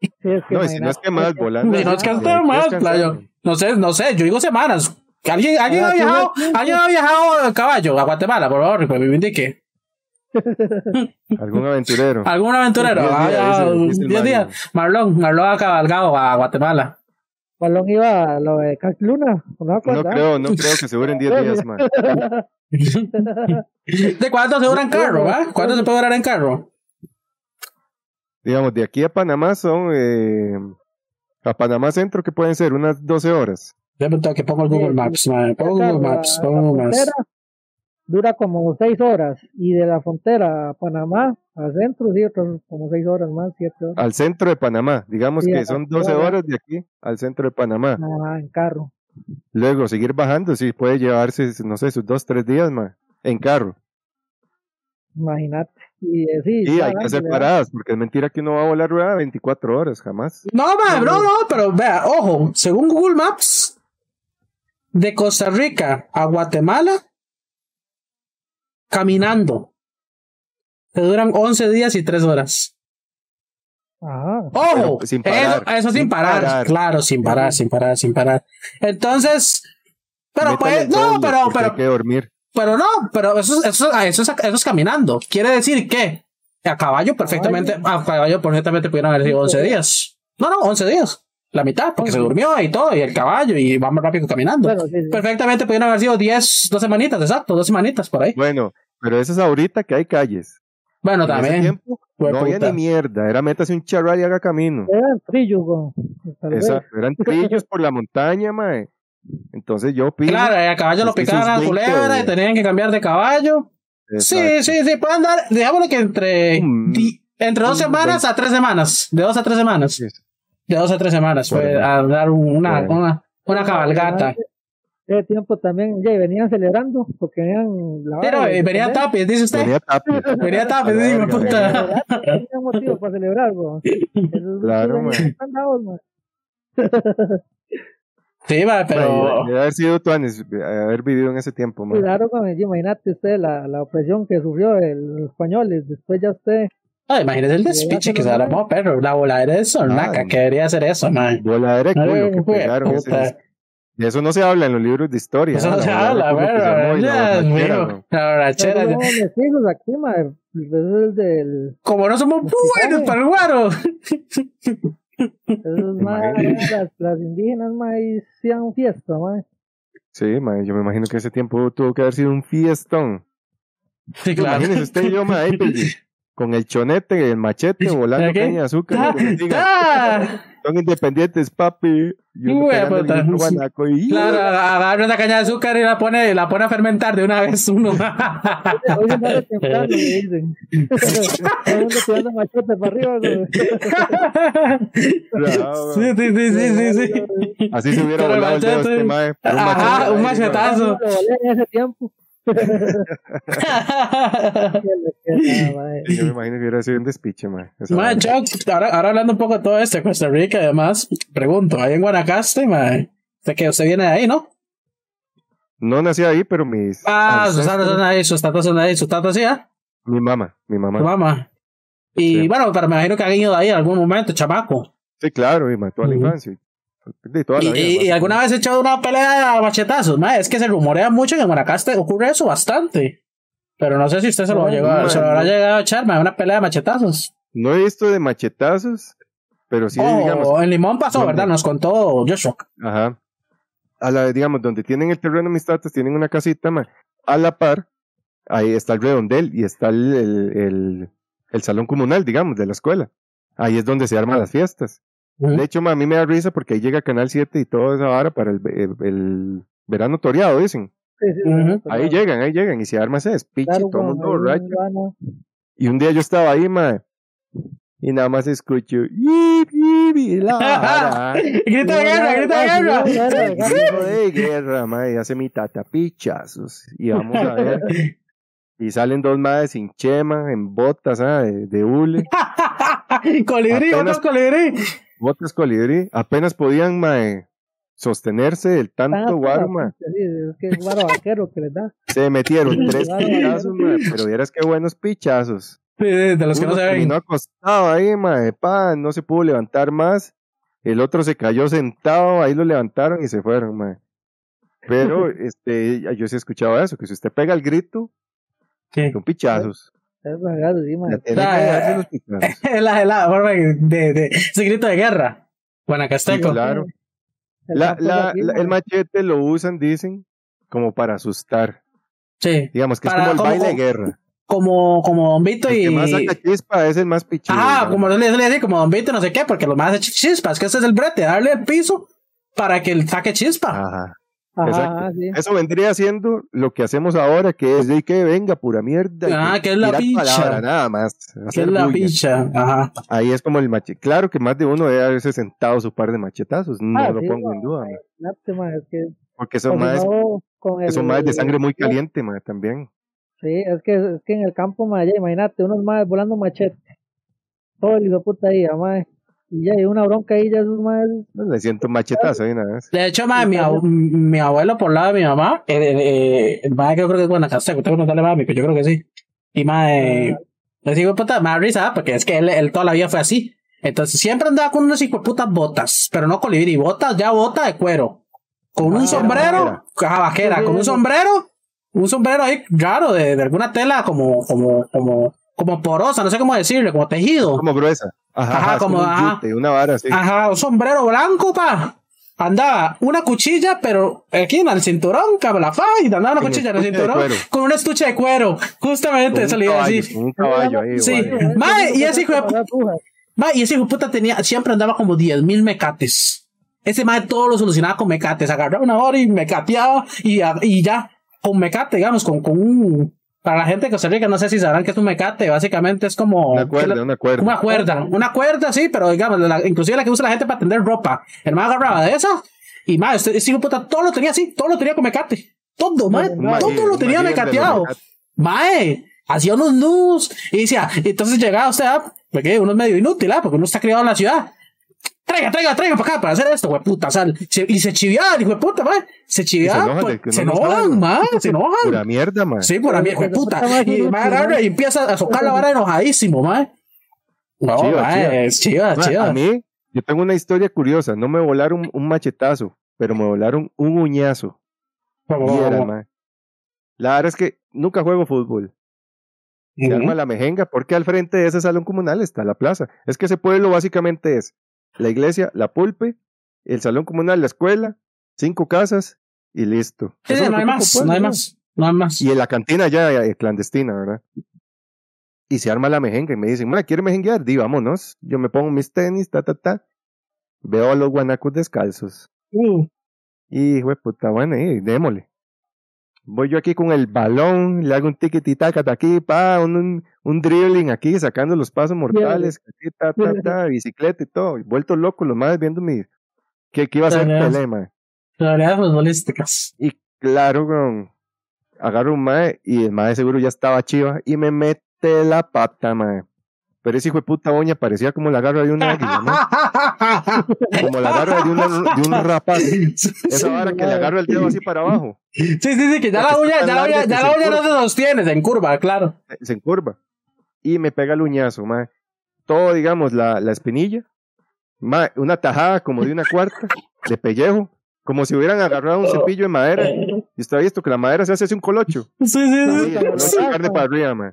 Sí, es que No, y si no es que más volando. Y no es que así, más, playo. No sé, no sé, yo digo semanas. ¿Alguien, alguien, Ah, ha viajado. ¿Alguien ha viajado en caballo a Guatemala? Por favor, que me indique. Algún aventurero. ¿Algún aventurero? Diez Ah, días, Mario. días. Marlon, Marlon ha cabalgado a Guatemala. Balón iba a lo de Cac Luna, ¿no No creo, no creo que se duren 10 días, man. ¿De cuánto se dura en carro? ¿va? ¿Cuánto se puede durar en carro? Digamos, de aquí a Panamá son. Eh, a Panamá Centro, que pueden ser unas 12 horas. Déjame que pongo el Google Maps, man. Pongo Google Maps, pongo Google Maps. frontera Dura como seis horas. Y de la frontera a Panamá, al centro, sí, otras como seis horas más, siete horas. Al centro de Panamá. Digamos Sí, que son la 12 ciudad. horas de aquí al centro de Panamá. Ajá, en carro. Luego, seguir bajando, sí, puede llevarse, no sé, sus 2, 3 días, man. En carro. Imagínate. Y eh, sí, hay que hacer paradas, porque es mentira que uno va a volar rueda 24 horas, jamás. No, man, no, no, pero vea, ojo, según Google Maps, de Costa Rica a Guatemala, caminando, te duran 11 días y 3 horas. Ajá. Ojo, Pero sin parar, eso, eso sin, sin parar, parar. claro, sin parar, sin parar, sin parar. Entonces, pero Métale pues, no, pero, pero, Hay que dormir. pero no, pero eso, eso, eso, es, eso es caminando. Quiere decir que a caballo perfectamente, a caballo perfectamente pudieron haber sido 11 días. No, no, 11 días. La mitad, porque se durmió y todo, y el caballo, y va más rápido caminando. Bueno, sí, sí. Perfectamente pudieron haber sido 10, dos semanitas, exacto, dos semanitas por ahí. Bueno, pero eso es ahorita que hay calles. Bueno, En ese también. tiempo no había ni mierda. Era métase un charral y haga camino. Eran trillos, vez. Exacto. Eran trillos por la montaña, mae. Entonces yo pido. Claro, a caballo lo Es que picaban a esos culebra y 20, tenían que cambiar de caballo. Sí, sí, sí, pueden dar, digámoslo que entre, Mm. di- entre dos Mm, semanas a tres semanas, de dos a tres semanas, Sí. de dos a tres semanas fue a dar una, Bueno. una, una cabalgata. Ese tiempo también, ya venían celebrando, porque venían la Pero eh, venía Tapis, dice usted. Venía Tapia. Venía Tapis, A dice, verga, puta. Tenían motivo para celebrar. Esos Claro, man. man. Sí, va, pero. Debe haber sido Tuanes, haber vivido en ese tiempo, mae. Claro, man, imagínate usted la, la opresión que sufrió el, los españoles, después ya usted, Ah, imagínese el despiche que se armó, pero la voladera de Sornaca, Ah, que debería hacer eso, man. Voladera de culo que pegaron. ese-. De eso no se habla en los libros de historia. Eso ¿no? se habla, y la borrachera, ¿no? Aquí, man, ese es el del, Como no somos buenos para el guaro. esos más, las, las indígenas, ahí hacían fiesta, man. Sí, mae, yo me imagino que ese tiempo tuvo que haber sido un fiestón. Sí, claro. Imagínese usted y yo, pues, con el chonete, el machete, volando ¿Qué? caña de azúcar. Ah, lo que diga, ah, Son independientes, papi. Y uno Hijo de pegando el puta. grito guanaco y- Claro, agarra esa caña de azúcar y la pone, la pone a fermentar de una vez uno. Hoy se muere temprano, le dicen. Tirando machete para arriba. Bravo. sí, sí, sí, sí, sí, sí. Así se hubiera Pero volado el dedo machete- este mae. Ajá, machete, un machetazo. En ese tiempo. Yo me imagino que hubiera sido un despiche, mae. Esa Ma, vara. Chuck, ahora, ahora hablando un poco de todo esto de Costa Rica, además, pregunto, ahí en Guanacaste, ma, usted que usted viene de ahí, ¿no? No nací ahí, pero mis. Ah, sus tatas son ahí, sus tatas son ahí, sus tatas sí, ¿ah? Mi mamá, mi Tu mamá. mamá. Y Sí. bueno, pero me imagino que han ido de ahí en algún momento, chamaco. Sí, claro, y toda la Ujú. infancia. De toda Y, la vida. y- y mae. alguna vez he echado una pelea a machetazos, ma, es que se rumorea mucho que en Guanacaste ocurre eso bastante. Pero no sé si usted se lo, No, llegó, ma, se lo habrá no. llegado a echar, ma, una pelea de machetazos. No he visto de machetazos, pero sí, oh, digamos. en Limón pasó. ¿verdad? Nos contó Joshua. Ajá. A la, digamos, donde tienen el terreno mis tatas, tienen una casita. A la par, ahí está el redondel y está el, el, el, el salón comunal, digamos, de la escuela. Ahí es donde se arman las fiestas. De hecho, ma, a mí me da risa porque ahí llega Canal 7 y toda esa vara para el, el, el verano toreado, dicen. Sí, sí, Ahí llegan, ahí llegan y se arma ese despiche, Claro, todo el mundo borracho. Y un día yo estaba ahí, ma, y nada más escucho, "Yip, yip, y la vara". grita de guerra, grita de guerra. Grito de guerra, ma, y hace mi tata pichazos. Y vamos a ver. Y salen dos madres sin chema, en botas, ah, de, de hule, colibrí, Apenas- otros colibrí. Botas colibrí. Apenas podían, ma, sostenerse del tanto guaro, ma. Sí, es que es guaro vaquero que les da. Se metieron tres pichazos, ma, pero vieras qué buenos pichazos. Sí, de de los que no Uno se ven. acostado ahí, mae, pa, no se pudo levantar más. El otro se cayó sentado, ahí lo levantaron y se fueron, mae. Pero, este, yo sí escuchaba eso, que si usted pega el grito, Sí. son pichazos. Es sí, man. Es la, es la forma de, de, grito de guerra. Guanacasteco. Sí, claro. El La, la, es la- el machete lo usan, dicen, como para asustar. Sí. Digamos que es como el como- baile de guerra. Como, como Don Vito El y. que más saca chispa es el más pichudo. Ah, ¿no? como le decía, como Don Vito, no sé qué, porque lo más hace chispas, que ese es el brete, darle el piso para que él saque chispa. Ajá. Ajá, sí. Eso vendría siendo lo que hacemos ahora, que es de que venga pura mierda. Ah, que es la picha. palabra, nada más. que es la bulla. picha. Ajá. Ahí es como el machete. Claro que más de uno debe haberse sentado su par de machetazos. No Ah, lo sí, pongo no, en duda, es que, porque son más, no, con el- son más de sangre muy caliente, ma, también. Sí, es que, es que en el campo, ma, imagínate, unos más volando machete. Todo el hijo puta ahí, ma. Y ya hay una bronca ahí, ya esos más. Le siento un machetazo ahí nada más. De hecho, ma, mi, abu- mi abuelo por lado de mi mamá, eh, eh, el ma que yo creo que es Guanacasteco, tengo que preguntarle a mami, pero yo creo que sí. Y ma, eh, le digo, puta, me da risa, porque es que él, él toda la vida fue así. Entonces siempre andaba con unas hijo putas botas, pero no colibrí, botas, ya bota de cuero. Con un Vaquera, sombrero, caja vaquera, con un sombrero, un sombrero ahí raro de, de alguna tela como, como, como, como porosa, no sé cómo decirle, como tejido. Como gruesa. Ajá, Ajá, como- como, un ajá. yute, una vara así. Ajá, un sombrero blanco, pa. Andaba una cuchilla, pero aquí en el cinturón, cabrón, y andaba una Con cuchilla en el cinturón cuero. con un estuche de cuero. Justamente, eso un le iba a caballo, decir. con un caballo ahí. Sí. y ese hijo de pu- Ma, y ese hijo de puta tenía, siempre andaba como 10 mil mecates. Ese mae todo lo solucionaba con mecates. Agarraba una hora y mecateaba y, y ya, con mecate, digamos, con, con un. Para la gente de Costa Rica, no sé si sabrán que es un mecate. Básicamente es como. Una cuerda, la- una cuerda. Una cuerda, una cuerda, sí, pero digamos, la- inclusive la que usa la gente para tender ropa. El mae agarraba de esa y mae, este, de puta todo lo tenía así, todo lo tenía con mecate. Todo, mae, todo lo tenía mecateado. Mae, hacía unos nudos y decía, entonces llegaba usted, ah, porque uno es medio inútil, ah, porque uno está criado en la ciudad. Traiga, traiga, traiga para acá para hacer esto, güey, puta, sal. Se- y se chiviaba, hijo de puta, mae. Se chiviaba, enojan pues, se enojan, mae, se enojan. Pura mierda, man. Sí, de Pero puta. Y y empieza a socar la vara enojadísimo, mae. No, Chiva, mae, chiva. es chiva, Ma, chiva. A mí, yo tengo una historia curiosa. No me volaron un machetazo, pero me volaron un uñazo. Viera, ma. La verdad es que nunca juego fútbol. Se Ujú. arma la mejenga porque al frente de ese salón comunal está la plaza. Es que ese pueblo básicamente es la iglesia, la pulpe, el salón comunal, la escuela, cinco casas y listo. Sí, no hay más, pueblo, no hay más, no hay más. Y en la cantina ya eh, clandestina, ¿verdad? Y se arma la mejenga y me dicen, mira, ¿quiere mejenguear? Di, vámonos. Yo me pongo mis tenis, ta, ta, ta. Veo a los guanacos descalzos. Uh, Y, de puta, bueno, y démosle. Voy yo aquí con el balón, le hago un tiquititaca de aquí, pa, un, un, un dribbling aquí, sacando los pasos mortales, aquí, ta, ta, ta, bicicleta y todo. Y vuelto loco, los madres viendo mi, que, que iba a ser. Pelé, mae. Teorías futbolísticas. Y claro, con, agarro un mae y el mae seguro ya estaba chiva y me mete la pata, mae. Pero ese hijo de puta uña parecía como la garra de un águila, ¿no? Como la garra de, una, de un rapaz. Esa vara que le agarra el dedo así para abajo. Sí, sí, sí, que ya la uña, está ya la uña, ya la uña no se sostiene, se encurva, claro. se encurva y me pega el uñazo, mae. Todo, digamos, la, la espinilla, mae, una tajada como de una cuarta de pellejo, como si hubieran agarrado un cepillo de madera. Y ha visto que la madera se hace así un colocho. Sí, sí, Sí, sí. de carne para arriba, mae.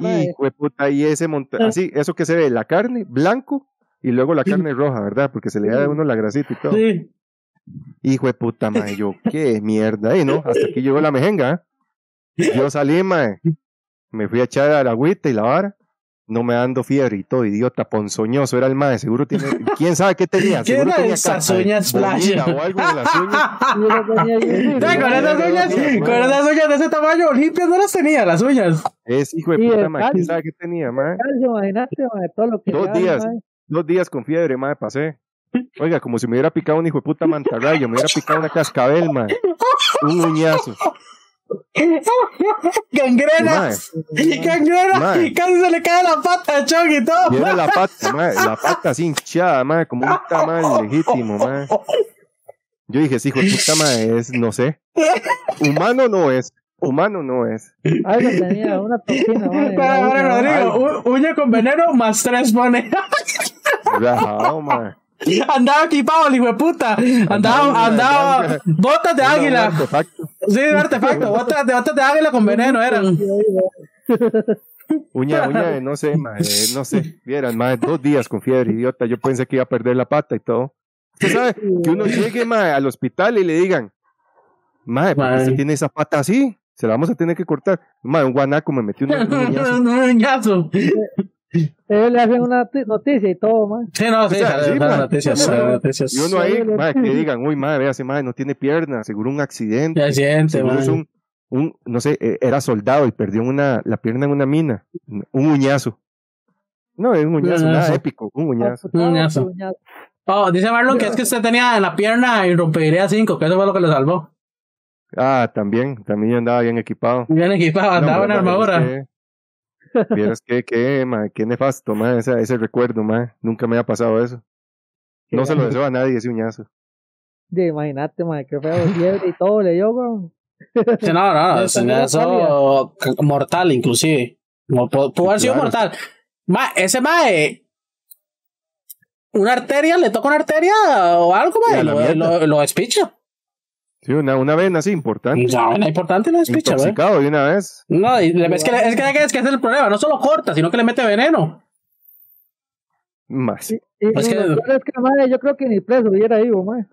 Y, puta, y ese monta así, eso que se ve, la carne blanco y luego la carne roja, ¿verdad? Porque se le da a uno la grasita y todo. Sí. Hijo de puta, mae, yo, qué mierda, y no, hasta aquí llegó la mejenga. ¿eh? Yo salí, mae, me fui a echar a la agüita y la vara, no me dando fiebre y todo, idiota, ponzoñoso era el mae, seguro tiene, quién sabe qué tenía, ¿Qué seguro era tenía esas de uñas o algo en las uñas. Con esas uñas, con esas uñas de ese tamaño, limpias no las tenía, las uñas. Es hijo de puta, mae, quién sabe qué tenía, mae. Calcio, imagínate, mae, todo lo que Dos días. Dos días con fiebre, mae, pasé. Oiga, como si me hubiera picado un hijo de puta mantarraya, me hubiera picado una cascabel, mae. Un uñazo. Gangrena, Mae. gangrena, Mae. casi se le cae la pata a Chuck y todo. Era la pata, la pata así hinchada, como un tamal legítimo, mae. Yo dije, sí, hijo de puta, es, no sé. Humano no es. Humano no es. Algo tenía, una uña, mae. Rodrigo, uña con veneno más tres pone. Rajado, mae. Andaba equipado el hijo de puta. Andaba Andaba, una- andaba, andaba- botas de águila. artefacto. Sí, de artefacto, botas de, botas de águila con veneno eran. Uña, uña, no sé, eh, no sé. Vieran, mae, dos días con fiebre, idiota. Yo pensé que iba a perder la pata y todo. Usted sabe que uno llegue, mae, al hospital y le digan, mae, ¿por qué usted tiene esa pata así? Se la vamos a tener que cortar. Mae, un guanaco me metió un un uñazo. Ellos le hacen una ti- noticia y todo, man. Sí, no, sí, noticias, noticias. Y uno ahí, mae, que digan, uy, mae, véase, mae, no tiene pierna, seguro un accidente. Ya siente, Seguro es man. un, un, no sé, eh, era soldado y perdió una, la pierna en una mina. Un uñazo. No, es un uñazo, nada épico, un uñazo. Un uñazo. Oh, dice Marlon que es que usted tenía en la pierna y rompería 5, que eso fue lo que le salvó. Ah, también, también yo andaba bien equipado. Bien equipado, andaba en No, armadura. es que- Vieras que, que, mae, qué nefasto, mae, ese, ese recuerdo, mae. Nunca me ha pasado eso. No se lo deseo a nadie ese uñazo. De, imagínate, man, que feo, fiebre y todo le dio, weón. Sí, no, no, eso, está eso mortal, inclusive. Pudo haber sido claro. mortal. Ma, ese mae, una arteria, le toca una arteria o algo, Y mae, lo, lo, lo despicha. Sí, una, una vena así importante. Ya, es importante lo despicha, güey. Intoxicado de una vez. No, y le- es que, le- es que, es que es el problema, no solo corta, sino que le mete veneno. Más. Y Es que- es que, mae, yo creo que ni preso hubiera ido, mae.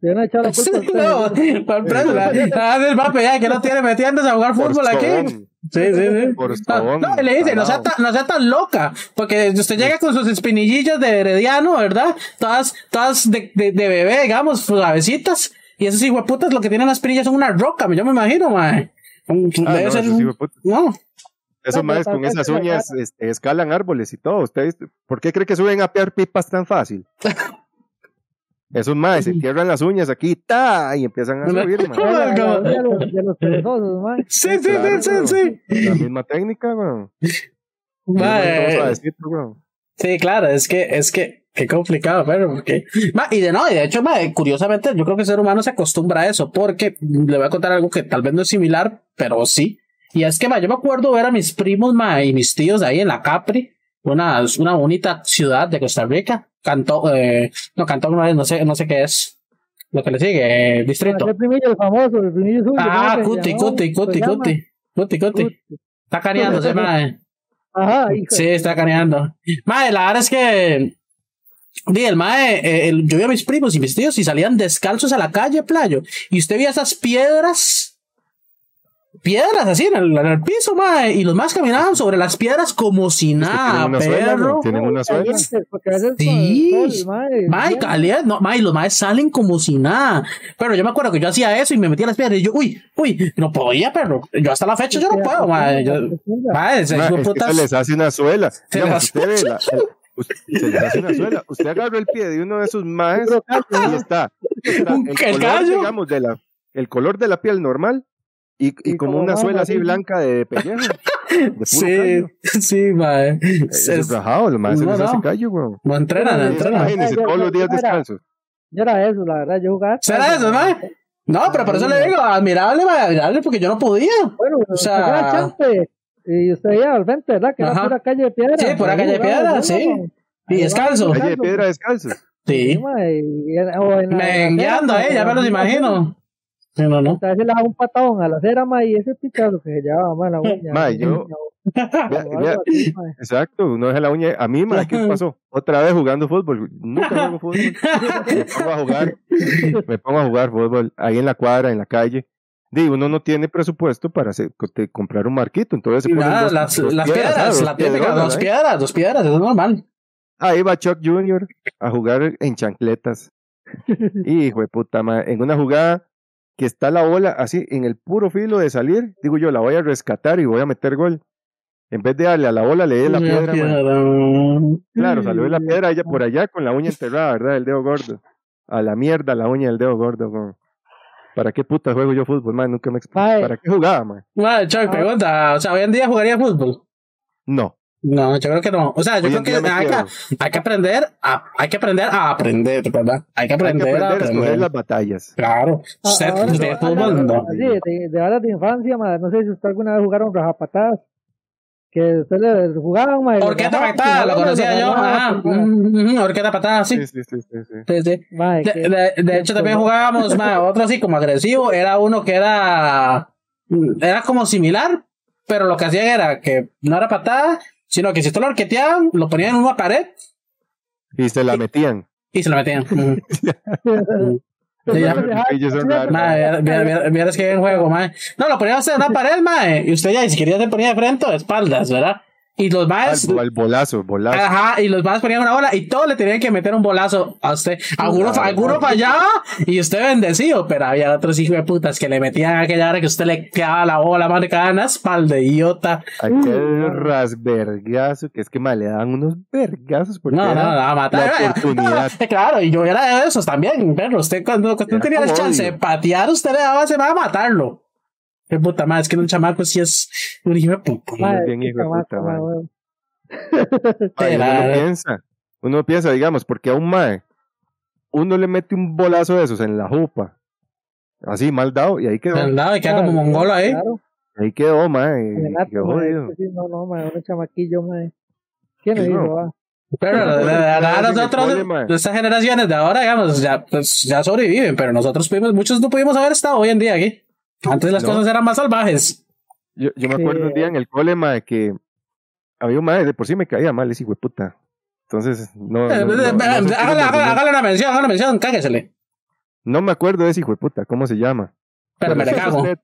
Le van a echar la culpa. no, para el preso, ah, el papi ya que no tiene metiéndose a jugar Por fútbol aquí. Sí, sí, sí. Por No, no, le dice, no sea, tan, no sea tan loca, porque usted llega con sus espinillillas de herediano, ¿verdad? Todas, todas de, de, de bebé, digamos, suavecitas, y esos hijueputas lo que tienen las espinillas son una roca, yo me imagino, mae. Ah, Debe no, ser esos un- hijueputas. no, Esos No, maes con esas uñas este, escalan árboles y todo. ¿Usted viste? ¿Por qué cree que suben a pear pipas tan fácil? Esos maes se entierran las uñas aquí ta, y empiezan a subir, sí, sí, sí, sí, sí. La misma técnica, weón. Mae. Sí, claro, es que, es que, qué complicado, pero porque. Ma, y de no, y de hecho, ma, curiosamente, yo creo que el ser humano se acostumbra a eso, porque le voy a contar algo que tal vez no es similar, pero sí. Y es que, ma, yo me acuerdo ver a mis primos, ma, y mis tíos ahí en la Capri, una, una bonita ciudad de Costa Rica. Cantó, eh, no, cantó no, no sé, no sé qué es. Lo que le sigue, eh, distrito. El primillo famoso, el primillo suyo. Ah, ¿cómo se cuti, cuti, cuti, cuti, cuti, cuti. Cuti. Está caneándose, ma. Sí, está caneando. Mae, la verdad es que. Di, el mae, eh, yo vi a mis primos y mis tíos y salían descalzos a la calle, playo. Y usted veía esas piedras. Piedras así en el, en el piso, mae. Y los más caminaban sobre las piedras como si Es que nada, tienen una suela, perro. ¿no? Tienen una suela. Veces Sí. sol, mae, caliente, no, mae, y los maes salen como si nada. Pero yo me acuerdo que yo hacía eso y me metía las piedras y yo, uy, uy, no podía, perro. Yo hasta la fecha yo no puedo, mae. Yo, mae, es que se les hace una suela. Se les usted ve la- el- usted- se les hace una suela. Usted agarra el pie de uno de esos maes y está, está Un- el, el color, digamos, de la, el color de la piel normal y, y Y como como una suela así blanca de pellejo. De Sí, callo. sí, mae. Eso es Es- rajado, lo más se No, les hace callo, weón. No entrenan, no entrenan. Imagínense Yo- todos los días descalzos. Yo era eso, la verdad, yo jugaba. ¿Será eso, mae? No, pero por eso le digo, admirable, mae, admirable, porque yo no podía. Bueno, O sea- usted era chante, y usted veía al frente, ¿verdad? Que Ajá. era pura calle de piedra. Sí, pura calle de piedra, sí. Y descalzo. Calle de piedra descalzos. Sí, Sí. mae, y era- o en la- Mengueando en la ahí, ya me los imagino. Sí, no, no. A veces le daba un patadón a la acera, mae, y ese pichazo que se llevaba, mae, la uña. Mae, yo- así. Exacto, uno deja la uña. A mí, ma, ¿qué pasó? Otra vez jugando fútbol. Nunca juego fútbol. Me pongo a jugar, me pongo a jugar fútbol ahí en la cuadra, en la calle. Digo, uno no tiene presupuesto para hacer- te- comprar un marquito, entonces se ponen nada, dos- las, dos las piedras, piedras, ¿sabes? la típica, dos ¿eh? piedras, dos piedras, eso es normal. Ahí va Chuck Jr. a jugar en chancletas. Hijo de puta madre. En una jugada que está la bola así en el puro filo de salir, digo yo, la voy a rescatar y voy a meter gol. En vez de darle a la bola, le di la piedra. mae. Claro, salió de la piedra ella por allá con la uña enterrada, ¿verdad? El dedo gordo. A la mierda la uña del dedo gordo. weón. ¿Para qué puta juego yo fútbol, man? Nunca me explico. ¿Para qué jugaba, man? Mae, Chuck, pregunta, o sea, hoy en día jugaría fútbol. No. No, yo creo que no. O sea, yo Hoy creo que hay, que hay que aprender a, hay que aprender a aprender, ¿verdad? Hay que Hay que aprender, aprender a aprender. las batallas. Claro. Ah, Usted, ahora- ahora- fútbol, no. Sí, de, de horas de infancia, mae, no sé si usted alguna vez jugaron rajapatadas. Que usted le jugaban. Orquesta rajaban, patada, lo conocía yo. Ajá. Mm, Orquesta patada, sí. Sí, sí, sí, sí, sí. Sí, sí. Mae, De, de- de hecho, también jugábamos, ma, otro así como agresivo. Era uno que era. Era como similar, pero lo que hacían era que no era patada, sino que si usted lo arqueteaban, lo ponían en una pared Y se la metían. y se lo metían. Vieras que bien juego, ma. No, lo ponían en una pared, ma, y usted ya, y si quería se ponía de frente o de espaldas, ¿verdad? Y los más. al bolazo, bolazo. Ajá, y los más ponían una bola y todos le tenían que meter un bolazo a usted. Alguno, alguno fallaba y usted bendecido, pero había otros hijos de putas que le metían aquella hora que usted le quedaba la bola en la espalda, idiota. Aquel rasvergazo, que es que mal le dan unos vergazos porque No, no, no, a matar. la oportunidad. Claro, y yo era de esos también, pero usted cuando, cuando Era tenía el chance de patear, usted le daba, se va a matarlo. Qué puta madre, es que un chamaco sí es un hijo de puta. bien qué hijo de. Ay, uno no piensa, uno piensa, digamos, porque a un mae, uno le mete un bolazo de esos en la jupa, así mal dado, y ahí quedó, ¿Verdad? Y queda como Claro, mongolo ahí. Claro, ahí quedó, mae, quedó mae, jodido. no, no, mae, un chamaquillo, mae. ¿Quién le no. dijo, ah? Pero la- la- la- la- nosotros, mae. estas generaciones de ahora, digamos, ya, pues, ya sobreviven, pero nosotros pudimos, muchos no pudimos haber estado hoy en día aquí. Antes las No. cosas eran más salvajes. Yo, yo me acuerdo un día en el cole, mae, que había un mae, de por sí me caía mal ese hijo de puta. Entonces, no. Eh, eh, hágale, una mención, hágale una mención, cáguesele. No me acuerdo de ese hijo de puta, ¿cómo se llama? Pero me si le es cago. usted-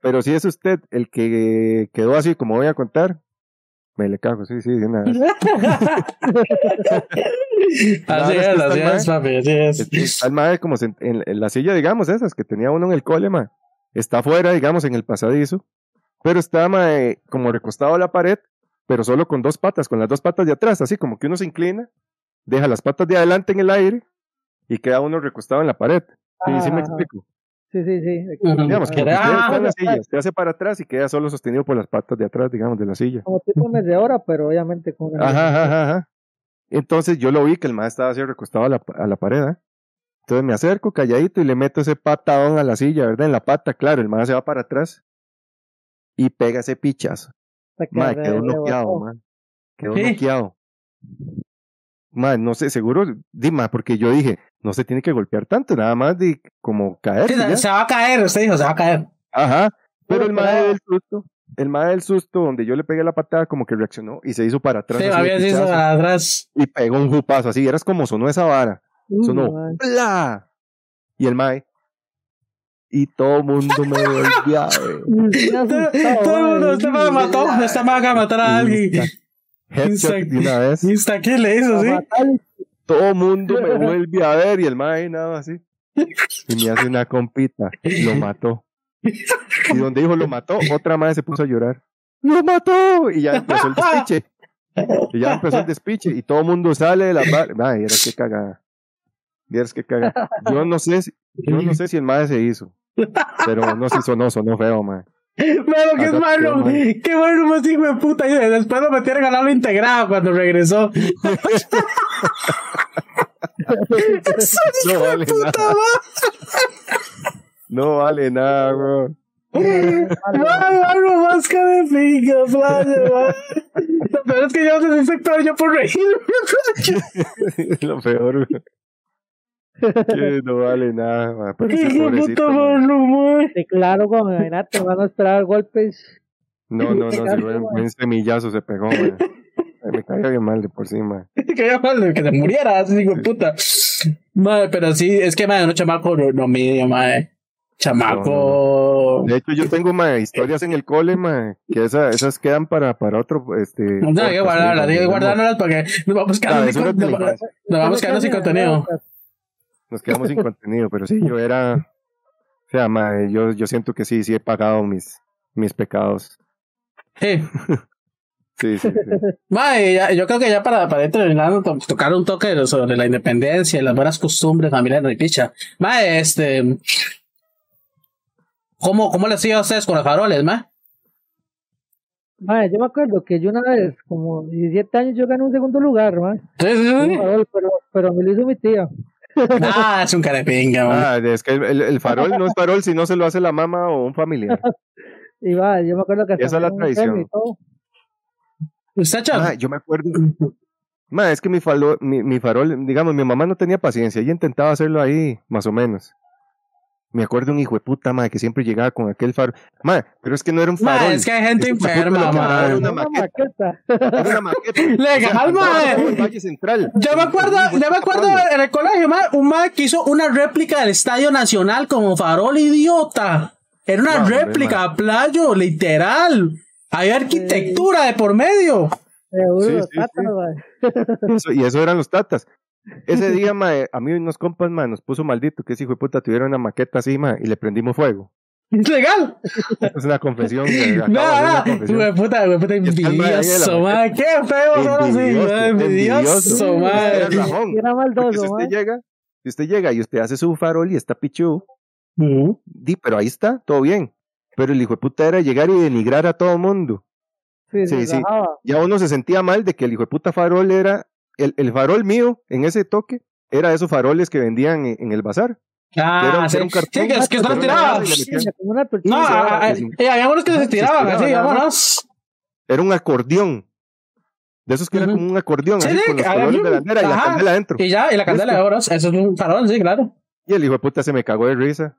pero si es usted el que quedó así como voy a contar, me le cago, sí, sí, de una vez. Así es así es, papi, así es. Está el mae como en, en la silla, digamos, esas que tenía uno en el cole, mae. Está afuera, digamos, en el pasadizo, pero está mae, como recostado a la pared, pero solo con dos patas, con las dos patas de atrás, así como que uno se inclina, deja las patas de adelante en el aire y queda uno recostado en la pared. Sí, sí me Ajá. explico. Sí, sí, sí. Digamos que Ah, la ah, silla, usted hace para atrás y queda solo sostenido por las patas de atrás, digamos, de la silla. Como tipo mes de hora, pero obviamente con una. Ajá, ajá, ajá, ajá. Entonces yo lo vi que el maestro estaba así recostado a la, a la pared. ¿eh? Entonces me acerco calladito y le meto ese patadón a la silla, ¿verdad? En la pata, claro, el maestro se va para atrás y pega ese pichazo. Madre, re- quedó noqueado, man. Quedó ¿Qué? noqueado. Man, no sé, seguro, Dima, porque yo dije, no se tiene que golpear tanto, nada más de como caer. Sí, se, se va a caer, usted dijo, se va a caer. Ajá. Pero el madre del susto, el madre del susto, donde yo le pegué la patada, como que reaccionó y se hizo para atrás. Sí, había sido pichazo, para atrás. Y pegó un jupazo así, eras como sonó esa vara. Sonó. man. ¡Bla! Y el mae. Y todo el mundo me volvió a ver. Me ha Todo el mundo, este man mató, esta man acaba de matar a alguien. Headshot de una vez. Insta aquí le hizo, sí. Todo el mundo me vuelve a ver y el mae nada así. Y me hace una compita. Lo mató. Y donde dijo lo mató, otra madre se puso a llorar. ¡Lo mató! Y ya empezó el despiche. Y ya empezó el despiche. Y todo el mundo sale de la bar. Ay, era que cagada. Vieras que cagada. Yo no sé si, yo no sé si el madre se hizo. Pero no si sonó, sonó feo, mae. Mano, qué Acá, malo, qué bueno, más hijo de puta. Y después lo metieron a lo integrado cuando regresó. Eso, No hijo de vale puta, nada. No vale nada, bro. Mano, máscara de pinga, playa. Lo peor es que yo no soy sector yo por playa. Lo peor, bro. Que no vale nada, mae. Pero ese pobrecito, man. Sí, claro, como imagínate, van a esperar golpes. No, no, no, buen, mae. buen semillazo se pegó, man. Me caía bien mal de por sí, man. que ya mal, que se muriera, así hijo de puta. Madre, pero sí, es que madre, no chamaco no, no mide, madre. Chamaco. De hecho, yo tengo ma, historias en el cole, ma, que esa, esas quedan para, para otro, este... No, hay que guardarlas, hay que guardárnoslas porque nos vamos quedando sin, nos, digas. nos vamos quedando sin contenido. Nos quedamos sin contenido, pero sí, yo era... O sea, ma, yo, yo siento que sí, sí he pagado mis, mis pecados. Sí. Sí, sí, sí. Madre, ya- yo creo que ya para, para ir terminando, to- tocar un toque sobre la independencia y las buenas costumbres familiares de picha. Madre, este. ¿Cómo, cómo les iba a ustedes con los faroles, ma? Madre, yo me acuerdo que yo una vez, como 17 años, yo gané un segundo lugar, man. Sí, sí, sí. Pero, pero me lo hizo mi tía. Ah, es un carepinga, man. Ah, es que el, farol no es farol si no se lo hace la mamá o un familiar. Y va, yo me acuerdo que Esa es la tradición. Ah, yo me acuerdo. Ma, es que mi, falo- mi, mi farol, digamos, mi mamá no tenía paciencia. Ella intentaba hacerlo ahí, más o menos. Me acuerdo un hijo de puta, ma, que siempre llegaba con aquel farol. Ma, pero es que no era un Ma, farol. es que hay gente enferma, puto lo que ma. era una maqueta. Era una maqueta. Legal, andaba ma. por el Valle Central. Yo me acuerdo, yo me acuerdo en el colegio, ma, un ma que hizo una réplica del Estadio Nacional como farol idiota. Era una réplica, playo, literal. Hay arquitectura de por medio. Seguro, Sí, sí, ma. Eso- y eso eran los tatas. Ese día, a mí unos compas, ma, nos puso maldito que ese hijo de puta tuviera una maqueta así, ma, y le prendimos fuego. Es legal. Es una confesión. confesión. güey, puta, güey, puta, envidioso, ma. Qué feo son así, Envidioso, ma, envidioso, envidioso. ma. Era Porque si maldoso, usted llega, si usted llega y usted hace su farol y está pichu, di, pero ahí está, todo bien. Pero el hijo de puta era llegar y denigrar a todo mundo. Sí, Sí, sí. Ya uno se sentía mal de que el hijo de puta farol era, el, el farol mío en ese toque, era esos faroles que vendían en, en el bazar. Ah, Era un- sí. era un cartón, Sí, que es que una tortilla. No, ah, ah, eh, había unos que se Se tiraban así, vámonos. Era un acordeón. De esos que era como un acordeón, Sí, así, sí, con los que- colores de la bandera y la candela adentro. Y ya, y la candela de oro, eso es un farol, sí, claro. Y el hijo de puta se me cagó de risa.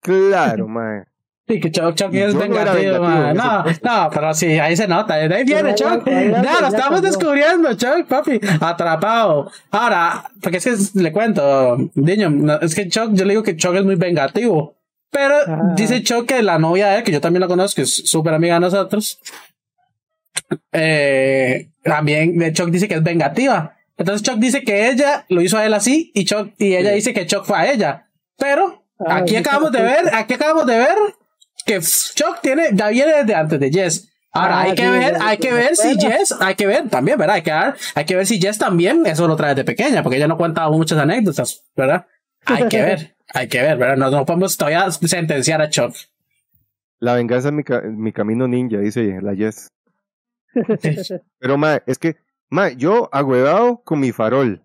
Claro, mae. Sí, que Chuck, Chuck Y es vengativo, man. No, no, pero sí, ahí se nota. De ahí viene Chuck. ya- lo estamos cambió. descubriendo, Chuck, papi. Atrapado. Ahora, porque es que le cuento, niño, es que Chuck, yo le digo que Chuck es muy vengativo. Pero Ajá. dice Chuck que la novia de él, que yo también la conozco, que es súper amiga de nosotros, eh, también de Chuck dice que es vengativa. Entonces Chuck dice que ella lo hizo a él así y Chuck, y ella Sí. dice que Chuck fue a ella. Pero Ah, aquí acabamos de ver, aquí acabamos de ver que Chuck tiene, ya viene desde antes de Jess. Ahora Ah, hay que sí, ver, hay que ver si. Jess, hay que ver también, ¿verdad? Hay que, ver, hay que ver si Jess también eso lo trae de pequeña, porque ella no cuenta muchas anécdotas, ¿verdad? Hay que ver, hay que ver, ¿verdad? No, no podemos todavía sentenciar a Chuck. La venganza es mi, ca- mi camino ninja, dice la Yes. Pero, mae, es que, mae, yo agüedado con mi farol,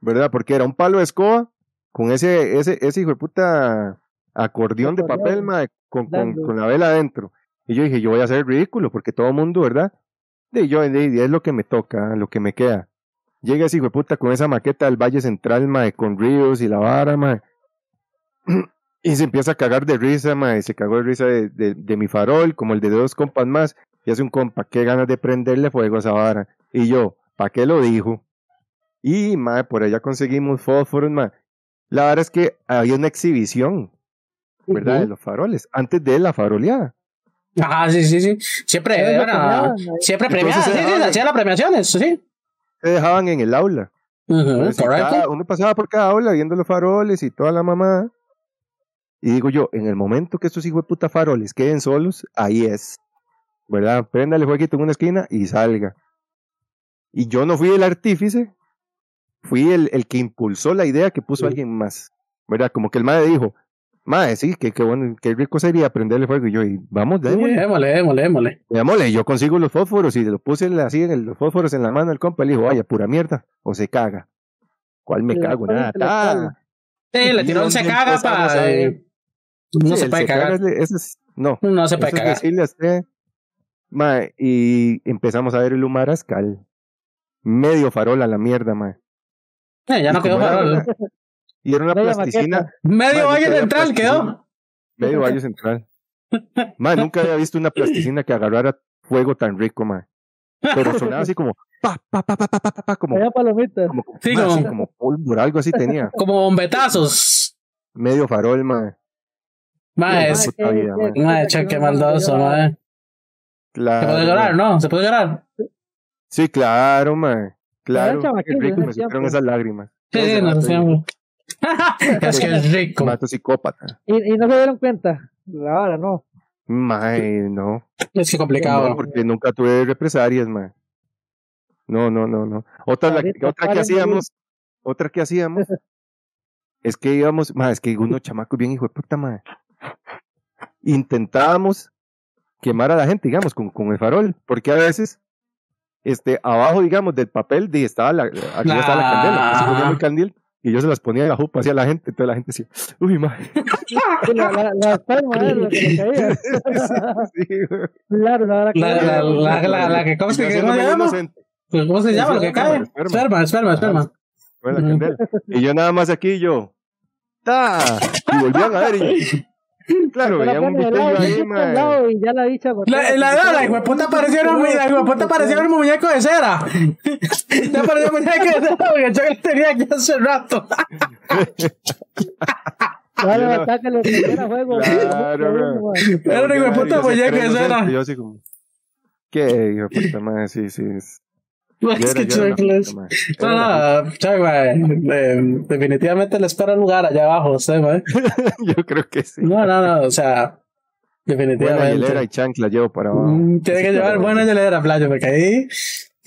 ¿verdad? Porque era un palo de escoba con ese, ese, ese hijo de puta acordeón de papel, mae, con, con, Dando. con la vela adentro. Y yo dije, yo voy a hacer ridículo, porque todo el mundo, ¿verdad? Y yo, de- es lo que me toca, lo que me queda. Llega ese hijo de puta con esa maqueta del Valle Central, mae, con ríos y la vara, mae. Y se empieza a cagar de risa, mae. Se cagó de risa de, de, de mi farol, como el de dos compas más. Y hace un compa, qué ganas de prenderle fuego a esa vara. Y yo, ¿pa' qué lo dijo? Y, mae, por allá conseguimos fósforos, mae. La verdad es que había una exhibición, ¿verdad? De los faroles, antes de la faroleada. Ajá, sí, sí, sí. Siempre, premiaban, siempre se sí, sí, daban- hacía las premiaciones, sí. Se dejaban en el aula. Entonces, y cada- uno pasaba por cada aula viendo los faroles y toda la mamá. Y digo yo, en el momento que estos hijos de puta faroles queden solos, ahí es. ¿Verdad? Préndale jueguito en una esquina y salga. Y yo no fui el artífice, fui el, el que impulsó la idea que puso Sí. alguien más. ¿Verdad? Como que el madre dijo, madre, sí, que, que bueno, qué rico sería prenderle fuego. Y yo, y vamos, démosle. Démosle, démosle, démosle. Démosle, yo consigo los fósforos y lo puse así en el- los fósforos en la mano del compa. Le dijo, vaya, pura mierda. O se caga. ¿Cuál me Le cago? pone Nada. ta. Sí, le ¿Y tiró un se caga ahí? No Sí, se puede caga cagar. es- no, No se puede eso es cagar. decirle a usted, mae, y empezamos a ver el Humarascal. Medio farol a la mierda, mae. Eh, ya no Y quedó era farol. Y era una plasticina. Medio Valle Central quedó. Medio Valle Central. Man, nunca había visto una plasticina que agarrara fuego tan rico, man. Pero sonaba así como pa, pa, pa, pa, pa, pa, pa, como. palomitas. Como, sí, como, así, como pólvora, algo así tenía. Como bombetazos. Medio farol, man. Mae, es. Qué maldoso, mae. Claro. Se puede llorar, ¿no? Se puede llorar. Sí, claro, mae. Claro. Qué rico me sacaron esas lágrimas. Sí, sí, nos hacíamos. Es que es rico. Mato psicópata. Y, y no se dieron cuenta. Ahora no. Mae, no. Es que No, complicado. porque nunca tuve represalias, mae. No, no, no, no. Otra, la- otra que hacíamos, otra que hacíamos, es que íbamos, mae, es que unos chamacos bien hijo de puta, mae. Intentábamos quemar a la gente, digamos, con, con el farol, porque a veces, este, abajo, digamos, del papel, de, estaba la, arriba estaba la candela, así el candil, y yo se las ponía en la jupa hacia la gente, entonces la gente decía, uy. Sí, La, la, la palma es lo que le caía. Sí, güey. Claro, la, La, la, la, la, la que, ¿cómo se yo ¿cómo se haciéndome llama? inocente. ¿Cómo se llama lo que cae? esperma. Esperma, esperma, esperma. Bueno, la Ujú. candela. Y yo nada más aquí, yo. ¡Ta! Y volvían a ver. Y, Claro, veíamos un lado, a Emma. Y ya la dicha la, la, la, la hijueputa parecía un muñeco de cera. Ya parecía un muñeco de cera porque yo le tenía aquí hace rato. Claro, ataca los primeros juegos. Claro, Era un hijueputa muñeco de cera. Yo así como. ¿Qué hijueputa madre? Sí, sí. Es... Es que madre. No, no. Eh, definitivamente le espera un lugar allá abajo, usted, güey. puta- Yo creo que sí. No, no, no, o sea, Buena hielera definitivamente. y chancla llevo para abajo. Mm, Tiene que llevar buena hielera, playa, porque ahí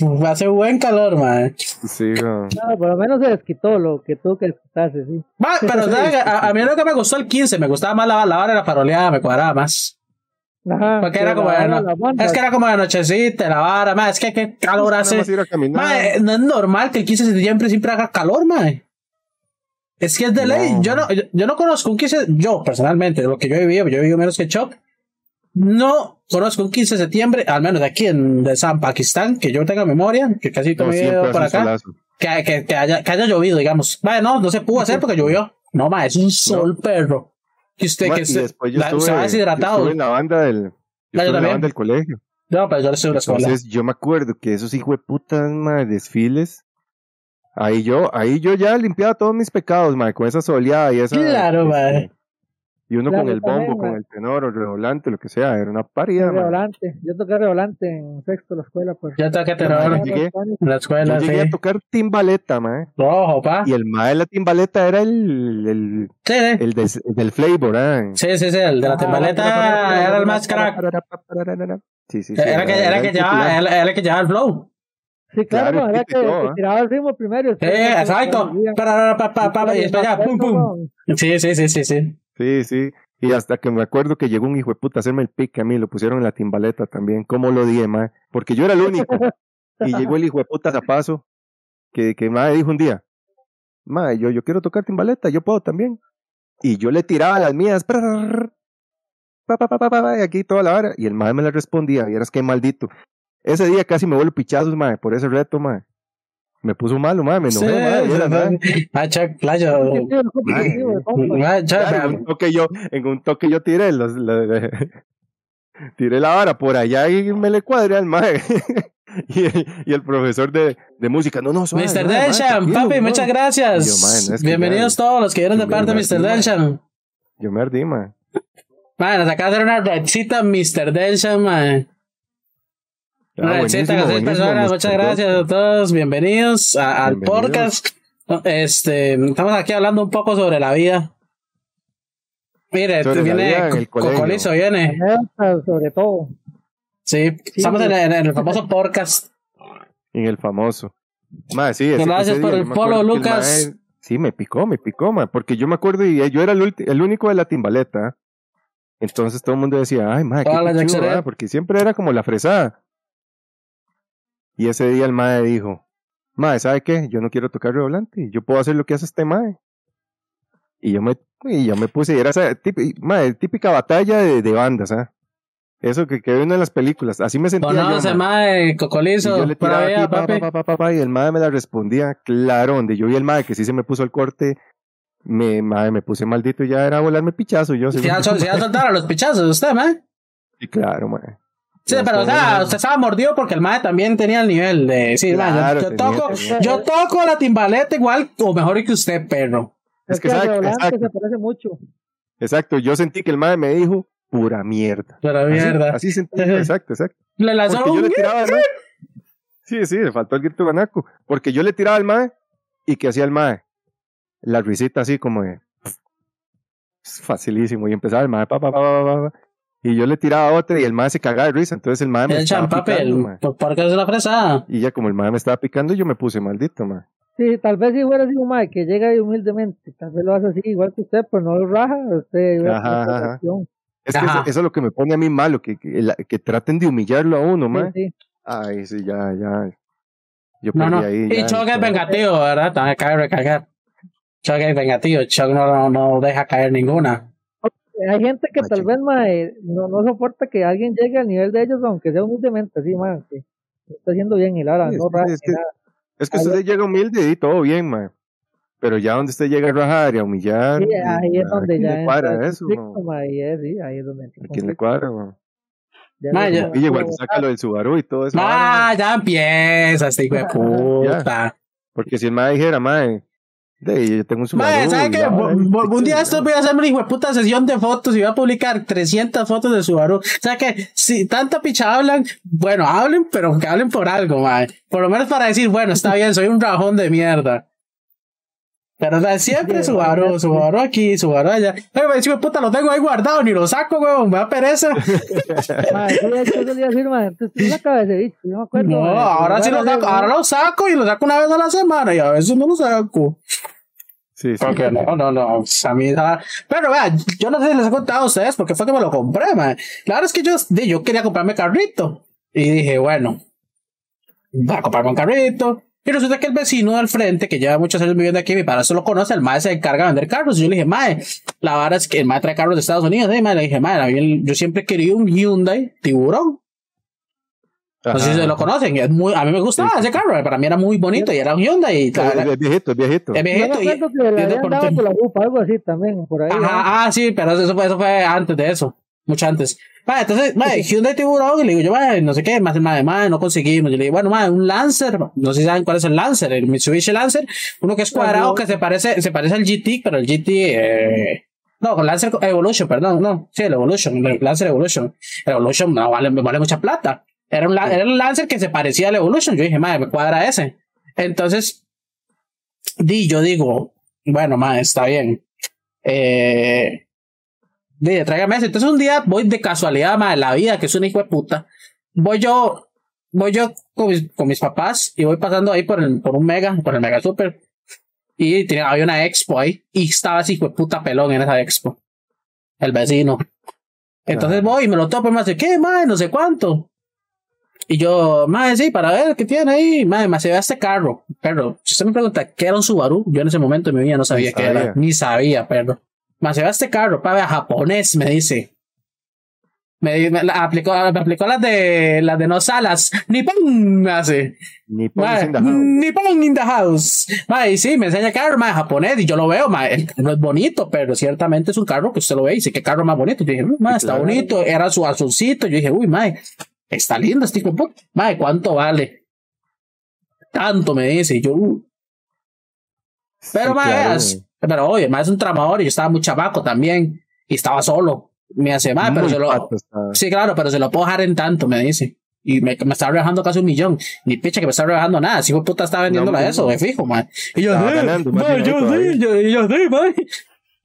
va a hacer buen calor, man. Sí, no. No, por lo menos se desquitó lo que tuvo que desquitarse, sí. Va, pero a, a mí lo que me gustó el 15, me gustaba más la, la hora de la paroleada, me cuadraba más. Ajá, Porque que era como la- de, no- las bandas. es que era como de nochecita, la vara, más, es que qué calor hace. más ir a caminar. Mae, no es normal que el 15 de septiembre siempre haga calor, mae. Es que es de No. ley. Yo no, yo, yo no conozco un 15, yo personalmente, lo que yo he vivido, yo he vivido menos que Chuck. no conozco un 15 de septiembre, al menos de aquí en de San Pakistán, que yo tenga memoria, que casi todo No, por acá, que, que, que, haya, que haya llovido, digamos. Vaya, no, no se pudo hacer porque llovió. No, ma, es un sol, perro. Que usted, que y se, después yo la- estuve, se va yo deshidratado. estuve en la banda del, yo yo estuve en la banda del colegio. No, pero yo estoy en la escuela. Entonces yo me acuerdo que esos hijos de putas, desfiles. Ahí yo, ahí yo ya limpiaba todos mis pecados, ma, con esa soleada y esa. Claro, ma. Y uno Claro, con el bombo, con el tenor o redoblante, lo que sea, era una parida, ma. Revolante. Yo toqué revolante en sexto de la escuela, pues. Yo que tener llegué- en la escuela, Yo sí. llegué a tocar timbaleta, ma. Rojo, pa. Y el ma de la timbaleta era el, el, Sí, sí. el, des- el del flavor, ¿ah? Sí, sí, sí, el de la Ah, timbaleta era el más crack. Sí, sí, sí. Era que, era que el llevaba, era, era el que llevaba el flow. Sí, claro, Claro, era el que, que ¿ah? tiraba el ritmo primero. Sí, exacto. seguía. Pa, pa, pa, pa, pa, y después ya, pum, pum. Sí, sí, sí, sí, sí. Sí, sí. Y hasta que me acuerdo que llegó un hijo de puta a hacerme el pique a mí, lo pusieron en la timbaleta también. ¿Cómo lo dije, ma? Porque yo era el único. Y llegó el hijo de puta zapazo que, que ma dijo un día, ma, yo, yo quiero tocar timbaleta, yo puedo también. Y yo le tiraba las mías, prrrr, pa, pa, pa, pa, y aquí toda la hora. Y el ma me la respondía, vieras qué maldito. Ese día casi me vuelvo pichazos, ma, por ese reto, ma. Me puso malo, ma, me Sí, enojé. Ah, playa. Sí, compa. Ah, Chuck, Claro, en un toque yo, en un toque yo tiré los, los- tiré la vara por allá y me le cuadré al mae. y, el, y el profesor de, de música, no, no, suave, Mr. tranquilo, papi, mae". muchas gracias. Yo, es que Bienvenidos ya- todos los que vienen de parte de Mr. Delsham. Yo me ardí. Man, nos acaba de hacer una redcita Mr. Delsham, man. Ah, buenísimo, buenísimo, personas. Mr. Muchas gracias a todos. Bienvenidos a- al Bienvenidos. podcast. Este, estamos aquí hablando un poco sobre la vida. Mire, Sobre viene. Cocolizo, viene. Sobre todo. Sí, estamos en, en el famoso podcast. En el famoso. Mae, sí, ese- Gracias ese por día el polo, el Lucas. sí, me picó, me picó, mae, porque yo me acuerdo y yo era el, ulti- el único de la timbaleta. Entonces todo el mundo decía, ay, mae, qué pichudo, Jackson. ¿verdad? porque siempre era como la fresada. Y ese día el mae dijo, mae, ¿sabe qué? Yo no quiero tocar redoblante, yo puedo hacer lo que hace este mae. Y yo me, y yo me puse, y era esa típica, mae, típica batalla de, de bandas, ¿ah? Eso que, que ve uno en las películas, así me sentía mae. mae, Y Cocolizo. yo le tiraba aquí, papi. pa, pa, pa, pa, y el madre me la respondía, claro, donde yo vi el madre que sí se me puso el corte, me, madre, me puse maldito y ya era volarme pichazo, yo Si según- ya, sol- si ya soltaron los pichazos, usted, mae. Sí, claro, madre. Sí, pero o sea, usted estaba mordido porque el mae también tenía el nivel de decir, mae, yo- Claro, yo, toco, tenía. yo toco la timbaleta igual o mejor que usted, perro. Es Es que exacto, exacto. se parece mucho. Exacto, yo sentí que el madre me dijo, pura mierda. Así- mierda. Así, sentí, yo, exacto, exacto. Le lanzó Porque yo un le tiraba al mae. Sí, sí, le faltó el grito banaco. Porque yo le tiraba al mae y que hacía el mae. La risita así como de. Es facilísimo. Y empezaba el mae, pa, pa, pa, pa, pa, pa. Y yo le tiraba otra y el mae se cagaba de risa. Entonces el mae me el estaba picando, mae. Porque es la fresa. Y ya como el mae me estaba picando, yo me puse maldito, mae. Sí, tal vez si fuera así un mae que llega ahí humildemente, tal vez lo hace así igual que usted, pero no lo raja, usted hubiera Ajá, ajá. Es que eso, eso es lo que me pone a mí malo, que, que, la- que traten de humillarlo a uno, mae. Sí, sí. Ay, sí, ya, ya. Yo No, perdí no. ahí. Y ya, Chuck es vengativo, ¿verdad? También cabe recargar. Chuck es vengativo. Chuck no, no, no deja caer ninguna. Hay gente que tal vez mae, no, no soporta que alguien llegue al nivel de ellos, aunque sea humildemente, así, mae, que está haciendo bien y Lara, Sí, no es que- raja es ni que- nada. Es que Ahí- usted llega humilde y todo bien, mae. Pero ya donde usted llega a rajar y a humillar. Sí, ahí es ¿a donde quién ya le cuadra eso? conflicto, mae? es, sí, ahí Y lo del Subaru y todo eso. Ah, ya empieza este hijo de puta. Porque si el mae dijera, mae, de, yo tengo un Subaru. Mae, ¿sabe y qué? Un día esto voy a hacer una hijo puta sesión de fotos y voy a publicar 300 fotos de Subaru. O sea que si tanta picha hablan, bueno, hablen, pero que hablen por algo, mae. Por lo menos para decir, bueno, está bien, soy un rajón de mierda. Pero o sea, siempre Sí, Subaru, obviamente. Subaru aquí, Subaru allá. Pero me dice, puta, lo tengo ahí guardado, ni lo saco, weón, me da pereza. Eso decir, no bicho, me acuerdo. Ahora sí lo saco, ahora lo saco y lo saco una vez a la semana y a veces no lo saco. Sí, sí. Porque no, no, no, a mí nada. Pero vea, yo no sé si les he contado a ustedes porque fue que me lo compré, man. Claro es que yo, di, yo quería comprarme carrito. Y dije, bueno, voy a comprarme un carrito. Y resulta que el vecino del frente, que lleva muchos años viviendo aquí, mi padre solo conoce, el mae se encarga de vender carros. Y yo le dije, mae, la vara es que el mae trae carros de Estados Unidos. Y mae, le dije, mae, yo siempre he querido un Hyundai tiburón. No sé si se lo conocen. Es muy, a mí me gustaba Sí, ese carro. Para mí era muy bonito y era un Hyundai. Y Es, es viejito, es viejito. es Yo viejito. y- que por la rupa, algo así también, por ahí. ¿no? Ajá, ah, sí, pero eso fue, eso fue antes de eso. Mucho antes. Vale, entonces, madre, Hyundai Tiburón, y le digo yo, madre, no sé qué, más, madre, madre, no conseguimos. Yo le digo, bueno, madre, un Lancer, no sé si saben cuál es el Lancer, el Mitsubishi Lancer, uno que es cuadrado, no. que se parece, se parece al GT, pero el GT, eh, no, Lancer Evolution, perdón, no, sí, el Evolution, el Lancer Evolution. El Evolution no vale, me vale mucha plata. Era un, era un Lancer que se parecía al Evolution. Yo dije, madre, me cuadra ese. Entonces, di, yo digo, bueno, madre, está bien. Eh, Dije, tráigame ese. Entonces un día voy de casualidad, madre, la vida, que es un hijo de puta. Voy yo, voy yo con mis, con mis papás y voy pasando ahí por el, por un mega, por el mega super. Y tenía, había una expo ahí y estaba ese hijo de puta pelón en esa expo. El vecino. Entonces voy y me lo topo y me hace, ¿qué, madre? No sé cuánto. Y yo, madre, sí, para ver qué tiene ahí. Madre, me se ve este carro. Perro, si usted me pregunta qué era un Subaru, yo en ese momento de mi vida no sabía Ni qué era. sabía. Ni sabía, perro. Me ve este carro, para ver, japonés, me dice. Me, me la aplicó, me aplicó las de, las de no salas. Nippon, me hace. Ni Mae, pones in the house. Nippon in the house. Y sí, me enseña el carro, mae, japonés, y yo lo veo, mae, el carro es bonito, pero ciertamente es un carro que usted lo ve y dice, qué carro más bonito. Yo dije, mae, está claro. bonito, era su azulcito. Yo dije, uy, mae, está lindo este puta. Mae, ¿cuánto vale? Tanto me dice, y yo, "Uh". pero Sí, claro, veas, pero oye, mae, es un tramador y yo estaba muy chabaco también, y estaba solo. Me hace, mae, pero se lo. Sí, claro, pero se lo puedo dejar en tanto, me dice. Y me, me estaba rebajando casi un millón. Ni picha que me está rebajando nada. Si puta está vendiéndola No, eso, de fijo, man. Y yo, Estaba "Eh, ganando más yo todavía". sí, yo, y yo sí, man.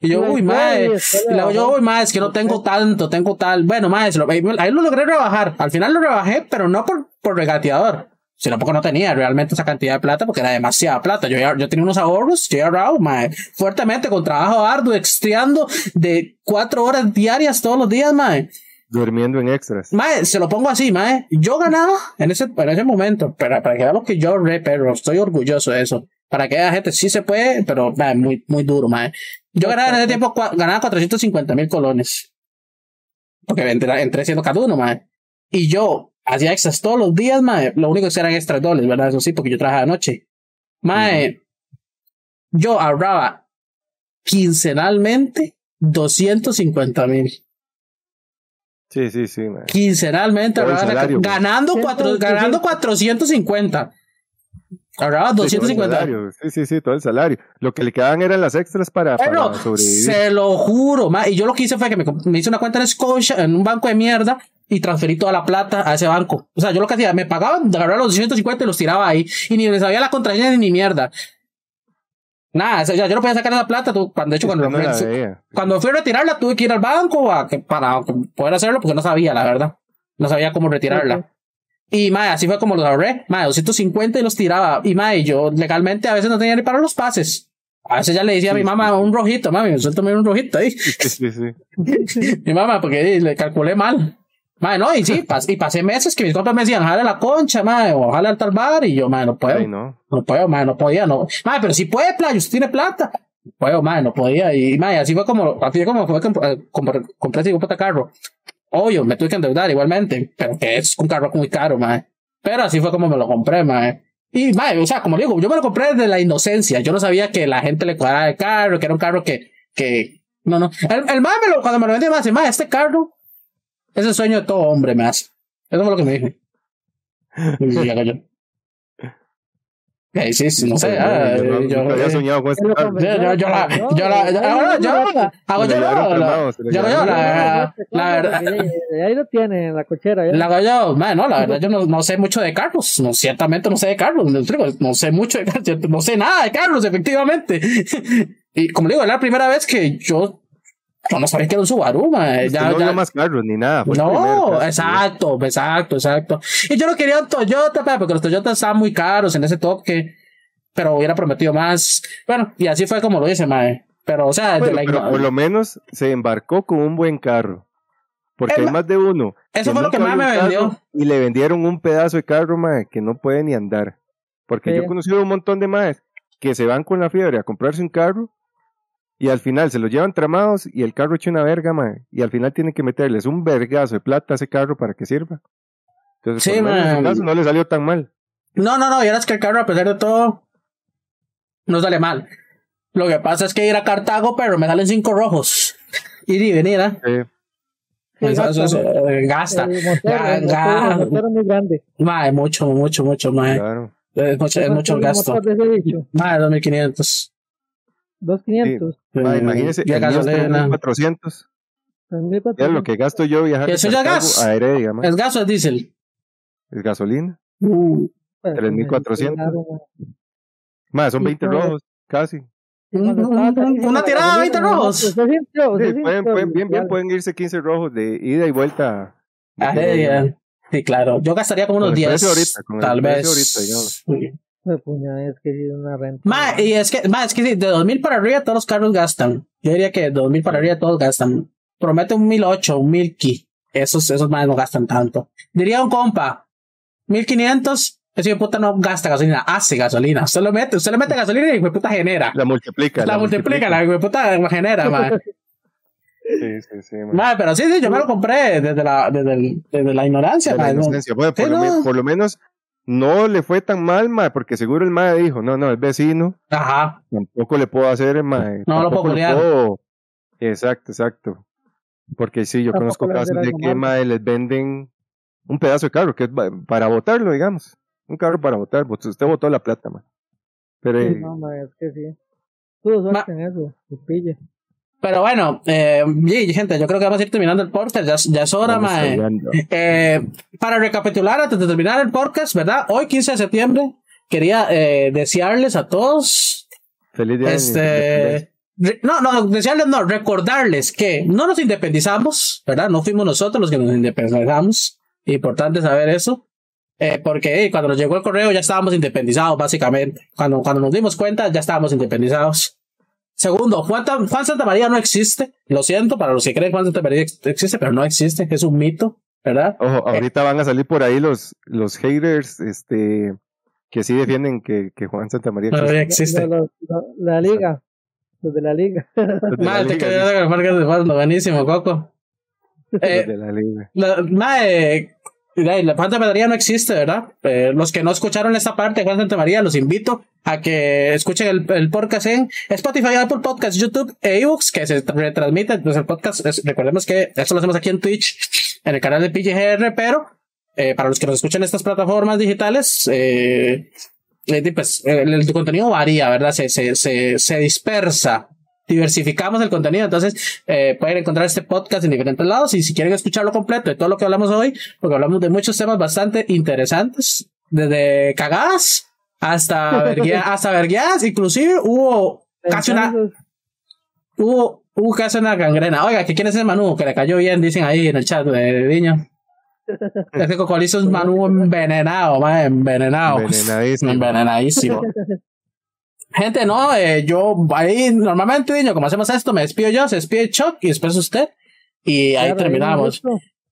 Y yo, uy, no, mae. y luego yo, uy, mae, es que no tengo tanto, tengo tal. Bueno, ahí ahí lo logré rebajar. Al final lo rebajé, pero no por, por regateador. Sino porque no tenía realmente esa cantidad de plata, porque era demasiada plata. Yo, yo tenía unos ahorros, yo ahorrado, mae, fuertemente con trabajo arduo, extriando de cuatro horas diarias todos los días, mae. Durmiendo en extras. Mae, se lo pongo así, mae. Yo ganaba en ese, en ese momento, pero para que vean lo que yo re, pero estoy orgulloso de eso. Para que la gente sí se puede, pero mae, muy, muy duro, mae. Yo ganaba en ese tiempo, ganaba 450 mil colones. Porque entré, entré siendo cada uno, mae. Y yo hacía extras todos los días, mae. Lo único que eran extras dobles, ¿verdad? Eso sí, porque yo trabajaba de noche. Mae, yo ahorraba quincenalmente 250 mil Sí, sí, sí, mae. quincenalmente ahorraba- salario, pues. ganando, cuatro, 180. ganando 450 ahorraba Sí, todo el 250 salario. Sí, sí, sí, todo el salario. Lo que le quedaban eran las extras para, pero para sobrevivir. se lo juro ma, y yo lo que hice fue que me, me hice una cuenta en Scotia en un banco de mierda y transferí toda la plata a ese banco o sea yo lo que hacía me pagaban agarraba los 250 y los tiraba ahí y ni me sabía la contraseña ni, mierda nada o sea, yo no podía sacar esa plata tú, cuando de hecho cuando no veía. cuando fui a retirarla tuve que ir al banco a que- para poder hacerlo porque no sabía, la verdad. No sabía cómo retirarla. Y mae, así fue como los ahorré. Mae, 250 y los tiraba. Y mae, yo legalmente a veces no tenía ni para los pases. A veces ya le decía a mi mamá sí. un rojito, mami, suéltame un rojito ahí. Sí, sí, sí. mi mamá, porque eh, le calculé mal. Mae, no, y sí, pas- y pasé meses que mis compas me decían, jale la concha, mae, o jale al tal bar, y yo, mae, no puedo. Ay, no. No puedo, madre, no podía, no. Madre, pero si puede, playo, usted tiene plata. No puedo, madre, no podía. Y, madre, así fue como, así fue como fue que comp- compré, compré ese puta carro. Obvio, me tuve que endeudar igualmente, pero que es un carro muy caro, madre. Pero así fue como me lo compré, madre. Y, madre, o sea, como le digo, yo me lo compré desde la inocencia. Yo no sabía que la gente le cuadraba el carro, que era un carro que, que, no, no. El, el madre me lo, cuando me lo vendió, me dice, madre, este carro es el sueño de todo hombre, me hace. Eso fue lo que me dijo. Y ya cayó. Eh, sí, sí, no sé. ah, Yo había eh, soñado con este Yo yo, yo, yo la, yo la, yo, ahora yo, hago yo, la, yo hago yo, llevaron la, la verdad, Ahí lo tiene en la cochera. la hago yo, no, la verdad, yo no, no sé mucho de carros, no, ciertamente no sé de carros, no, sé mucho de carros, no sé nada de carros, efectivamente. Y como le digo, era la primera vez que yo, yo no sabía que era un Subaru, man, ya, no ya, más carros ni nada. el no, exacto, exacto, exacto. Y yo no quería un Toyota, porque los Toyotas estaban muy caros en ese toque, pero hubiera prometido más. Bueno, y así fue como lo hice, mae. Pero, o sea, Bueno, la pero por lo menos se embarcó con un buen carro. Porque Es hay más de uno. eso fue lo que más me vendió. Y le vendieron un pedazo de carro, mae, que no puede ni andar. Porque Sí. yo he conocido un montón de maes que se van con la fiebre a comprarse un carro y al final se los llevan tramados y el carro echa una verga, mae. Y al final tienen que meterles un vergazo de plata a ese carro para que sirva. Entonces, Sí, por lo menos en su mae. caso no le salió tan mal. No, no, no, y ahora es que el carro, a pesar de todo, no sale mal. Lo que pasa es que ir a Cartago, pero me salen cinco rojos. Ir y venir, ¿eh? Eh, Eso, eso- eso, eh, gasta. Muy grande. Mae, mucho, mucho, mucho, mae. claro. Es mucho, es mucho el ¿Cuánto gasto. Mae, 2500. 2.500. Mae, Eh, imagínese, ya el mío es gasolina. 3400. 3.400. Ya lo que gasto yo viajar ¿Eso ya gas? a Heredia. ¿Es gas o es diésel? Es gasolina. Uh, Pues, 3.400. claro, Más, son Sí, 20 pues. rojos, casi. una tirada, gasolina, 20 no, rojos. Sí, pueden, bien, bien, pueden irse 15 rojos de ida y vuelta. Ah, Heredia. Sí, claro. Yo gastaría como unos el 10. precio ahorita, tal vez. ahorita, Pues, puña, es que sí es una renta. Ma, y es que, ma, es que sí, de 2000 para arriba todos los carros gastan. Yo diría que de 2000 para arriba todos gastan. Promete un 1008, un 1000 ki. Esos, esos más no gastan tanto. Diría un compa, 1500, ese hijo de puta no gasta gasolina, hace gasolina. Usted lo mete, usted le mete gasolina y el hijo de puta genera. La multiplica. La, multiplica, la hijo de puta genera, ma. Sí, sí, sí. man. Ma, pero sí, sí, yo me lo compré desde la, desde, el- desde la ignorancia, De la ma, no. inocencia. Bueno, por, Sí, lo no. me- por lo menos no le fue tan mal, mae, porque seguro el mae dijo, no, no, es vecino, Ajá. tampoco le puedo hacer, mae. No lo tampoco puedo le golear. puedo- Exacto, exacto. Porque sí, yo Tampoco conozco casos de que mae, les venden un pedazo de carro que es para botarlo, digamos. Un carro para botar. Bot- Usted botó la plata, mae. Pero Sí, eh, no, ma, es que sí. Tuvo suerte en eso, que pille. Pero bueno, eh, y, gente, yo creo que vamos a ir terminando el podcast. Ya, ya es hora, vamos ma. eh. para recapitular, antes de terminar el podcast, ¿verdad? Hoy, 15 de septiembre, quería eh, desearles a todos, Feliz día este, no, no, desearles, no, recordarles que no nos independizamos, ¿verdad? No fuimos nosotros los que nos independizamos. Importante saber eso. Eh, porque eh, cuando nos llegó el correo ya estábamos independizados, básicamente. Cuando, cuando nos dimos cuenta ya estábamos independizados. Segundo, Juan, Juan Santa María no existe. Lo siento para los que creen que Juan Santa María ex- existe, pero no existe. Es un mito, ¿verdad? Ojo, ahorita van a salir por ahí los, los haters, este, que sí defienden que, que Juan Santa María Todavía existe. lo- lo- la liga. Los de la liga. Los Madre, te quería buenísimo, Coco. los Eh, de la liga. la, madre, la Juan Santa María no existe, ¿verdad? Eh, los que no escucharon esta parte de Juan Santa María, los invito a que escuchen el, el podcast en Spotify, Apple Podcasts, YouTube e ebooks, que se retransmite. Pues el podcast, recordemos que esto lo hacemos aquí en Twitch, en el canal de PGR, pero eh, para los que nos escuchan en estas plataformas digitales, eh, pues el, el contenido varía, ¿verdad? Se, se, se, se dispersa. Diversificamos el contenido, entonces eh, pueden encontrar este podcast en diferentes lados y si quieren escucharlo completo de todo lo que hablamos hoy, porque hablamos de muchos temas bastante interesantes, desde cagadas hasta verguea- hasta vergueadas, inclusive hubo casi una, hubo, hubo casi una gangrena. Oiga, que quién es el Manu, que le cayó bien, dicen ahí en el chat de Viño. Es que Coco hizo un Manu envenenado, ma, envenenado. Envenenadísimo. Envenenadísimo. Gente, no, eh, yo ahí normalmente, niño, como hacemos esto, me despido yo, se despide Chuck y después usted. Y ahí claro, terminamos.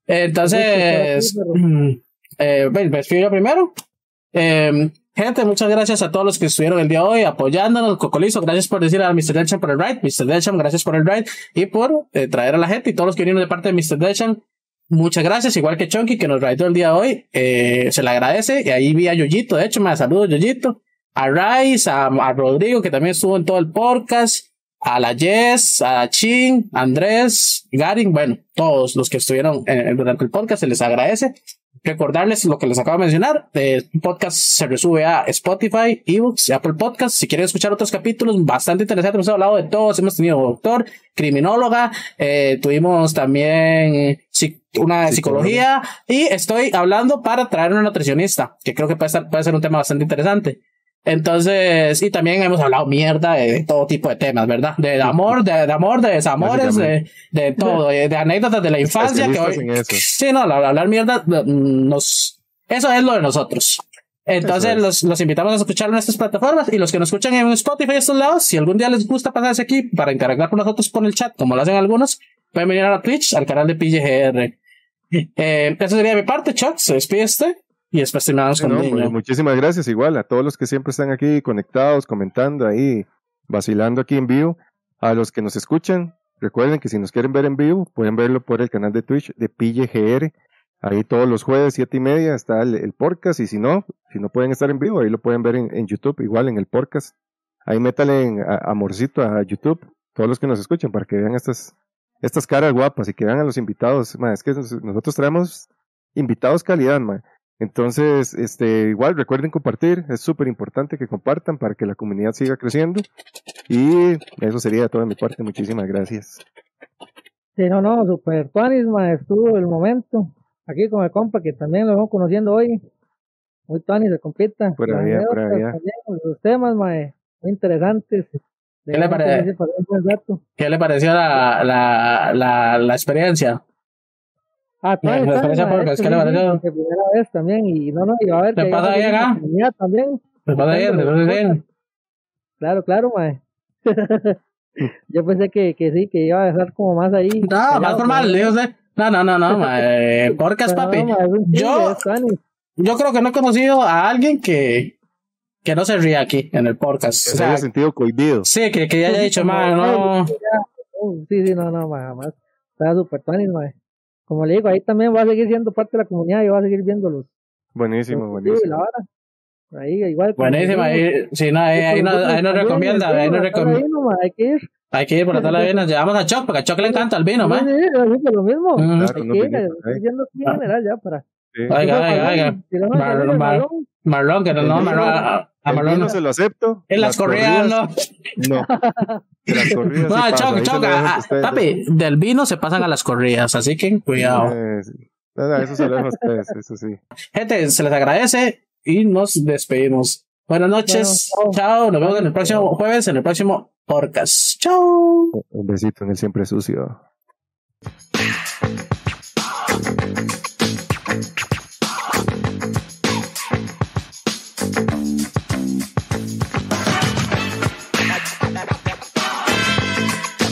Entonces, aquí, eh, me despido yo primero. Eh, gente, muchas gracias a todos los que estuvieron el día de hoy apoyándonos. Cocolizo, gracias por decir a Mr. Delcham por el ride. Mr. Delcham, gracias por el ride y por eh, traer a la gente y todos los que vinieron de parte de Mr. Delcham. Muchas gracias, igual que Chunky que nos raidó el día de hoy. Eh, se le agradece. Y ahí vi a Yoyito, de hecho, me saludo Yoyito. A Rice, a, a Rodrigo, que también estuvo en todo el podcast. A la Jess, a Chin, Andrés, Garin, bueno, todos los que estuvieron eh, durante el podcast, se les agradece. Recordarles lo que les acabo de mencionar. El podcast se resube a Spotify, eBooks y Apple Podcasts. Si quieren escuchar otros capítulos bastante interesantes, hemos hablado de todos. Hemos tenido doctor, criminóloga, eh, tuvimos también eh, una de psicología y estoy hablando para traer una nutricionista, que creo que puede, estar, puede ser un tema bastante interesante. Entonces, y también hemos hablado mierda de, todo tipo de temas, ¿verdad? De amor, de, de amor, de desamores, de, de todo, de, de anécdotas de la infancia que hoy. Sí, no, hablar, mierda mm, nos, eso es lo de nosotros. Entonces es. los, los invitamos a escuchar en estas plataformas y los que nos escuchan en Spotify y estos lados, si algún día les gusta pasarse aquí para interactuar con nosotros por el chat, como lo hacen algunos, pueden venir a Twitch, al canal de PGR. Eh, eso sería de mi parte, Chuck, se despide usted. Y Sí, con no, muchísimas gracias igual a todos los que siempre están aquí conectados, comentando ahí, vacilando aquí en vivo. A los que nos escuchan, recuerden que si nos quieren ver en vivo, pueden verlo por el canal de Twitch de PilleGR. Ahí todos los jueves, siete y media, está el, el podcast. Y si no, si no pueden estar en vivo, ahí lo pueden ver en, en YouTube, igual en el podcast. Ahí métale en, a- amorcito a YouTube, todos los que nos escuchan, para que vean estas, estas caras guapas y que vean a los invitados. Es que nos- nosotros traemos invitados calidad, ma. Entonces, este, igual recuerden compartir, es súper importante que compartan para que la comunidad siga creciendo. Y eso sería de toda mi parte, muchísimas gracias. Sí, no, no, super tuanis, ma, estuvo el momento. Aquí con el compa que también lo vamos conociendo hoy. Muy tuanis, el compita. Por allá, por allá. Los temas, ma, muy interesantes. De ¿Qué le pare-. ¿Qué le pareció la, la, la, la experiencia? Ah, tuanis, Me tuanis, parece ma, porque es esto que le sí, pareció- porque primera vez también. Y no, no, y va a ver ¿Te pasa va a bien, seguir ah? la comunidad también. ¿Te pasa bien? ¿Te pasa bien? Claro, claro, ma. Yo pensé que, que sí, que iba a dejar como más ahí. No, más callado, formal, pero- digo usted. No, no, no, no, ma, eh, podcast, pero papi. no, ma, es un Yo-. Yo creo que no he conocido a alguien que, que no se ríe aquí en el podcast. Que O se haya sentido cohibido. sí, que, que ya haya dicho, ma, no. Sí, sí, no, no, ma, más. Está súper tuanis, ma. Como le digo, ahí también va a seguir siendo parte de la comunidad y va a seguir viéndolos. Buenísimo, Los y la buenísimo. vara. Ahí, igual. digo, ahí, sí, no, ahí, ahí, nos, ahí nos recomienda, ahí nos la recomienda. Hay que ir. Hay que ir por la tabla de vinos. Llevamos a Choc, porque a Choc le encanta el vino, Sí, ma. sí, sí, lo mismo. Claro, Hay que ir, estoy yendo aquí en general ya para. Sí. Oiga, oiga, oiga. Marlon, que no, Marlon, a, no. se lo acepto. En las corridas, no. No. En las corridas sí No, pasa, Choc, ahí se Choc, lo dejo a- a a- ustedes. papi, del vino se pasan a las corridas, así que cuidado. Sí. No, eso se lo dejo a ustedes, eso sí. Gente, se les agradece y nos despedimos. Buenas noches. Bueno, chao. Nos vemos en el próximo jueves, en el próximo podcast. Chao. Un besito en el siempre sucio.